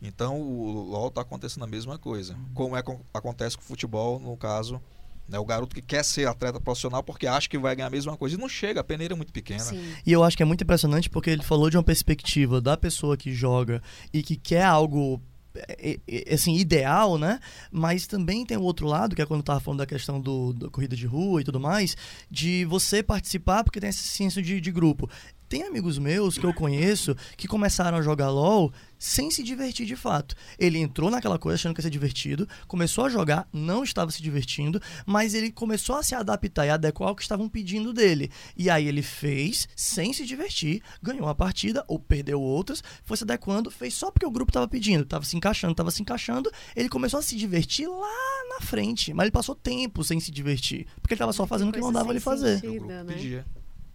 Então o LoL tá acontecendo a mesma coisa. Como é acontece com o futebol, no caso, né, o garoto que quer ser atleta profissional porque acha que vai ganhar a mesma coisa. E não chega, a peneira é muito pequena. Sim. E eu acho que é muito impressionante porque ele falou de uma perspectiva da pessoa que joga e que quer algo é, é, assim, ideal, né? Mas também tem o outro lado, que é quando eu tava falando da questão do, da corrida de rua e tudo mais, de você participar porque tem esse senso de, de grupo. Tem amigos meus que eu conheço que começaram a jogar LOL sem se divertir de fato. Ele entrou naquela coisa achando que ia ser divertido, começou a jogar, não estava se divertindo, mas ele começou a se adaptar e adequar ao que estavam pedindo dele. E aí ele fez sem se divertir, ganhou uma partida ou perdeu outras, foi se adequando, fez só porque o grupo estava pedindo, estava se encaixando, estava se encaixando, ele começou a se divertir lá na frente, mas ele passou tempo sem se divertir, porque ele estava só fazendo o que Coisa mandava ele fazer. sentido. O grupo né?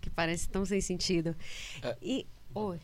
Que parece tão sem sentido. É. E. Oi.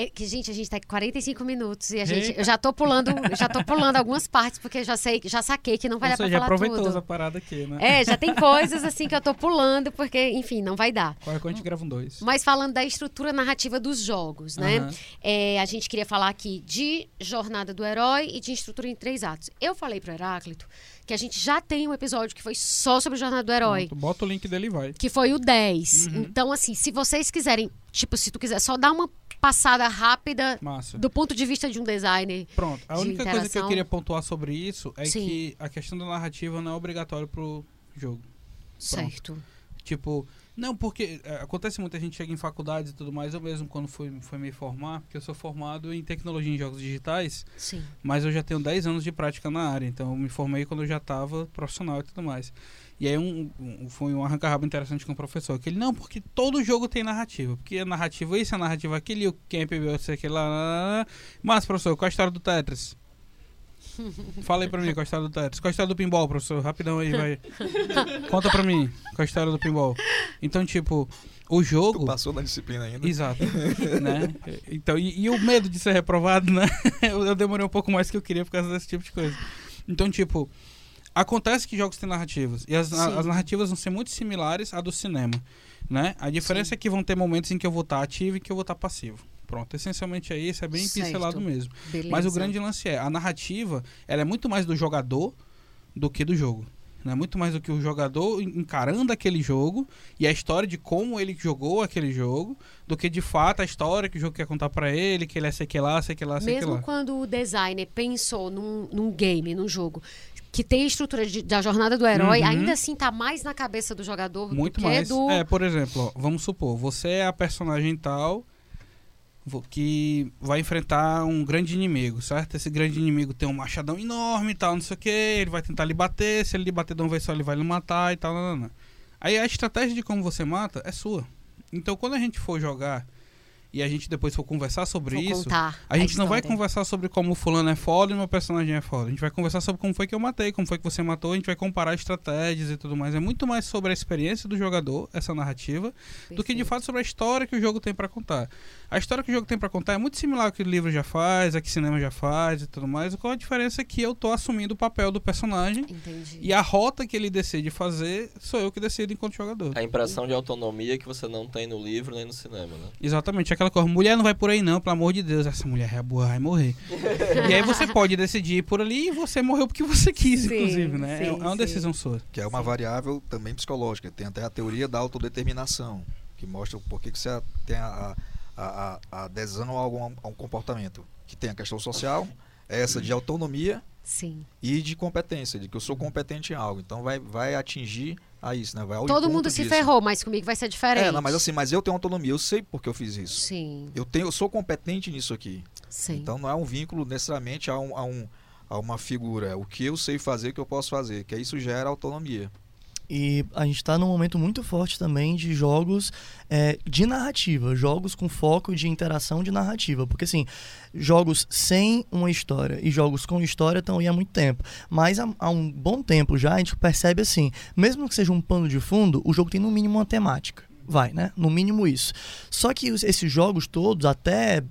É que, gente, a gente tá com 45 minutos e a gente. Eita. Eu já tô pulando, já tô pulando algumas partes, porque já sei, já saquei que não vai Ou dar seja, pra falar aproveitou tudo. a parada aqui, né? É, já tem coisas assim que eu tô pulando, porque, enfim, não vai dar. Qualquer coisa a gente grava um dois. Mas falando da estrutura narrativa dos jogos, né? Aham. É, a gente queria falar aqui de jornada do herói e de estrutura em três atos. Eu falei pro Heráclito que a gente já tem um episódio que foi só sobre jornada do herói. Pronto, Bota o link dele e vai. Que foi o 10. Uhum. Então, assim, se vocês quiserem, tipo, se tu quiser só dar uma passada rápida Massa. do ponto de vista de um designer. Pronto. A de única coisa que eu interação. queria pontuar sobre isso é Sim. que a questão da narrativa não é obrigatória pro jogo. Certo. Tipo, não, porque é, acontece muita gente chega em faculdades e tudo mais. Eu mesmo, quando fui, fui me formar, porque eu sou formado em tecnologia em jogos digitais, Sim. mas eu já tenho 10 anos de prática na área. Então, eu me formei quando eu já estava profissional e tudo mais. E aí, um, um- foi um arranca-rabo interessante com o professor. Que ele, não, porque todo jogo tem narrativa. Porque a narrativa isso, a narrativa aquele, e o camp, eu sei que lá, lá, lá, lá. Mas, professor, qual a história do Tetris? Fala aí pra mim qual a história do Tetris. Qual a história do pinball, professor? Rapidão aí, vai. Conta pra mim qual a história do pinball. Então, tipo, o Tu jogo. passou na disciplina ainda. Exato. né? Então, e, e o medo de ser reprovado, né? Eu, eu demorei um pouco mais que eu queria por causa desse tipo de coisa. Então, tipo, acontece que jogos têm narrativas. E as, Sim. as narrativas vão ser muito similares à do cinema. Né? A diferença é que vão ter momentos em que eu vou estar ativo e que eu vou estar passivo. Pronto, essencialmente é isso, é bem Certo. pincelado mesmo. Beleza. Mas o grande lance é, a narrativa, ela é muito mais do jogador do que do jogo. Né? Muito mais do que o jogador en- encarando aquele jogo e a história de como ele jogou aquele jogo, do que de fato a história que o jogo quer contar pra ele, que ele é sei que lá, sei que lá, sei que Mesmo lá. quando o designer pensou num, num game, num jogo, que tem a estrutura de- da jornada do herói, Uhum. ainda assim tá mais na cabeça do jogador Muito do que mais. do. É, por exemplo, ó, vamos supor, você é a personagem tal que vai enfrentar um grande inimigo, certo? Esse grande inimigo tem um machadão enorme e tal, não sei o que, ele vai tentar lhe bater, se ele lhe bater de uma vez só, ele vai lhe matar e tal, não, não, não. Aí a estratégia de como você mata é sua. Então quando a gente for jogar e a gente depois for conversar sobre Vou isso, contar a gente não vai conversar sobre como o fulano é foda e meu personagem é foda. A gente vai conversar sobre como foi que eu matei, como foi que você matou, a gente vai comparar estratégias e tudo mais. É muito mais sobre a experiência do jogador, essa narrativa, do que de Perfeito. fato sobre a história que o jogo tem pra contar. A história que o jogo tem pra contar é muito similar ao que o livro já faz, a que o cinema já faz e tudo mais. Qual a diferença é que eu tô assumindo o papel do personagem Entendi. e a rota que ele decide fazer sou eu que decido enquanto jogador. A impressão de autonomia que você não tem no livro nem no cinema, né? Exatamente, aquela coisa, mulher não vai por aí não, pelo amor de Deus, essa mulher é boa, vai morrer. e aí você pode decidir ir por ali e você morreu porque você quis, Sim, inclusive, né? É- sim, é uma sim. decisão sua. Que é uma variável também psicológica. Tem até a teoria da autodeterminação, que mostra por que que você tem a, a, a- a adesão a, algum, a um comportamento. Que tem a questão social, essa de autonomia Sim. e de competência, de que eu sou competente em algo. Então vai, vai atingir a isso, né? Vai Todo mundo se disso. ferrou, mas comigo vai ser diferente. É, não, mas assim, mas eu tenho autonomia, eu sei porque eu fiz isso. Sim, Eu, tenho, eu sou competente nisso aqui. sim. Então não é um vínculo necessariamente a, um, a, um, a uma figura. O que eu sei fazer, que eu posso fazer. Que isso gera autonomia. E a gente está num momento muito forte também de jogos é, de narrativa, jogos com foco de interação de narrativa. Porque, assim, jogos sem uma história e jogos com história estão aí há muito tempo. Mas há, há um bom tempo já a gente percebe assim, mesmo que seja um pano de fundo, o jogo tem no mínimo uma temática. Vai, né? No mínimo isso. Só que esses jogos todos, até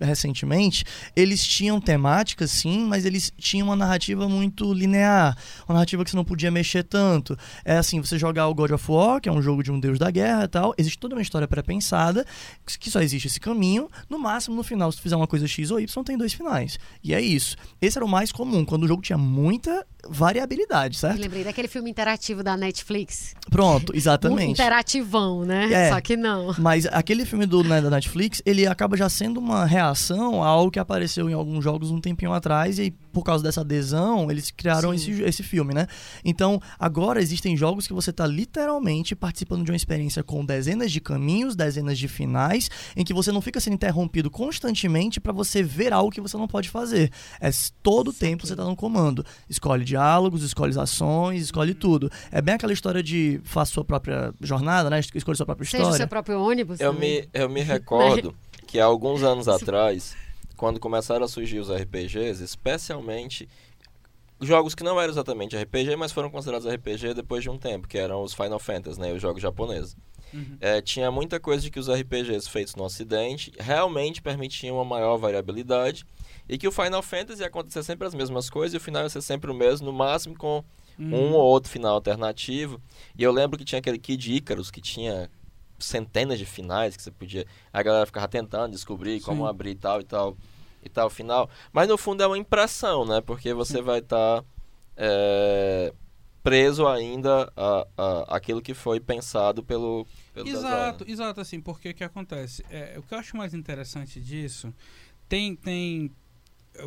recentemente, eles tinham temática, sim, mas eles tinham uma narrativa muito linear, uma narrativa que você não podia mexer tanto. É assim, você jogar o God of War, que é um jogo de um deus da guerra e tal, existe toda uma história pré-pensada, que só existe esse caminho, no máximo, no final, se tu fizer uma coisa X ou Y, tem dois finais. E é isso. Esse era o mais comum, quando o jogo tinha muita variabilidade, certo? Eu lembrei daquele filme interativo da Netflix. Pronto, Um exatamente. interativão, né? É. Só que não. Mas aquele filme do, né, da Netflix, ele acaba já sendo uma reação a algo que apareceu em alguns jogos um tempinho atrás e por causa dessa adesão, eles criaram Sim. esse, esse filme, né? Então, agora existem jogos que você está literalmente participando de uma experiência com dezenas de caminhos, dezenas de finais, em que você não fica sendo interrompido constantemente para você ver algo que você não pode fazer. É todo o tempo você tá no comando. Escolhe diálogos, escolhe ações, escolhe tudo. É bem aquela história de faça sua própria jornada, né? Escolhe sua própria Seja o história. seu próprio ônibus. Eu também. me, eu me recordo que há alguns anos atrás, quando começaram a surgir os RPGs, especialmente jogos que não eram exatamente RPG, mas foram considerados RPG depois de um tempo, que eram os Final Fantasy, né, os jogos japoneses. Uhum. É, tinha muita coisa de que os RPGs feitos no Ocidente realmente permitiam uma maior variabilidade e que o Final Fantasy ia acontecer sempre as mesmas coisas e o final ia ser sempre o mesmo, no máximo com Uhum. um ou outro final alternativo. E eu lembro que tinha aquele Kid Icarus que tinha centenas de finais que você podia. A galera ficava tentando descobrir como Sim. abrir tal e tal e tal final. Mas no fundo é uma impressão, né? Porque você vai estar preso ainda a, a aquilo que foi pensado pelo, pelo Exato, designer. exato, assim, porque o que acontece? É, o que eu acho mais interessante disso, tem, tem.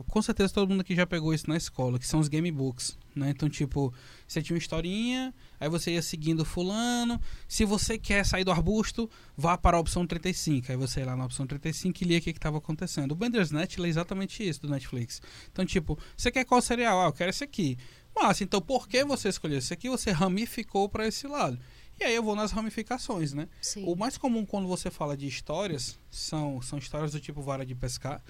Com certeza todo mundo aqui já pegou isso na escola, que são os gamebooks, né? Então, tipo, você tinha uma historinha, aí você ia seguindo fulano. Se você quer sair do arbusto, vá para a opção 35. Aí você ia lá na opção 35 e lia o que estava acontecendo. O Bandersnatch é exatamente isso do Netflix. Então, tipo, você quer qual serial? Ah, eu quero esse aqui. Mas, então, por que você escolheu esse aqui? Você ramificou para esse lado. E aí eu vou nas ramificações, né? Sim. O mais comum quando você fala de histórias são, são histórias do tipo vara de pescar,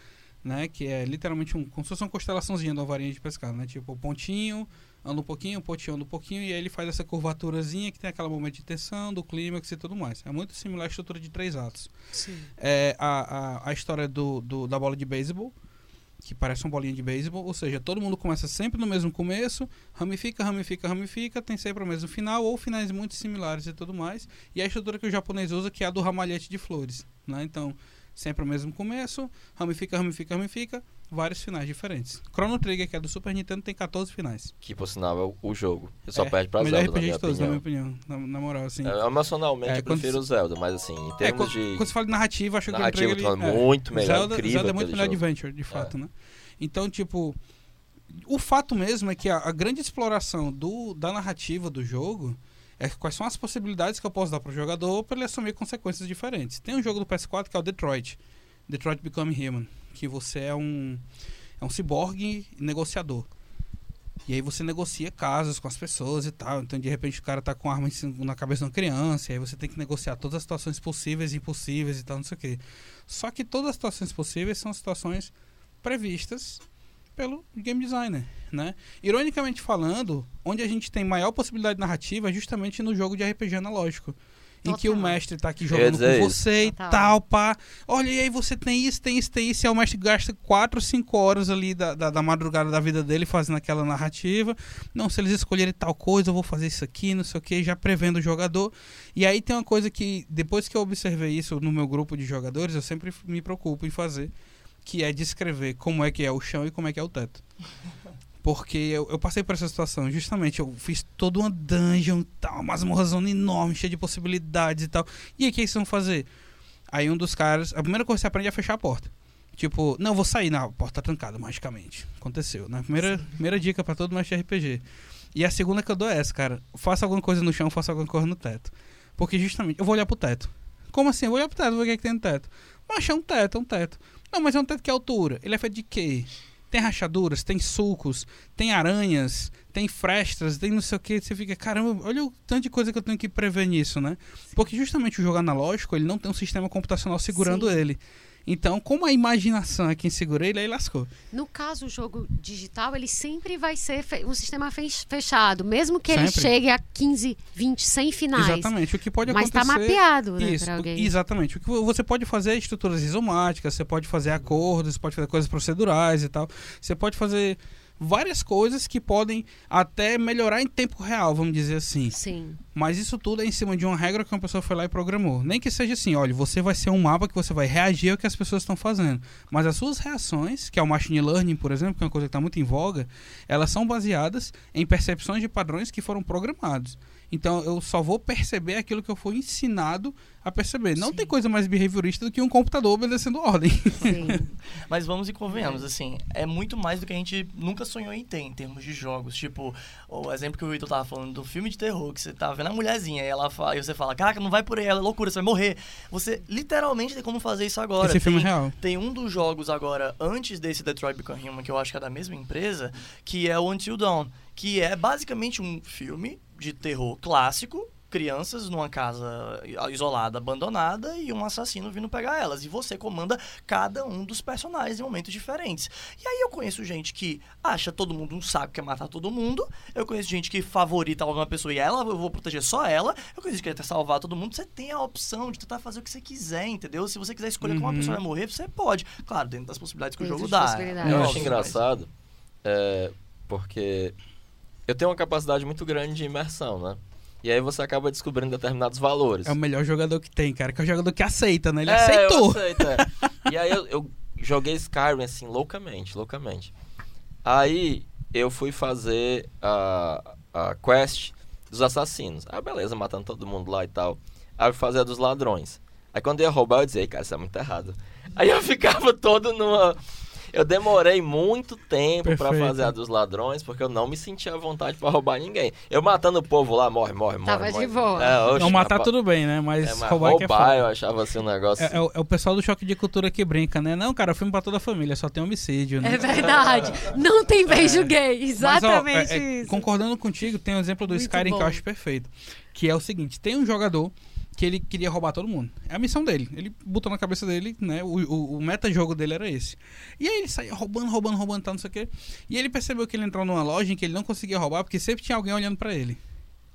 né? Que é literalmente um, como se fosse uma constelaçãozinha de uma varinha de pescar, né? Tipo, o pontinho anda um pouquinho, o pontinho anda um pouquinho, e aí ele faz essa curvaturazinha que tem aquela momento de tensão, do clímax e tudo mais. É muito similar à estrutura de três atos. Sim. É a, a, a história do, do- da bola de beisebol, que parece uma bolinha de beisebol, ou seja, todo mundo começa sempre no mesmo começo, ramifica, ramifica, ramifica, tem sempre o mesmo final, ou finais muito similares e tudo mais. E a estrutura que o japonês usa, que é a do ramalhete de flores. Né? Então, sempre o mesmo começo, ramifica, ramifica, ramifica, vários finais diferentes. Chrono Trigger, que é do Super Nintendo, tem 14 finais. Que por sinal é o, o jogo. Ele só É, perde pra melhor Zelda, na RPG minha de todos, na minha opinião. Na, na moral, assim. É, emocionalmente É, eu prefiro o Zelda, mas assim, em É, termos quando, de quando você fala de narrativa, acho que o Chrono Trigger, ele- falando muito melhor, Zelda, incrível Zelda é muito melhor jogo. adventure, de fato, né? Então, tipo, o fato mesmo é que a, a grande exploração do, da narrativa do jogo é quais são as possibilidades que eu posso dar pro jogador para ele assumir consequências diferentes. Tem um jogo do PS4 que é o Detroit, Detroit Become Human, que você é um é um ciborgue negociador. E aí você negocia casos com as pessoas e tal. Então, de repente, o cara tá com arma na cabeça de uma criança. E aí você tem que negociar todas as situações possíveis e impossíveis e tal, não sei o quê. Só que todas as situações possíveis são situações previstas pelo game designer, né? Ironicamente falando, onde a gente tem maior possibilidade narrativa é justamente no jogo de RPG analógico. Em que o Total. mestre tá aqui jogando com isso. você e Total. tal, pá. Olha, e aí você tem isso, tem isso, tem isso. E aí o mestre gasta 4, 5 horas ali da, da, da madrugada da vida dele fazendo aquela narrativa. Não, se eles escolherem tal coisa, eu vou fazer isso aqui, não sei o que, já prevendo o jogador. E aí tem uma coisa que, depois que eu observei isso no meu grupo de jogadores, eu sempre me preocupo em fazer, que é descrever como é que é o chão e como é que é o teto. Porque eu, eu passei por essa situação, justamente, eu fiz toda uma dungeon e tal, uma masmorrazona enorme, cheia de possibilidades e tal. E aí, o que eles vão fazer? Aí um dos caras, a primeira coisa que você aprende é fechar a porta. Tipo, não, eu vou sair, não, a porta tá trancada, magicamente. Aconteceu, né? Primeira, primeira dica pra todo mestre RPG. E a segunda que eu dou é essa, cara. Faça alguma coisa no chão, faça alguma coisa no teto. Porque justamente, eu vou olhar pro teto. Como assim? Eu vou olhar pro teto, vou ver o que, é que tem no teto. Mas é um teto, é um teto. Não, mas é um teto que altura. Ele é feito de quê? Tem rachaduras, tem sulcos, tem aranhas, tem frestas, tem não sei o que. Você fica, caramba, olha o tanto de coisa que eu tenho que prever nisso, né? Porque justamente o jogo analógico, ele não tem um sistema computacional segurando Sim. ele. Então, como a imaginação é quem segura ele, aí lascou. No caso, o jogo digital, ele sempre vai ser um sistema fe- fechado, mesmo que ele Sempre. chegue a 15, 20, 100 finais. Exatamente. O que pode Mas acontecer... tá mapeado, né, Isso, alguém. exatamente. O que você pode fazer é estruturas isomáticas, você pode fazer acordos, você pode fazer coisas procedurais e tal. Você pode fazer várias coisas que podem até melhorar em tempo real, vamos dizer assim. Sim. Mas isso tudo é em cima de uma regra que uma pessoa foi lá e programou. Nem que seja assim, olha, você vai ser um mapa que você vai reagir ao que as pessoas estão fazendo. Mas as suas reações, que é o machine learning, por exemplo, que é uma coisa que está muito em voga, elas são baseadas em percepções de padrões que foram programados. Então eu só vou perceber aquilo que eu fui ensinado a perceber. Não Sim. tem coisa mais behaviorista do que um computador obedecendo ordem. Sim. Mas vamos e convenhamos, assim, é muito mais do que a gente nunca sonhou em ter em termos de jogos. Tipo, o exemplo que o Vitor tava falando do filme de terror, que você tá vendo a mulherzinha e, ela fala, e você fala, caraca, não vai por aí, ela é loucura, você vai morrer. Você literalmente tem como fazer isso agora. Esse filme é tem, real. tem um dos jogos agora, antes desse Detroit Become Human, que eu acho que é da mesma empresa, que é o Until Dawn, que é basicamente um filme de terror clássico, crianças numa casa isolada, abandonada e um assassino vindo pegar elas. E você comanda cada um dos personagens em momentos diferentes. E aí eu conheço gente que acha todo mundo um saco, quer matar todo mundo. Eu conheço gente que favorita alguma pessoa e ela, eu vou proteger só ela. Eu conheço gente que quer salvar todo mundo. Você tem a opção de tentar fazer o que você quiser, entendeu? Se você quiser escolher como uma Uhum. pessoa vai morrer, você pode. Claro, dentro das possibilidades que Dentro o jogo dá. Eu acho engraçado, é, porque eu tenho uma capacidade muito grande de imersão, né? E aí você acaba descobrindo determinados valores. É o melhor jogador que tem, cara, que é o jogador que aceita, né? Ele É, aceitou. Aceito, é. E aí eu, eu joguei Skyrim assim, loucamente, loucamente. Aí eu fui fazer a, a quest dos assassinos. Ah, beleza, matando todo mundo lá e tal. Aí eu fui fazer a dos ladrões. Aí quando eu ia roubar, eu dizia, "Ei, cara, isso é muito errado. Aí eu ficava todo numa. Eu demorei muito tempo pra Perfeito. fazer a dos ladrões, porque eu não me sentia à vontade pra roubar ninguém. Eu matando o povo lá, morre, morre, morre. Tava de morre. boa. É, oxe, Não matar rapaz, tudo bem, né? Mas, é, mas roubar, é que é foda. eu achava assim um negócio. É, é o, é o pessoal do choque de cultura que brinca, né? Não, cara, filme pra toda a família, só tem homicídio, né? É verdade. Não tem beijo gay. Mas, ó, Exatamente é- é, isso. concordando contigo, tem um exemplo do Muito Skyrim que bom. eu acho perfeito. Que é o seguinte: tem um jogador que ele queria roubar todo mundo. É a missão dele. Ele botou na cabeça dele, né? O, o, o meta-jogo dele era esse. E aí ele saía roubando, roubando, roubando, tal, não sei o quê. E ele percebeu que ele entrou numa loja em que ele não conseguia roubar, porque sempre tinha alguém olhando pra ele.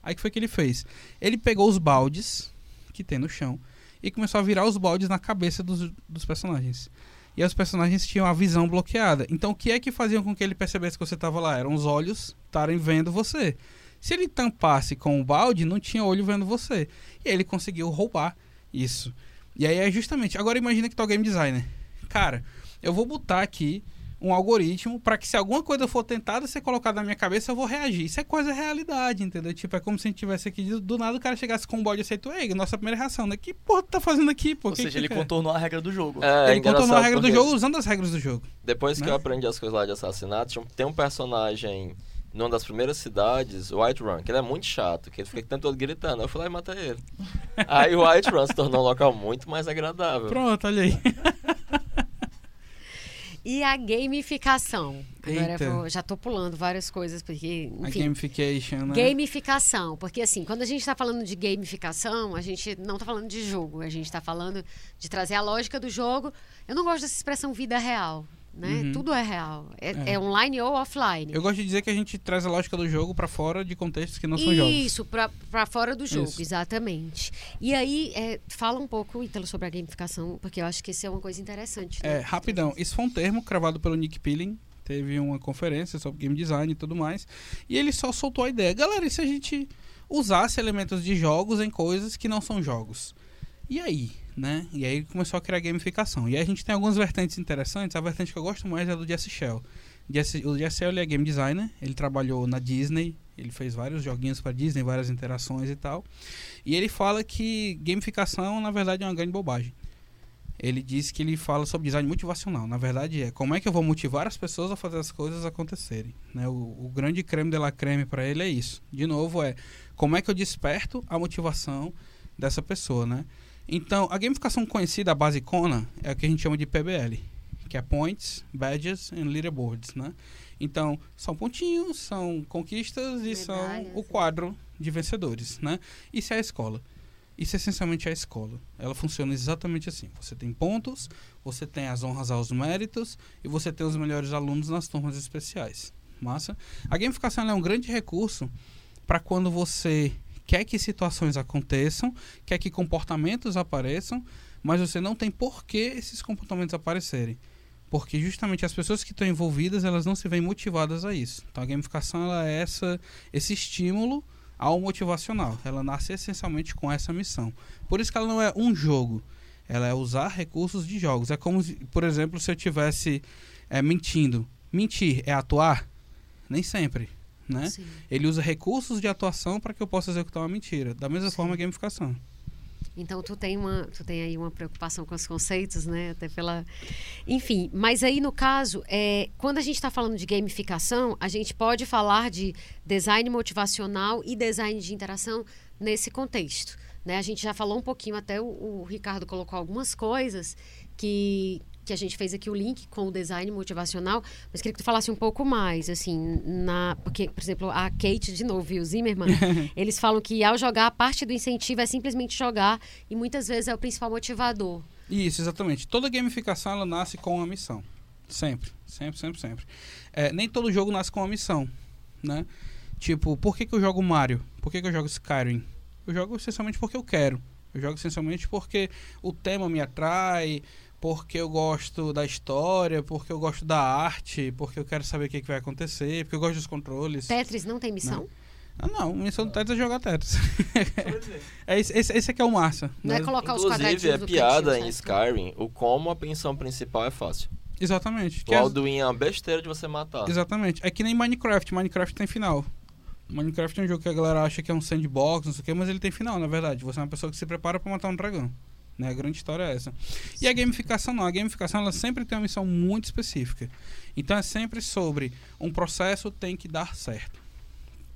Aí que foi que ele fez? Ele pegou os baldes que tem no chão e começou a virar os baldes na cabeça dos, dos personagens. E os personagens tinham a visão bloqueada. Então o que é que fazia com que ele percebesse que você estava lá? Eram os olhos estarem vendo você. Se ele tampasse com o balde, não tinha olho vendo você. E aí ele conseguiu roubar isso. E aí é justamente. Agora imagina que tu é o game designer. Cara, eu vou botar aqui um algoritmo para que se alguma coisa for tentada ser colocada na minha cabeça, eu vou reagir. Isso é coisa realidade, entendeu? Tipo, é como se a gente tivesse aqui do, do nada o cara chegasse com um balde e aceitou, ei, nossa primeira reação, né? Que porra tu tá fazendo aqui, pô? Ou Que seja, que ele que é? contornou a regra do jogo. É, Ele contornou a regra do jogo usando as regras do jogo. Depois que né? eu aprendi as coisas lá de assassinato, tinha tem um personagem numa das primeiras cidades, o White Run, que ele é muito chato, que ele fica o tempo todo gritando. Eu fui lá e matei ele. Aí o White Run se tornou um local muito mais agradável. Pronto, olha aí. E a gamificação. Agora Eita. eu vou- já tô pulando várias coisas, porque, A enfim. gamification, né? Gamificação, porque assim, quando a gente está falando de gamificação, a gente não está falando de jogo, a gente está falando de trazer a lógica do jogo. Eu não gosto dessa expressão vida real, né? Uhum. Tudo é real, é, É. é online ou offline. Eu gosto de dizer que a gente traz a lógica do jogo pra fora de contextos que não são jogos. Isso, pra fora do jogo, Isso. exatamente. E aí, é, fala um pouco, Ítalo, sobre a gamificação, porque eu acho que isso é uma coisa interessante. né? É, rapidão, isso foi um termo cravado pelo Nick Pilling. Teve uma conferência sobre game design e tudo mais. E ele só soltou a ideia. Galera, e se a gente usasse elementos de jogos em coisas que não são jogos? E aí, né? E aí começou a criar gamificação. E aí a gente tem algumas vertentes interessantes. A vertente que eu gosto mais é do Jesse Shell. Jesse, o Jesse Shell é game designer. Ele trabalhou na Disney. Ele fez vários joguinhos para Disney, várias interações e tal. E ele fala que gamificação, na verdade, é uma grande bobagem ele diz que ele fala sobre design motivacional. Na verdade, é como é que eu vou motivar as pessoas a fazer as coisas acontecerem. Né? O, o grande creme de la creme para ele é isso. De novo, é como é que eu desperto a motivação dessa pessoa. Né? Então, a gamificação conhecida, a basicona, é o que a gente chama de PBL, que é Points, Badges and Leaderboards. Né? Então, são pontinhos, são conquistas e são Medalhas. o quadro de vencedores. Né? Isso é a escola. Isso essencialmente é a escola. Ela funciona exatamente assim. Você tem pontos, você tem as honras aos méritos e você tem os melhores alunos nas turmas especiais. Massa? A gamificação é um grande recurso para quando você quer que situações aconteçam, quer que comportamentos apareçam, mas você não tem por que esses comportamentos aparecerem. Porque justamente as pessoas que estão envolvidas, elas não se veem motivadas a isso. Então a gamificação ela é essa, esse estímulo ao motivacional. Ela nasce essencialmente com essa missão. Por isso que ela não é um jogo. Ela é usar recursos de jogos. É como, por exemplo, se eu tivesse é, mentindo. Mentir é atuar? Nem sempre. Né? Ele usa recursos de atuação para que eu possa executar uma mentira. Da mesma Sim. forma a gamificação. Então tu tem uma, tu tem aí uma preocupação com os conceitos, né? Até pela, enfim. Mas aí no caso, é, quando a gente está falando de gamificação, a gente pode falar de design motivacional e design de interação nesse contexto. Né? A gente já falou um pouquinho, até o, o Ricardo colocou algumas coisas que, que a gente fez aqui o link com o design motivacional, mas queria que tu falasse um pouco mais, assim, na, porque, por exemplo, a Kate, de novo, e o Zimmerman, eles falam que ao jogar, a parte do incentivo é simplesmente jogar e muitas vezes é o principal motivador. Isso, exatamente. Toda gamificação, ela nasce com uma missão. Sempre, sempre, sempre, sempre. É, nem todo jogo nasce com uma missão, né? Tipo, por que, que eu jogo Mario? Por que, que eu jogo Skyrim? Eu jogo essencialmente porque eu quero. Eu jogo essencialmente porque o tema me atrai, porque eu gosto da história, porque eu gosto da arte, porque eu quero saber o que, que vai acontecer, porque eu gosto dos controles. Tetris não tem missão? Não. Ah, não, a missão do Tetris é jogar Tetris. é esse, esse, esse aqui é o massa. Não né? é colocar Inclusive, os quadradinhos é piada em Skyrim o como a pensão principal é fácil. Exatamente. O Alduin é uma besteira de você matar. Exatamente. É que nem Minecraft. Minecraft tem final. Minecraft é um jogo que a galera acha que é um sandbox, não sei o quê, mas ele tem final, na verdade. Você é uma pessoa que se prepara para matar um dragão. Né? A grande história é essa. E a gamificação não. A gamificação ela sempre tem uma missão muito específica. Então é sempre sobre um processo tem que dar certo.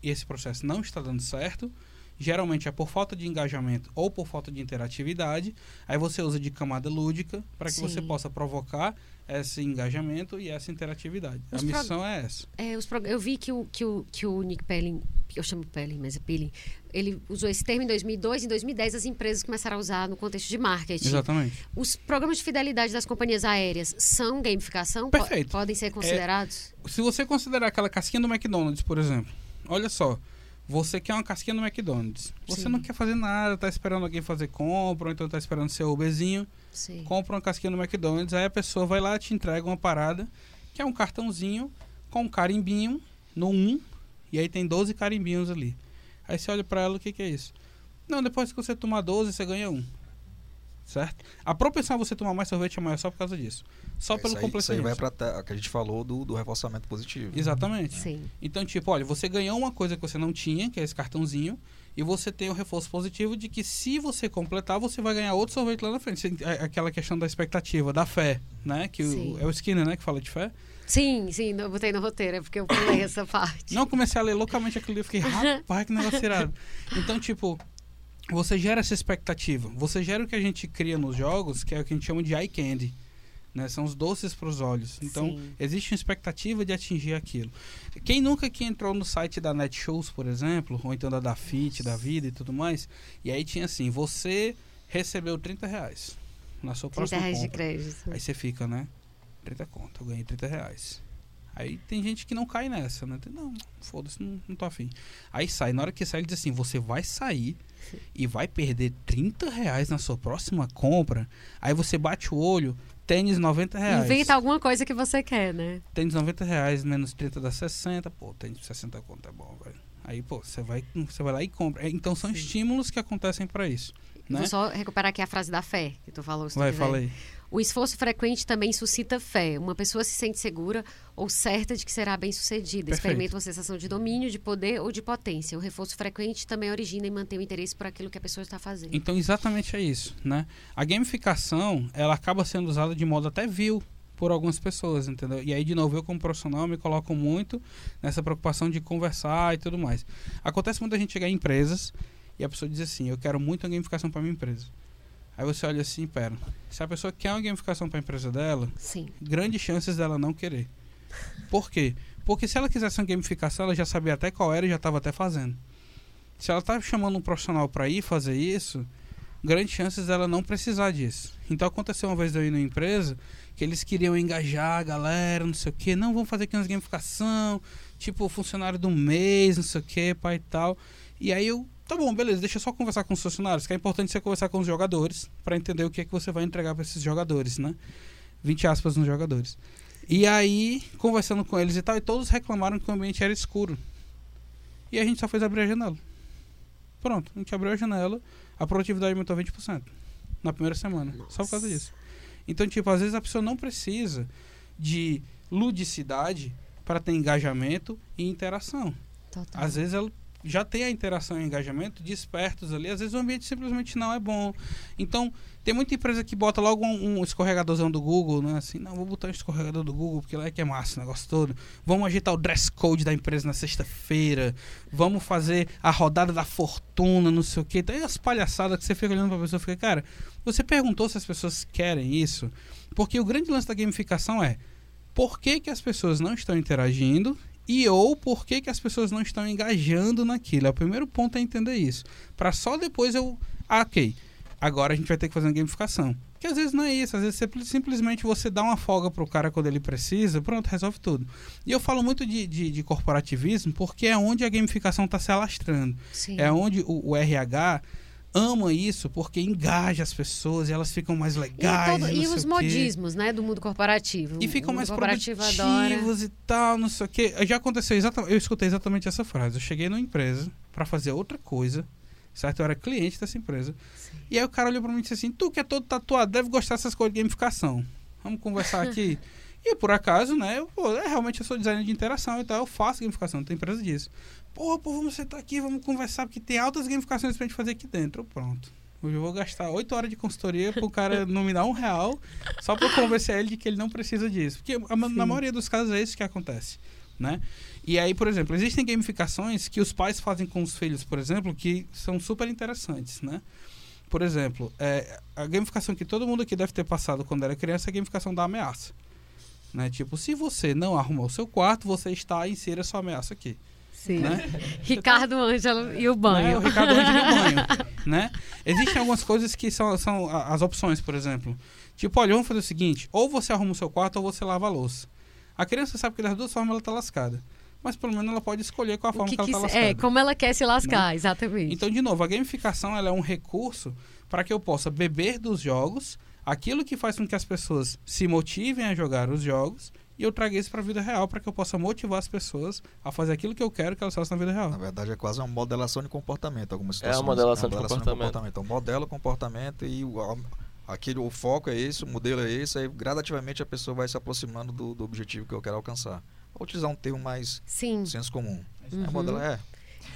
E esse processo não está dando certo. Geralmente é por falta de engajamento ou por falta de interatividade. Aí você usa de camada lúdica para que Sim. você possa provocar esse engajamento e essa interatividade. Os a missão é essa. É, os eu vi que o, que o, que o Nick Pelling, eu chamo Pelling, mas é Pelling, ele usou esse termo em 2002. Em 2010, as empresas começaram a usar no contexto de marketing. Exatamente. Os programas de fidelidade das companhias aéreas são gamificação? Perfeito. podem ser considerados? É, se você considerar aquela casquinha do McDonald's, por exemplo, olha só. Você quer uma casquinha do McDonald's. Você Sim. não quer fazer nada, tá esperando alguém fazer compra, ou então tá esperando seu Uberzinho. Sim. compra uma casquinha no McDonald's, aí a pessoa vai lá te entrega uma parada, que é um cartãozinho com um carimbinho no 1, e aí tem 12 carimbinhos ali. Aí você olha para ela, o que, que é isso? Não, depois que você tomar 12, você ganha um. Certo? A propensão a você tomar mais sorvete é maior só por causa disso. Só é, pelo complemento. Isso aí vai para que a gente falou do, do reforçamento positivo. Exatamente. Sim. Então, tipo, olha, você ganhou uma coisa que você não tinha, que é esse cartãozinho, e você tem o reforço positivo de que se você completar, você vai ganhar outro sorvete lá na frente. É aquela questão da expectativa, da fé, né? Que o, é o Skinner, né, que fala de fé. Sim, sim, eu botei no roteiro, é porque eu pulei essa parte. Não, comecei a ler loucamente aquele livro, fiquei, rapaz, que negócio tirado. Então, tipo, você gera essa expectativa. Você gera o que a gente cria nos jogos, que é o que a gente chama de eye candy. Né? São os doces para os olhos. Então, Sim. existe uma expectativa de atingir aquilo. Quem nunca que entrou no site da Netshoes, por exemplo, ou então da Dafit, da Vida e tudo mais, e aí tinha assim, você recebeu 30 reais na sua 30 próxima reais compra. de crédito. Aí você fica, né? 30 conto, eu ganhei 30 reais. Aí tem gente que não cai nessa, né? Não, foda-se, não, não tô afim. Aí sai, na hora que sai, ele diz assim: você vai sair e vai perder 30 reais na sua próxima compra. Aí você bate o olho, Tênis 90 reais. Inventa alguma coisa que você quer, né? Tênis 90 reais, menos 30 dá 60. Pô, tênis 60 conto é bom, velho. Aí, pô, você vai, você vai lá e compra. É, então são Sim. estímulos que acontecem para isso. Né? Vou só recuperar aqui a frase da fé que tu falou. vai, fala aí. O esforço frequente também suscita fé. Uma pessoa se sente segura ou certa de que será bem sucedida. Experimenta uma sensação de domínio, de poder ou de potência. O reforço frequente também origina e mantém o interesse por aquilo que a pessoa está fazendo. Então, exatamente é isso, né? A gamificação, ela acaba sendo usada de modo até vil por algumas pessoas, entendeu? E aí, de novo, eu como profissional me coloco muito nessa preocupação de conversar e tudo mais. Acontece muita gente chegar em empresas e a pessoa diz assim, eu quero muito a gamificação para minha empresa. Aí você olha assim, pera, se a pessoa quer uma gamificação para a empresa dela, Sim. grandes chances dela não querer. Por quê? Porque se ela quisesse uma gamificação, ela já sabia até qual era e já estava até fazendo. Se ela está chamando um profissional para ir fazer isso, grandes chances dela não precisar disso. Então aconteceu uma vez eu ir numa empresa que eles queriam engajar a galera, não sei o que, não, vamos fazer aqui umas gamificação, tipo funcionário do mês, não sei o que, pai e tal. E aí eu, tá bom, beleza, deixa eu só conversar com os funcionários, que é importante você conversar com os jogadores para entender o que é que você vai entregar para esses jogadores, né? 20 aspas nos jogadores. E aí, conversando com eles e tal, e todos reclamaram que o ambiente era escuro. E a gente só fez abrir a janela. Pronto, a gente abriu a janela, a produtividade aumentou 20% na primeira semana. Só por causa disso. Então, tipo, às vezes a pessoa não precisa de ludicidade para ter engajamento e interação. Total. Às vezes ela já tem a interação e engajamento despertos ali, às vezes o ambiente simplesmente não é bom. Então, tem muita empresa que bota logo um, um escorregadorzão do Google, né? Assim, não, vou botar um escorregador do Google, porque lá é que é massa o negócio todo. Vamos agitar o dress code da empresa na sexta-feira. Vamos fazer a rodada da fortuna, não sei o quê. Tem as palhaçadas que você fica olhando pra pessoa e fica, cara, você perguntou se as pessoas querem isso? Porque o grande lance da gamificação é por que, que as pessoas não estão interagindo e ou por que, que as pessoas não estão engajando naquilo. É o primeiro ponto é entender isso. Para só depois eu. Ah, ok. Agora a gente vai ter que fazer uma gamificação. Que às vezes não é isso, às vezes você, simplesmente você dá uma folga pro cara quando ele precisa, pronto, resolve tudo. E eu falo muito de, de, de corporativismo porque é onde a gamificação está se alastrando. Sim. É onde o, o RH ama isso porque engaja as pessoas e elas ficam mais E, legais. todo- e e não sei os modismos, né, do mundo corporativo. E ficam mais corporativo adora. produtivos e tal, não sei o quê. Já aconteceu exatamente. Eu escutei exatamente essa frase. Eu cheguei numa empresa para fazer outra coisa, certo? Eu era cliente dessa empresa. E aí o cara olhou pra mim e disse assim: Tu que é todo tatuado, deve gostar dessas coisas de gamificação. Vamos conversar aqui. e por acaso, né? Eu, pô, é, realmente eu sou designer de interação e tal, eu faço gamificação, não tem empresa disso. Pô, pô, vamos sentar aqui, vamos conversar, porque tem altas gamificações pra gente fazer aqui dentro. Pronto. Hoje eu vou gastar oito horas de consultoria pro cara não me dar um real, só pra eu convencer ele de que ele não precisa disso. Porque a na maioria dos casos é isso que acontece, né? E aí, por exemplo, existem gamificações que os pais fazem com os filhos, por exemplo, que são super interessantes, né? Por exemplo, é, a gamificação que todo mundo aqui deve ter passado quando era criança é a gamificação da ameaça. Né? Tipo, se você não arrumar o seu quarto, você está insira sua ameaça aqui. Sim. Né? Ricardo Ângelo e o Né? banho. O Ricardo Ângelo e o banho, né? Existem algumas coisas que são, são as opções, por exemplo. Tipo, olha, vamos fazer o seguinte, ou você arruma o seu quarto ou você lava a louça. A criança sabe que das duas formas ela tá lascada. Mas pelo menos ela pode escolher qual a forma que que, ela que tá se- lascada. é, como ela quer se lascar, exatamente. Então, de novo, a gamificação ela é um recurso para que eu possa beber dos jogos aquilo que faz com que as pessoas se motivem a jogar os jogos e eu traga isso para a vida real para que eu possa motivar as pessoas a fazer aquilo que eu quero que elas façam na vida real. Na verdade, é quase uma modelação de comportamento. Algumas É uma situações. modelação de comportamento. Então, modela o comportamento e o, aquele, o foco é esse, o modelo é esse, aí gradativamente a pessoa vai se aproximando do, do objetivo que eu quero alcançar. Vou utilizar um termo mais Sim. senso comum. Uhum. É, modela, é,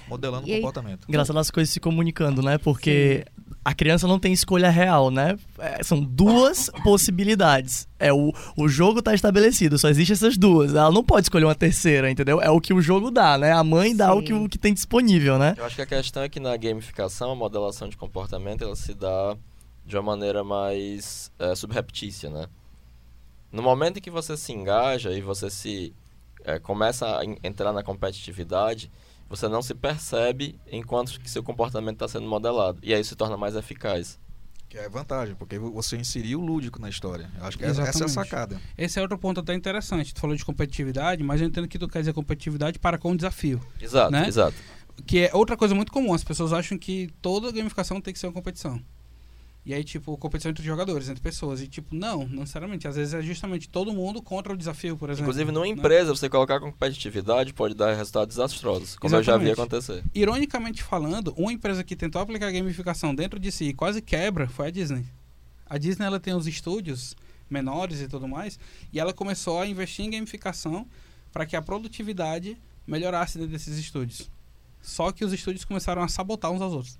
modelando E o comportamento. Engraçado as coisas se comunicando, né? Porque a criança não tem escolha real, né? É, são duas possibilidades. É o, o jogo tá estabelecido, só existem essas duas. Ela não pode escolher uma terceira, entendeu? É o que o jogo dá, né? A mãe dá o que, o que tem disponível, né? Eu acho que a questão é que na gamificação, a modelação de comportamento, ela se dá de uma maneira mais é, subreptícia, né? No momento em que você se engaja e você se é, começa a en- entrar na competitividade, você não se percebe enquanto que seu comportamento está sendo modelado. E aí se torna mais eficaz. Que é vantagem, porque você inseriu o lúdico na história. Eu acho que essa, essa é a Exatamente. sacada. Esse é outro ponto até interessante. Tu falou de competitividade, mas eu entendo que tu quer dizer competitividade para com o desafio. Exato, Né? exato. Que é outra coisa muito comum. As pessoas acham que toda gamificação tem que ser uma competição. E aí, tipo, competição entre jogadores, entre pessoas. E, tipo, não, não necessariamente. Às vezes é justamente todo mundo contra o desafio, por exemplo. Inclusive, numa né? empresa, você colocar competitividade pode dar resultados desastrosos, como eu já vi Exatamente. acontecer. Ironicamente falando, uma empresa que tentou aplicar gamificação dentro de si e quase quebra foi a Disney. A Disney ela tem os estúdios menores e tudo mais, e ela começou a investir em gamificação para que a produtividade melhorasse dentro desses estúdios. Só que os estúdios começaram a sabotar uns aos outros.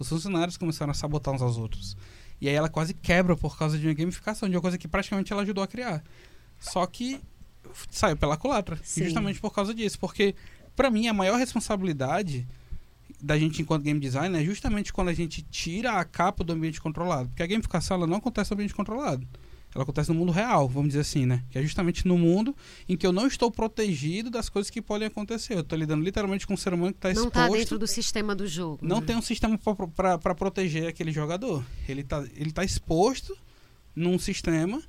Os funcionários começaram a sabotar uns aos outros. E aí ela quase quebra por causa de uma gamificação, de uma coisa que praticamente ela ajudou a criar. Só que saiu pela culatra, Sim. justamente por causa disso, porque para mim a maior responsabilidade da gente enquanto game designer é justamente quando a gente tira a capa do ambiente controlado, porque a gamificação ela não acontece no ambiente controlado. Ela acontece no mundo real, vamos dizer assim, né? Que é justamente no mundo em que eu não estou protegido das coisas que podem acontecer. Eu estou lidando literalmente com um ser humano que está Não exposto. tá dentro do sistema do jogo. Não né? tem um sistema para proteger aquele jogador. Ele está ele tá exposto num sistema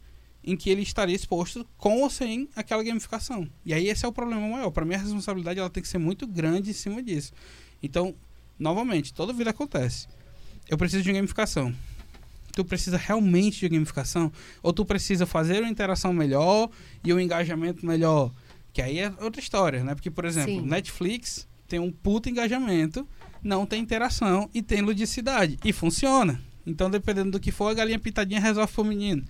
em que ele estaria exposto com ou sem aquela gamificação. E aí esse é o problema maior. Para mim a responsabilidade ela tem que ser muito grande em cima disso. Então, novamente, toda vida acontece. Eu preciso de gamificação. Tu precisa realmente de gamificação? Ou tu precisa fazer uma interação melhor e um engajamento melhor? Que aí é outra história, né? Porque, por exemplo, Sim. Netflix tem um puto engajamento, não tem interação e tem ludicidade. E funciona. Então, dependendo do que for, a galinha pitadinha resolve pro menino.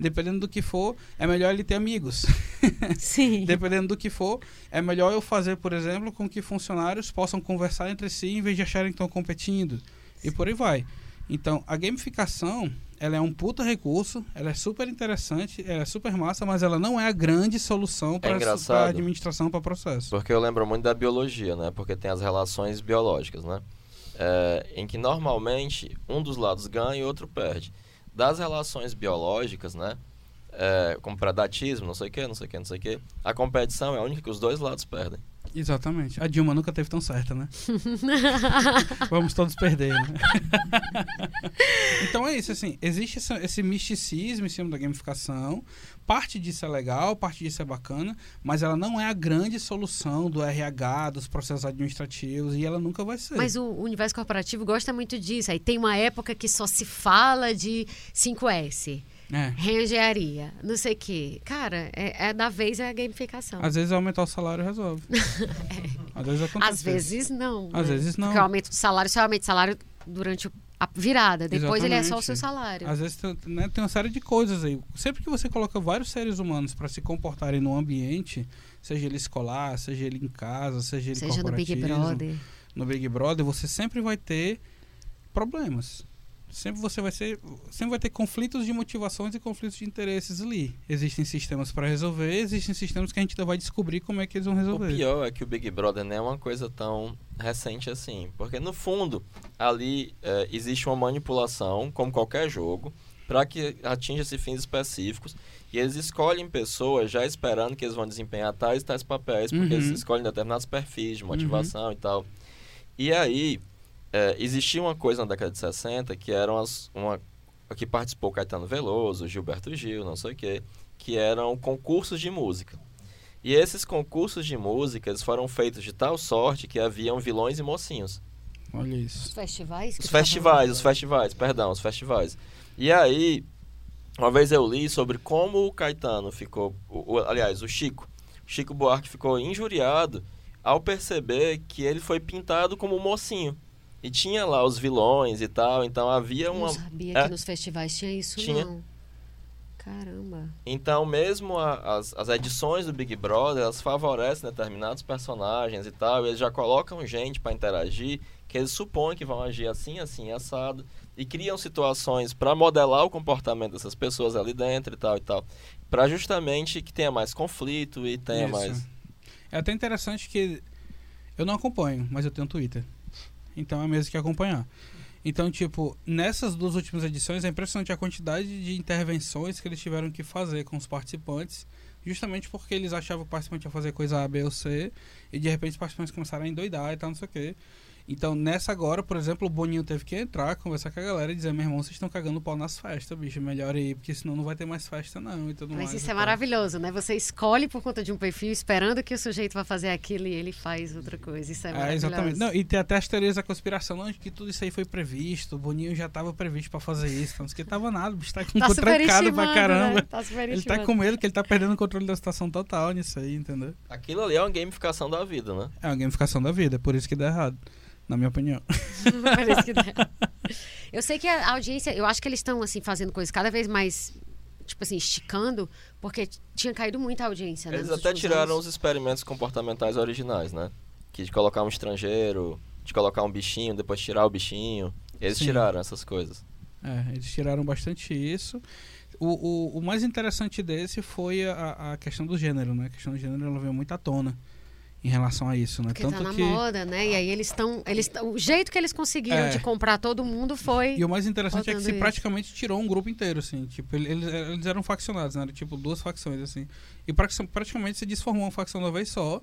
Dependendo do que for, é melhor ele ter amigos. Sim. Dependendo do que for, é melhor eu fazer, por exemplo, com que funcionários possam conversar entre si em vez de acharem que estão competindo. E por aí vai. Então, a gamificação, ela é um puta recurso, ela é super interessante, ela é super massa, mas ela não é a grande solução para a engraçado. administração, para processo. Porque eu lembro muito da biologia, né? Porque tem as relações biológicas, né? É, em que normalmente um dos lados ganha e o outro perde. Das relações biológicas, né? É, como predatismo, não sei o que, não sei o que, não sei o que. A competição é a única que os dois lados perdem. Exatamente. A Dilma nunca teve tão certa, né? Vamos todos perder, né? então é isso, assim, existe essa- esse misticismo em cima da gamificação. Parte disso é legal, parte disso é bacana, mas ela não é a grande solução do RH, dos processos administrativos, e ela nunca vai ser. Mas o universo corporativo gosta muito disso. Aí tem uma época que só se fala de 5S, É. reengenharia, não sei o quê. Cara, é, é da vez é a gamificação. Às vezes aumentar o salário resolve. Às vezes acontece. Às vezes não. Às né? vezes não. Porque o aumento salário só aumenta de salário durante o- a virada. Depois ele é só o seu Exatamente. salário. Às vezes tem, né, tem uma série de coisas aí. Sempre que você coloca vários seres humanos para se comportarem num ambiente, seja ele escolar, seja ele em casa, seja ele Seja no Big Brother. no Big Brother, você sempre vai ter problemas. Sempre você vai ser, sempre vai ter conflitos de motivações e conflitos de interesses ali. Existem sistemas para resolver, existem sistemas que a gente ainda vai descobrir como é que eles vão O resolver. pior é que o Big Brother não é uma coisa tão recente assim. Porque no fundo, ali é, existe uma manipulação, como qualquer jogo, para que atinja-se fins específicos. E eles escolhem pessoas já esperando que eles vão desempenhar tais tais papéis, porque Uhum. eles escolhem determinados perfis de motivação e tal. E aí, é, existia uma coisa na década de 60 que eram as, uma que participou Caetano Veloso, Gilberto Gil, não sei o quê, que eram concursos de música. E esses concursos de música eles foram feitos de tal sorte que haviam vilões e mocinhos. Olha Os isso. festivais? Os tu tá festivais, os festivais, perdão, os festivais. E aí, uma vez eu li sobre como o Caetano ficou, o- o- aliás, o Chico, Chico Buarque ficou injuriado ao perceber que ele foi pintado como mocinho. E tinha lá os vilões e tal, então havia uma Não sabia É. que nos festivais tinha isso, Tinha. não. Caramba. Então, mesmo a- as, as edições do Big Brother, elas favorecem determinados personagens e tal, e eles já colocam gente para interagir, que eles supõem que vão agir assim, assim, assado, e criam situações para modelar o comportamento dessas pessoas ali dentro e tal e tal, para justamente que tenha mais conflito e tenha Isso. mais... É até interessante que eu não acompanho, mas eu tenho Twitter. Então é mesmo que acompanhar. Então, tipo, nessas duas últimas edições é impressionante a quantidade de intervenções que eles tiveram que fazer com os participantes, justamente porque eles achavam que o participante ia fazer coisa A, B ou C, e de repente os participantes começaram a endoidar e tal, não sei o quê. Então, nessa agora, por exemplo, o Boninho teve que entrar, conversar com a galera e dizer: meu irmão, vocês estão cagando pau nas festas, bicho, melhor ir, porque senão não vai ter mais festa, não. E tudo Mas mais isso e é tal. maravilhoso, né? Você escolhe por conta de um perfil, esperando que o sujeito vá fazer aquilo e ele faz outra coisa. Isso é É, maravilhoso. exatamente. Não, e tem até as teorias da conspiração, não, de que tudo isso aí foi previsto. O Boninho já estava previsto pra fazer isso. Então, não que tava nada, o bicho tá com Tá trancado pra superestimando, caramba. né? Tá Ele tá com medo que ele tá perdendo o controle da situação total nisso aí, entendeu? Aquilo ali é uma gamificação da vida, né? É uma gamificação da vida, é por isso que dá errado, na minha opinião. Parece que dá. Eu sei que a audiência, eu acho que eles estão assim fazendo coisas cada vez mais tipo assim, esticando, porque tinha caído muita audiência, né? Eles até tiraram anos. os experimentos comportamentais originais, né? Que de colocar um estrangeiro, de colocar um bichinho, depois tirar o bichinho. Eles Sim. tiraram essas coisas. É, eles tiraram bastante isso. O, o, o mais interessante desse foi a, a questão do gênero, né? A questão do gênero ela veio muito à tona. Em relação a isso, né? Porque Tanto tá na que moda, né? E aí eles estão. Eles, o jeito que eles conseguiram É. de comprar todo mundo foi. E o mais interessante é que se isso. praticamente tirou um grupo inteiro, assim. Tipo, ele- eles, eles eram faccionados, né? Era tipo duas facções, assim. E pratic- praticamente se desformou uma facção de uma vez só.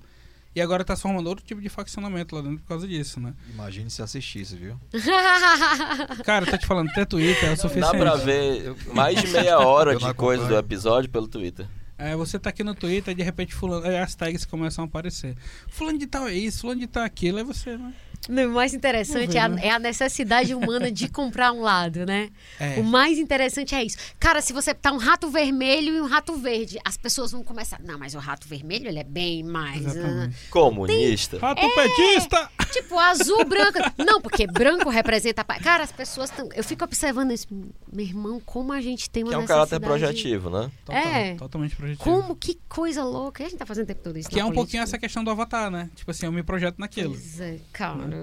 E agora tá se formando outro tipo de faccionamento lá dentro por causa disso, né? Imagine se assistisse, viu? Cara, eu tô te falando, ter Twitter é o suficiente. Dá pra ver mais de meia hora de coisa do episódio pelo Twitter. É, você tá aqui no Twitter de repente fulano, aí as tags começam a aparecer. Fulano de tal é isso, fulano de tal é aquilo, aí você, né? O mais interessante é a, né? é a necessidade humana de comprar um lado, né? É. O mais interessante é isso. Cara, se você tá um rato vermelho e um rato verde, as pessoas vão começar. Não, mas o rato vermelho, ele é bem mais. Exatamente. Comunista. Rato É. petista! Tipo, azul, branco. Não, porque branco representa. Cara, as pessoas estão. Eu fico observando isso. Meu irmão, como a gente tem uma Que é um caráter projetivo, né? Total, É. Totalmente projetivo. Como? Que coisa louca. E a gente tá fazendo o tempo todo isso. Que na é um pouquinho política. essa questão do avatar, né? Tipo assim, eu me projeto naquilo. Pois é,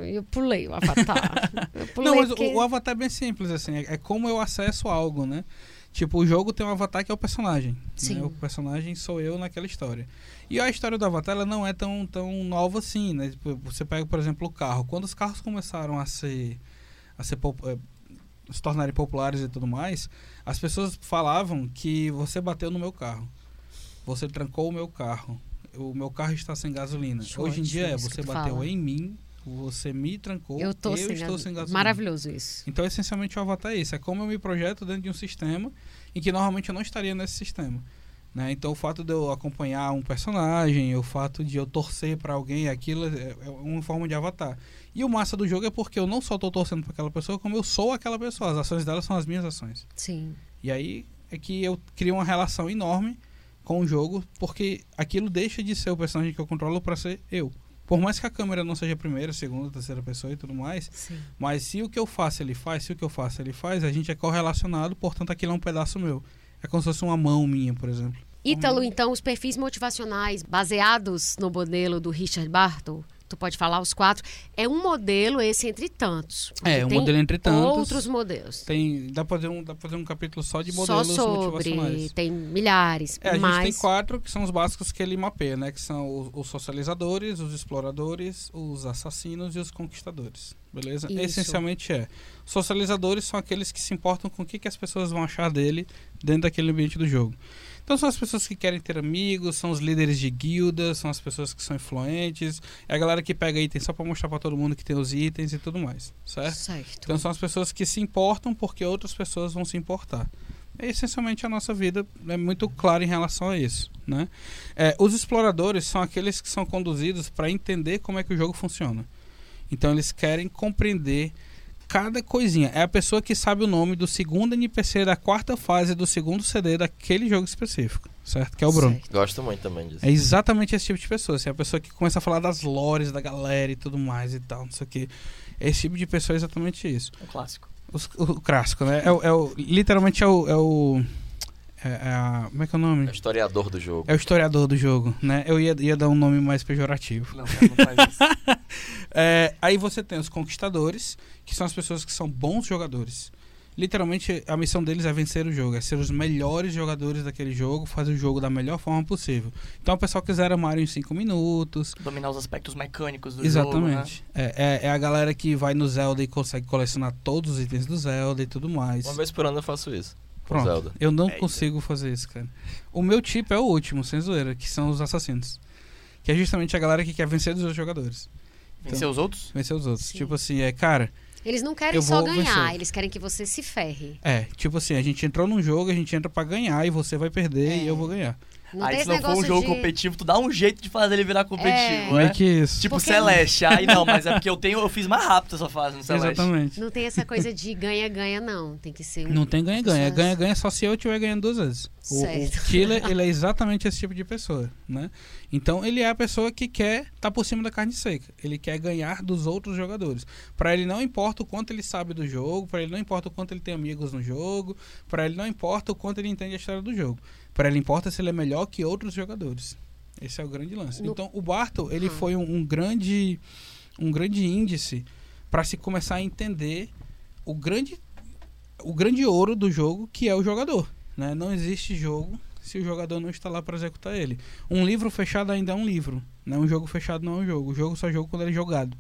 eu pulei o avatar. Eu pulei Não, mas o- o avatar é bem simples, assim. É, é como eu acesso algo, né? Tipo, o jogo tem um avatar que é o personagem. Sim. né? O personagem sou eu naquela história. E a história do avatar, ela não é tão, tão nova assim, né? Tipo, Você pega, por exemplo, o carro. Quando os carros começaram a ser... A ser eh, se tornarem populares e tudo mais, as pessoas falavam que você bateu no meu carro. Você trancou o meu carro. O meu carro está sem gasolina. Hoje em dia é isso que você bateu fala. em mim, você me trancou, Eu tô sem, estou sem gasolina. Maravilhoso isso. Então, essencialmente, o avatar é isso. É como eu me projeto dentro de um sistema em que normalmente eu não estaria nesse sistema. Né? Então, o fato de eu acompanhar um personagem, o fato de eu torcer para alguém, aquilo é é uma forma de avatar. E o massa do jogo é porque eu não só estou torcendo para aquela pessoa, como eu sou aquela pessoa. As ações dela são as minhas ações. Sim. E aí é que eu crio uma relação enorme com o jogo, porque aquilo deixa de ser o personagem que eu controlo para ser eu. Por mais que a câmera não seja a primeira, segunda, terceira pessoa e tudo mais, Sim. mas se o que eu faço ele faz, se o que eu faço ele faz, a gente é correlacionado, portanto aquilo é um pedaço meu. É como se fosse uma mão minha, por exemplo. Ítalo, então, os perfis motivacionais baseados no modelo do Richard Barton, tu pode falar os quatro, é um modelo esse entre tantos. É, um modelo entre tantos. Outros modelos. Tem, dá pra fazer um, dá pra fazer um capítulo só de Só modelos sobre, motivacionais. tem milhares, É, a gente mas tem quatro que são os básicos que ele mapeia, né? Que são os, os socializadores, os exploradores, os assassinos e os conquistadores. Beleza? Isso. Essencialmente é. Socializadores são aqueles que se importam com o que, que as pessoas vão achar dele dentro daquele ambiente do jogo. Então são as pessoas que querem ter amigos, são os líderes de guildas, são as pessoas que são influentes, é a galera que pega itens só pra mostrar pra todo mundo que tem os itens e tudo mais, certo? certo. Então são as pessoas que se importam porque outras pessoas vão se importar. É, essencialmente a nossa vida é muito clara em relação a isso. Né? É, os exploradores são aqueles que são conduzidos para entender como é que o jogo funciona. Então eles querem compreender cada coisinha. É a pessoa que sabe o nome do segundo NPC da quarta fase do segundo CD daquele jogo específico, certo? Que é o Bruno. Certo. Gosto muito também disso. É exatamente esse tipo de pessoa. Assim, é a pessoa que começa a falar das lores da galera e tudo mais e tal, não sei o que. Esse tipo de pessoa é exatamente isso. Um clássico. Os- o, o clássico, né? É, o- é o- literalmente é o. É o é- é a- como é que é o É nome? o historiador do jogo. É o historiador do jogo, né? Eu ia, ia dar um nome mais pejorativo. Não, cara, não faz isso. É, aí você tem os conquistadores, que são as pessoas que são bons jogadores. Literalmente, a missão deles é vencer o jogo, é ser os melhores jogadores daquele jogo, fazer o jogo da melhor forma possível. Então, o pessoal que zera Mario em 5 minutos. Dominar os aspectos mecânicos do jogo. né? Exatamente. É, é, é a galera que vai no Zelda e consegue colecionar todos os itens do Zelda e tudo mais. Uma vez por ano eu faço isso. Pronto. Zelda. Eu não É, consigo fazer isso, cara. O meu tipo é o último, sem zoeira, que são os assassinos. Que é justamente a galera que quer vencer os outros jogadores. Vencer os outros? Vencer os outros. Sim. Tipo assim, é, cara, Eles não querem só ganhar, vencer. eles querem que você se ferre. é, tipo assim, a gente entrou num jogo, a gente entra pra ganhar e você vai perder É. e eu vou ganhar. Não Aí se não for um jogo de... competitivo, tu dá um jeito de fazer ele virar competitivo, Meio né? que isso. Tipo Porque- Celeste. Aí não, mas é porque eu tenho, eu fiz mais rápido essa fase no Celeste. Exatamente. Não tem essa coisa de ganha-ganha, não. Tem que ser um... Não tem ganha-ganha. Ganha-ganha só se eu estiver ganhando duas vezes. O, Certo. o killer, ele é exatamente esse tipo de pessoa, né? Então, ele é a pessoa que quer estar por cima da carne seca. Ele quer ganhar dos outros jogadores. Pra ele não importa o quanto ele sabe do jogo, pra ele não importa o quanto ele tem amigos no jogo, pra ele não importa o quanto ele entende a história do jogo. Pra ele importa se ele é melhor que outros jogadores. Esse é o grande lance. No- Então, o Bartle, ele foi um, um grande um grande índice para se começar a entender o grande o grande ouro do jogo, que é o jogador. Né? Não existe jogo se o jogador não está lá para executar ele. Um livro fechado ainda é um livro, né? Um jogo fechado não é um jogo. O jogo só é jogo quando ele é jogado.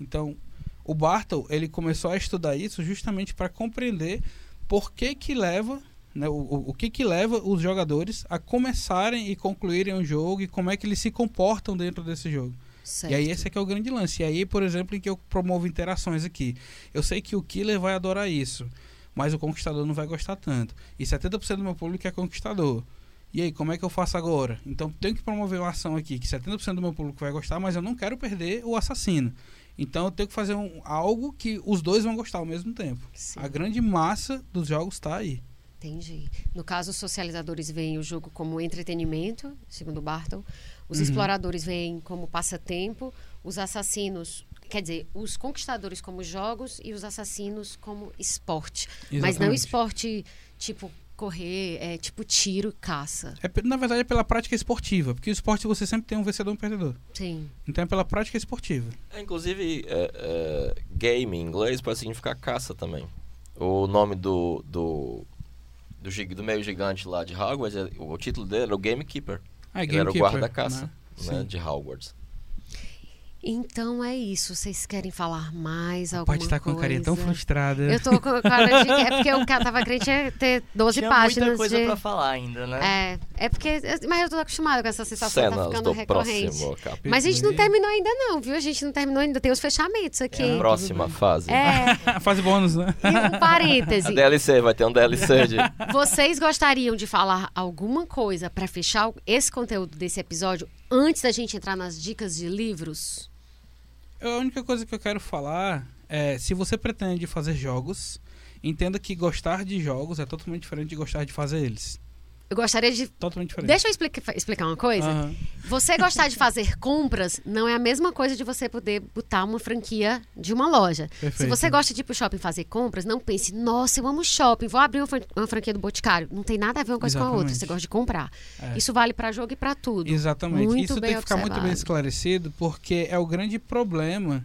Então, o Bartle, ele começou a estudar isso justamente para compreender por que que leva, né, o, o, que que leva os jogadores a começarem e concluírem o jogo e como é que eles se comportam dentro desse jogo. Certo. E aí esse é que é o grande lance. E aí, por exemplo, em que eu promovo interações aqui. Eu sei que o killer vai adorar isso, mas o conquistador não vai gostar tanto. E 70% do meu público é conquistador. E aí, como é que eu faço agora? Então, tenho que promover uma ação aqui que 70% do meu público vai gostar, mas eu não quero perder o assassino. Então, eu tenho que fazer um, algo que os dois vão gostar ao mesmo tempo. Sim. A grande massa dos jogos está aí. Entendi. No caso, os socializadores veem o jogo como entretenimento, segundo Barton. Os Uhum. exploradores veem como passatempo. Os assassinos, quer dizer, os conquistadores como jogos e os assassinos como esporte. Mas não Exatamente. esporte tipo correr, é tipo tiro, caça. É, na verdade, é pela prática esportiva, porque o esporte você sempre tem um vencedor e um perdedor. Sim. Então é pela prática esportiva. É, inclusive, é, é, game em inglês pode significar caça também. O nome do, do, do, do meio gigante lá de Hogwarts, é- o título dele era o Gamekeeper. Ah, Ele era o guarda-caça né? né, de Hogwarts. Então é isso. Vocês querem falar mais alguma Pode estar com a carinha tão coisa? frustrada. Eu tô com a cara de... É porque o cara tava crente ia ter 12 Tinha páginas muita coisa de... pra falar ainda, né? É, é porque... Mas eu tô acostumada com essa sensação, tá Cenas ficando do recorrente. próximo capítulo. Mas a gente não terminou ainda não, viu? A gente não terminou ainda, tem os fechamentos aqui. É. Próxima fase. É, Fase bônus, né? e um A parêntese. DLC, vai ter um DLC de... Vocês gostariam de falar alguma coisa pra fechar esse conteúdo desse episódio antes da gente entrar nas dicas de livros? A única coisa que eu quero falar é: se você pretende fazer jogos, entenda que gostar de jogos é totalmente diferente de gostar de fazer eles. Eu gostaria de. Totalmente diferente. Deixa eu explica- explicar uma coisa. Aham. Você gostar de fazer compras não é a mesma coisa de você poder botar uma franquia de uma loja. Se Perfeito. você gosta de ir pro shopping fazer compras, não pense, nossa, eu amo shopping, vou abrir uma, fran- uma franquia do Boticário. Não tem nada a ver uma coisa com a outra. Exatamente. Você gosta de comprar. É. Isso vale pra jogo e pra tudo. Exatamente. Muito Isso tem que ficar muito bem observado. esclarecido, porque é o grande problema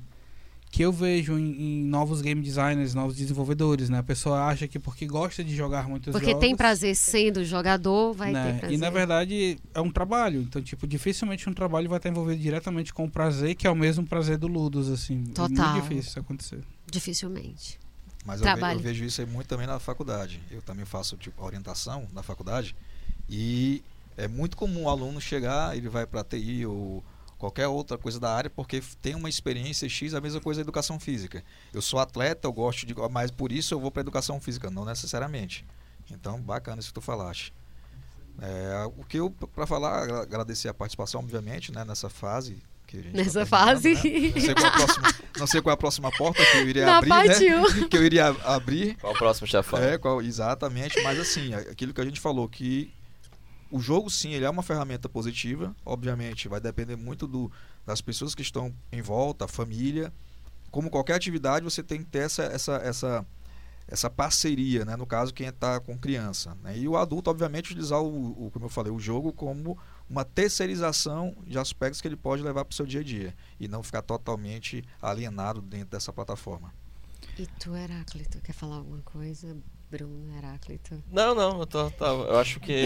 que eu vejo em, em novos game designers, novos desenvolvedores, né? A pessoa acha que porque gosta de jogar muitos Porque jogos... tem prazer sendo jogador, vai né? ter prazer. E na verdade é um trabalho. Então, tipo, dificilmente um trabalho vai estar envolvido diretamente com o prazer, que é o mesmo prazer do Ludus, assim. É Total. muito difícil isso acontecer. Dificilmente. Mas eu, ve- eu vejo isso aí muito também na faculdade. Eu também faço tipo orientação na faculdade e é muito comum o aluno chegar, ele vai para TI ou qualquer outra coisa da área porque tem uma experiência X, a mesma coisa da educação física. Eu sou atleta, eu gosto de, mas por isso eu vou para educação física, não necessariamente. Então, bacana isso que tu falaste. É, o que eu para falar, agra- agradecer a participação, obviamente, né, nessa fase que a gente tá Nessa terminando, fase. né? Não sei qual a próxima, não sei qual é a próxima porta que eu iria Na abrir, parte né? um. que eu iria abrir. Qual o próximo chefão? É, qual, exatamente, mas assim, aquilo que a gente falou, que o jogo sim, ele é uma ferramenta positiva, obviamente, vai depender muito do, das pessoas que estão em volta, a família. Como qualquer atividade, você tem que ter essa, essa, essa, essa parceria, né? no caso, quem está com criança. Né? E o adulto, obviamente, utilizar, o, o, como eu falei, o jogo como uma terceirização de aspectos que ele pode levar para o seu dia a dia e não ficar totalmente alienado dentro dessa plataforma. E tu, Heráclito, quer falar alguma coisa? Bruno, Heráclito. Não, não, eu, tô, tá, eu acho que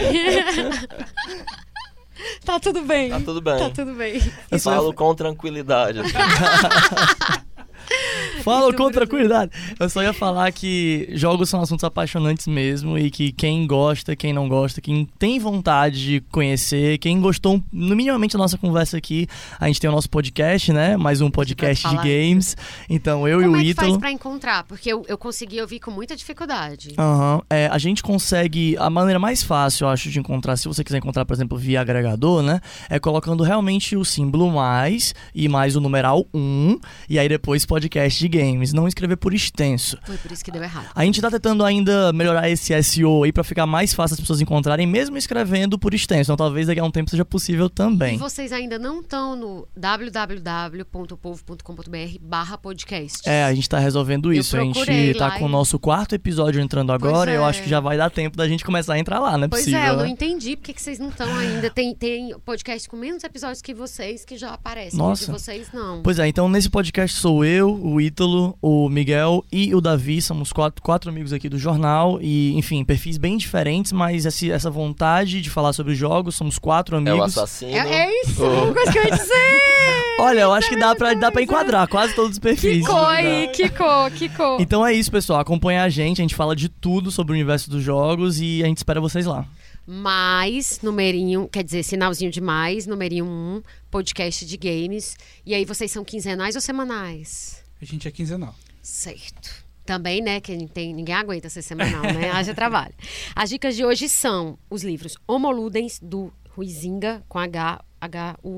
Tá tudo bem. tá tudo bem. Tá tudo bem. Eu falo com tranquilidade. Fala com tranquilidade. Eu só ia falar que jogos são assuntos apaixonantes mesmo e que quem gosta, quem não gosta, quem tem vontade de conhecer, quem gostou no minimamente da nossa conversa aqui, a gente tem o nosso podcast, né? Mais um podcast de games. Então eu Como e o é que faz Ítalo. pra encontrar? Porque eu, eu consegui ouvir com muita dificuldade. Aham. É, a gente consegue. A maneira mais fácil, eu acho, de encontrar, se você quiser encontrar, por exemplo, via agregador, né? É colocando realmente o símbolo mais e mais o numeral 1, e aí depois podcast de games. Não escrever por extenso. Foi por isso que deu errado. A gente tá tentando ainda melhorar esse SEO aí pra ficar mais fácil as pessoas encontrarem, mesmo escrevendo por extenso. Então talvez daqui a um tempo seja possível E também. vocês ainda não estão no www.povo.com.br barra podcast. É, a gente tá resolvendo isso. A gente tá com o e- nosso quarto episódio entrando agora. é. Eu acho que já vai dar tempo da gente começar a entrar lá, não é Pois possível. é, eu não né? entendi porque que vocês não estão ainda. Tem, tem podcast com menos episódios que vocês que já aparecem. Nossa. Vocês, não. Pois é, então nesse podcast sou eu, o Ítalo o Miguel e o Davi, somos quatro, quatro amigos aqui do jornal e, enfim, perfis bem diferentes, mas esse- essa vontade de falar sobre jogos, somos quatro É o amigos. assassino. É, é isso, Oh. uma coisa que eu ia dizer. Olha, eu acho que dá pra, dá pra enquadrar quase todos os perfis. Kiko aí, Kiko, Kiko. Então é isso, pessoal. Acompanha a gente, a gente fala de tudo sobre o universo dos jogos e a gente espera vocês lá. Mais, numerinho, quer dizer, sinalzinho de mais, numerinho 1, podcast de games. E aí vocês são quinzenais ou semanais? A gente é quinzenal. Certo. Também, né, que tem, ninguém aguenta ser semanal, né? Haja trabalho. As dicas de hoje são os livros Homo Ludens, do Ruizinga, com H, H-U-I-Z-I-N-G-A.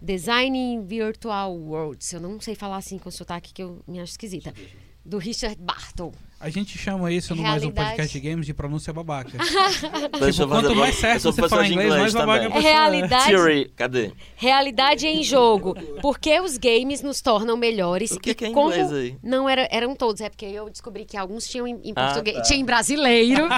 Designing Virtual Worlds. Eu não sei falar assim com sotaque que eu me acho esquisita. Do Richard Bartle. A gente chama isso no mais um Realidade. podcast de games de pronúncia babaca. Deixa Tipo, quanto mais certo você falar de inglês, mais babaca a também. pessoa é. Realidade, Theory, cadê? realidade em jogo. Por que os games nos tornam melhores? O que e que é como... inglês aí? Não, era, eram todos. É porque eu descobri que alguns tinham em, em Ah, português. tá. Tinha em brasileiro.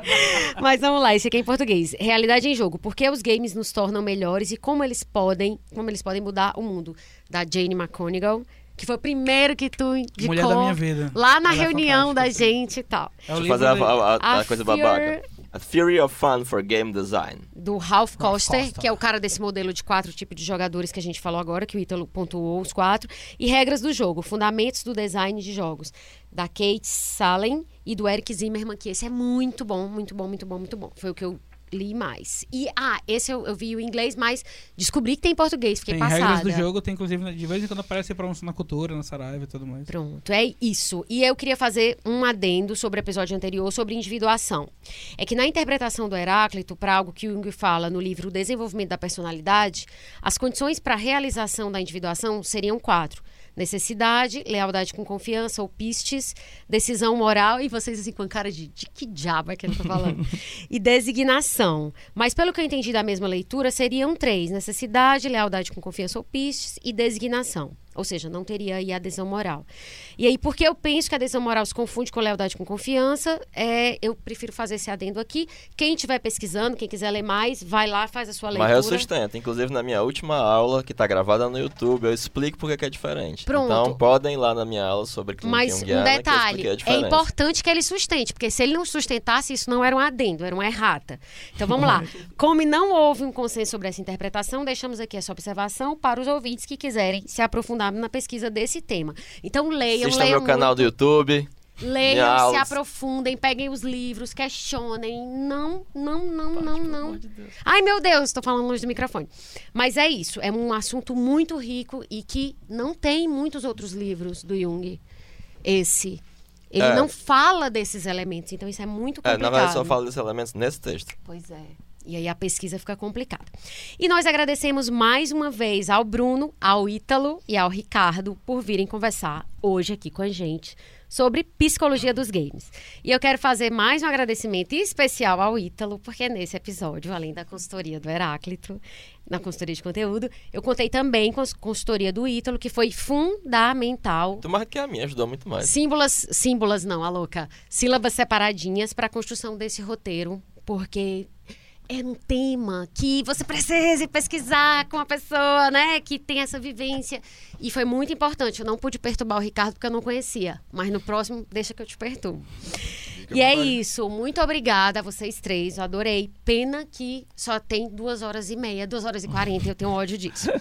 Mas vamos lá, esse aqui é em português. Realidade em jogo. Por que os games nos tornam melhores e como eles podem, como eles podem mudar o mundo. Da Jane McConigal, que foi o primeiro que tu indicou. Mulher da minha vida. Lá na Ela é reunião da fantástica. gente e tal. É Deixa eu fazer a, a- a- A coisa Fear- babaca. A Theory of Fun for Game Design. do Ralph Koster, Koster. que é o cara desse modelo de quatro tipos de jogadores que a gente falou agora, que o Ítalo pontuou os quatro, e regras do jogo, fundamentos do design de jogos, da Kate Salen e do Eric Zimmerman, que esse é muito bom, muito bom, muito bom, muito bom. Foi o que eu li mais. E, ah, esse eu, eu vi o inglês, mas descobri que tem em português, fiquei Tem passada. regras do jogo, tem inclusive, de vez em quando aparece pronúncia na cultura, na Saraiva e tudo mais. Pronto, é isso. E eu queria fazer um adendo sobre o episódio anterior sobre individuação. É que na interpretação do Heráclito, para algo que Jung fala no livro O Desenvolvimento da Personalidade, as condições para a realização da individuação seriam quatro. Necessidade, lealdade com confiança ou pistes, decisão moral, e vocês assim com cara de, de que diabo é que ele tá falando? e designação. Mas pelo que eu entendi da mesma leitura, seriam três: necessidade, lealdade com confiança ou pistes e designação. Ou seja, não teria aí adesão moral. E aí, porque eu penso que a adesão moral se confunde com lealdade com confiança, é, eu prefiro fazer esse adendo aqui. Quem estiver pesquisando, quem quiser ler mais, vai lá, faz a sua leitura. Mas eu sustento. Inclusive, na minha última aula, que tá gravada no YouTube, eu explico porque que é diferente. Pronto. Então, podem ir lá na minha aula sobre clínica Mas um eu detalhe, é importante que ele sustente, porque se ele não sustentasse, isso não era um adendo, era uma errata. Então vamos lá. Como não houve um consenso sobre essa interpretação, deixamos aqui essa observação para os ouvintes que quiserem se aprofundar na pesquisa desse tema. Então leiam, Assista leiam meu canal muito. do YouTube. Leiam, se aprofundem, peguem os livros, questionem. Não, não, não, não, não. Ai, meu Deus, estou falando longe do microfone. Mas é isso, é um assunto muito rico e que não tem muitos outros livros do Jung. Esse. Ele É. não fala desses elementos, então isso é muito É, complicado. na verdade, só falo desses elementos nesse texto. Pois é. E aí a pesquisa fica complicada. E nós agradecemos mais uma vez ao Bruno, ao Ítalo e ao Ricardo por virem conversar hoje aqui com a gente sobre psicologia dos games. E eu quero fazer mais um agradecimento especial ao Ítalo, porque nesse episódio, além da consultoria do Heráclito, na consultoria de conteúdo, eu contei também com a consultoria do Ítalo, que foi fundamental Tu mais que a minha, ajudou muito mais. Símbolas, símbolas não, a louca. Sílabas separadinhas para a construção desse roteiro, porque é um tema que você precisa pesquisar com a pessoa, né, que tem essa vivência. E foi muito importante. Eu não pude perturbar o Ricardo porque eu não conhecia, mas no próximo deixa que eu te perturbo. E é isso. Muito obrigada a vocês três. Eu adorei. Pena que só tem duas horas e meia, duas horas e quarenta. Eu tenho ódio disso.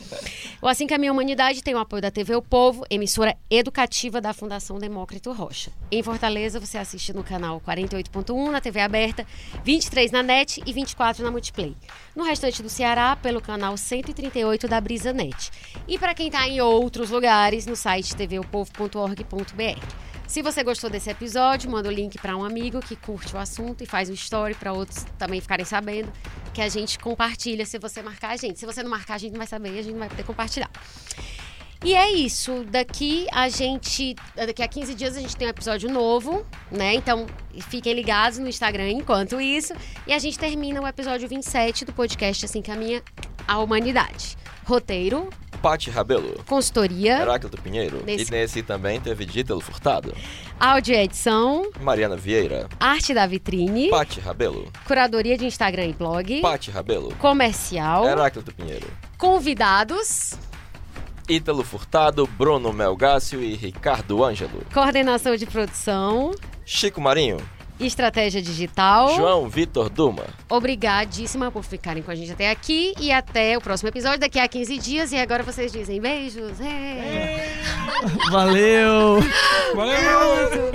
O Assim que a Minha Humanidade tem o apoio da TV O Povo, emissora educativa da Fundação Demócrito Rocha. Em Fortaleza, você assiste no canal 48.1 na TV aberta, 23 na NET e 24 na Multiplay. No restante do Ceará, pelo canal 138 da Brisa Net. E para quem está em outros lugares, no site tvopovo.org.br. Se você gostou desse episódio, manda o link para um amigo que curte o assunto e faz um story para outros também ficarem sabendo que a gente compartilha se você marcar a gente. Se você não marcar, a gente não vai saber e a gente não vai poder compartilhar. E é isso. Daqui a gente. Daqui a 15 dias a gente tem um episódio novo, né? Então fiquem ligados no Instagram enquanto isso. E a gente termina o episódio 27 do podcast Assim Caminha a Humanidade. Roteiro, Pati Rabelo. consultoria, Heráclito Pinheiro. Nesse- E nesse também teve Dítalo Furtado. áudio edição, Mariana Vieira. arte da vitrine, Pati Rabelo. curadoria de Instagram e blog, Pati Rabelo. comercial, Heráclito Pinheiro. convidados. Ítalo Furtado, Bruno Melgácio e Ricardo Ângelo. Coordenação de produção, Chico Marinho, estratégia digital. João Vitor Duma. Obrigadíssima por ficarem com a gente até aqui e até o próximo episódio daqui a 15 dias. E agora vocês dizem beijos. É. Valeu! Valeu!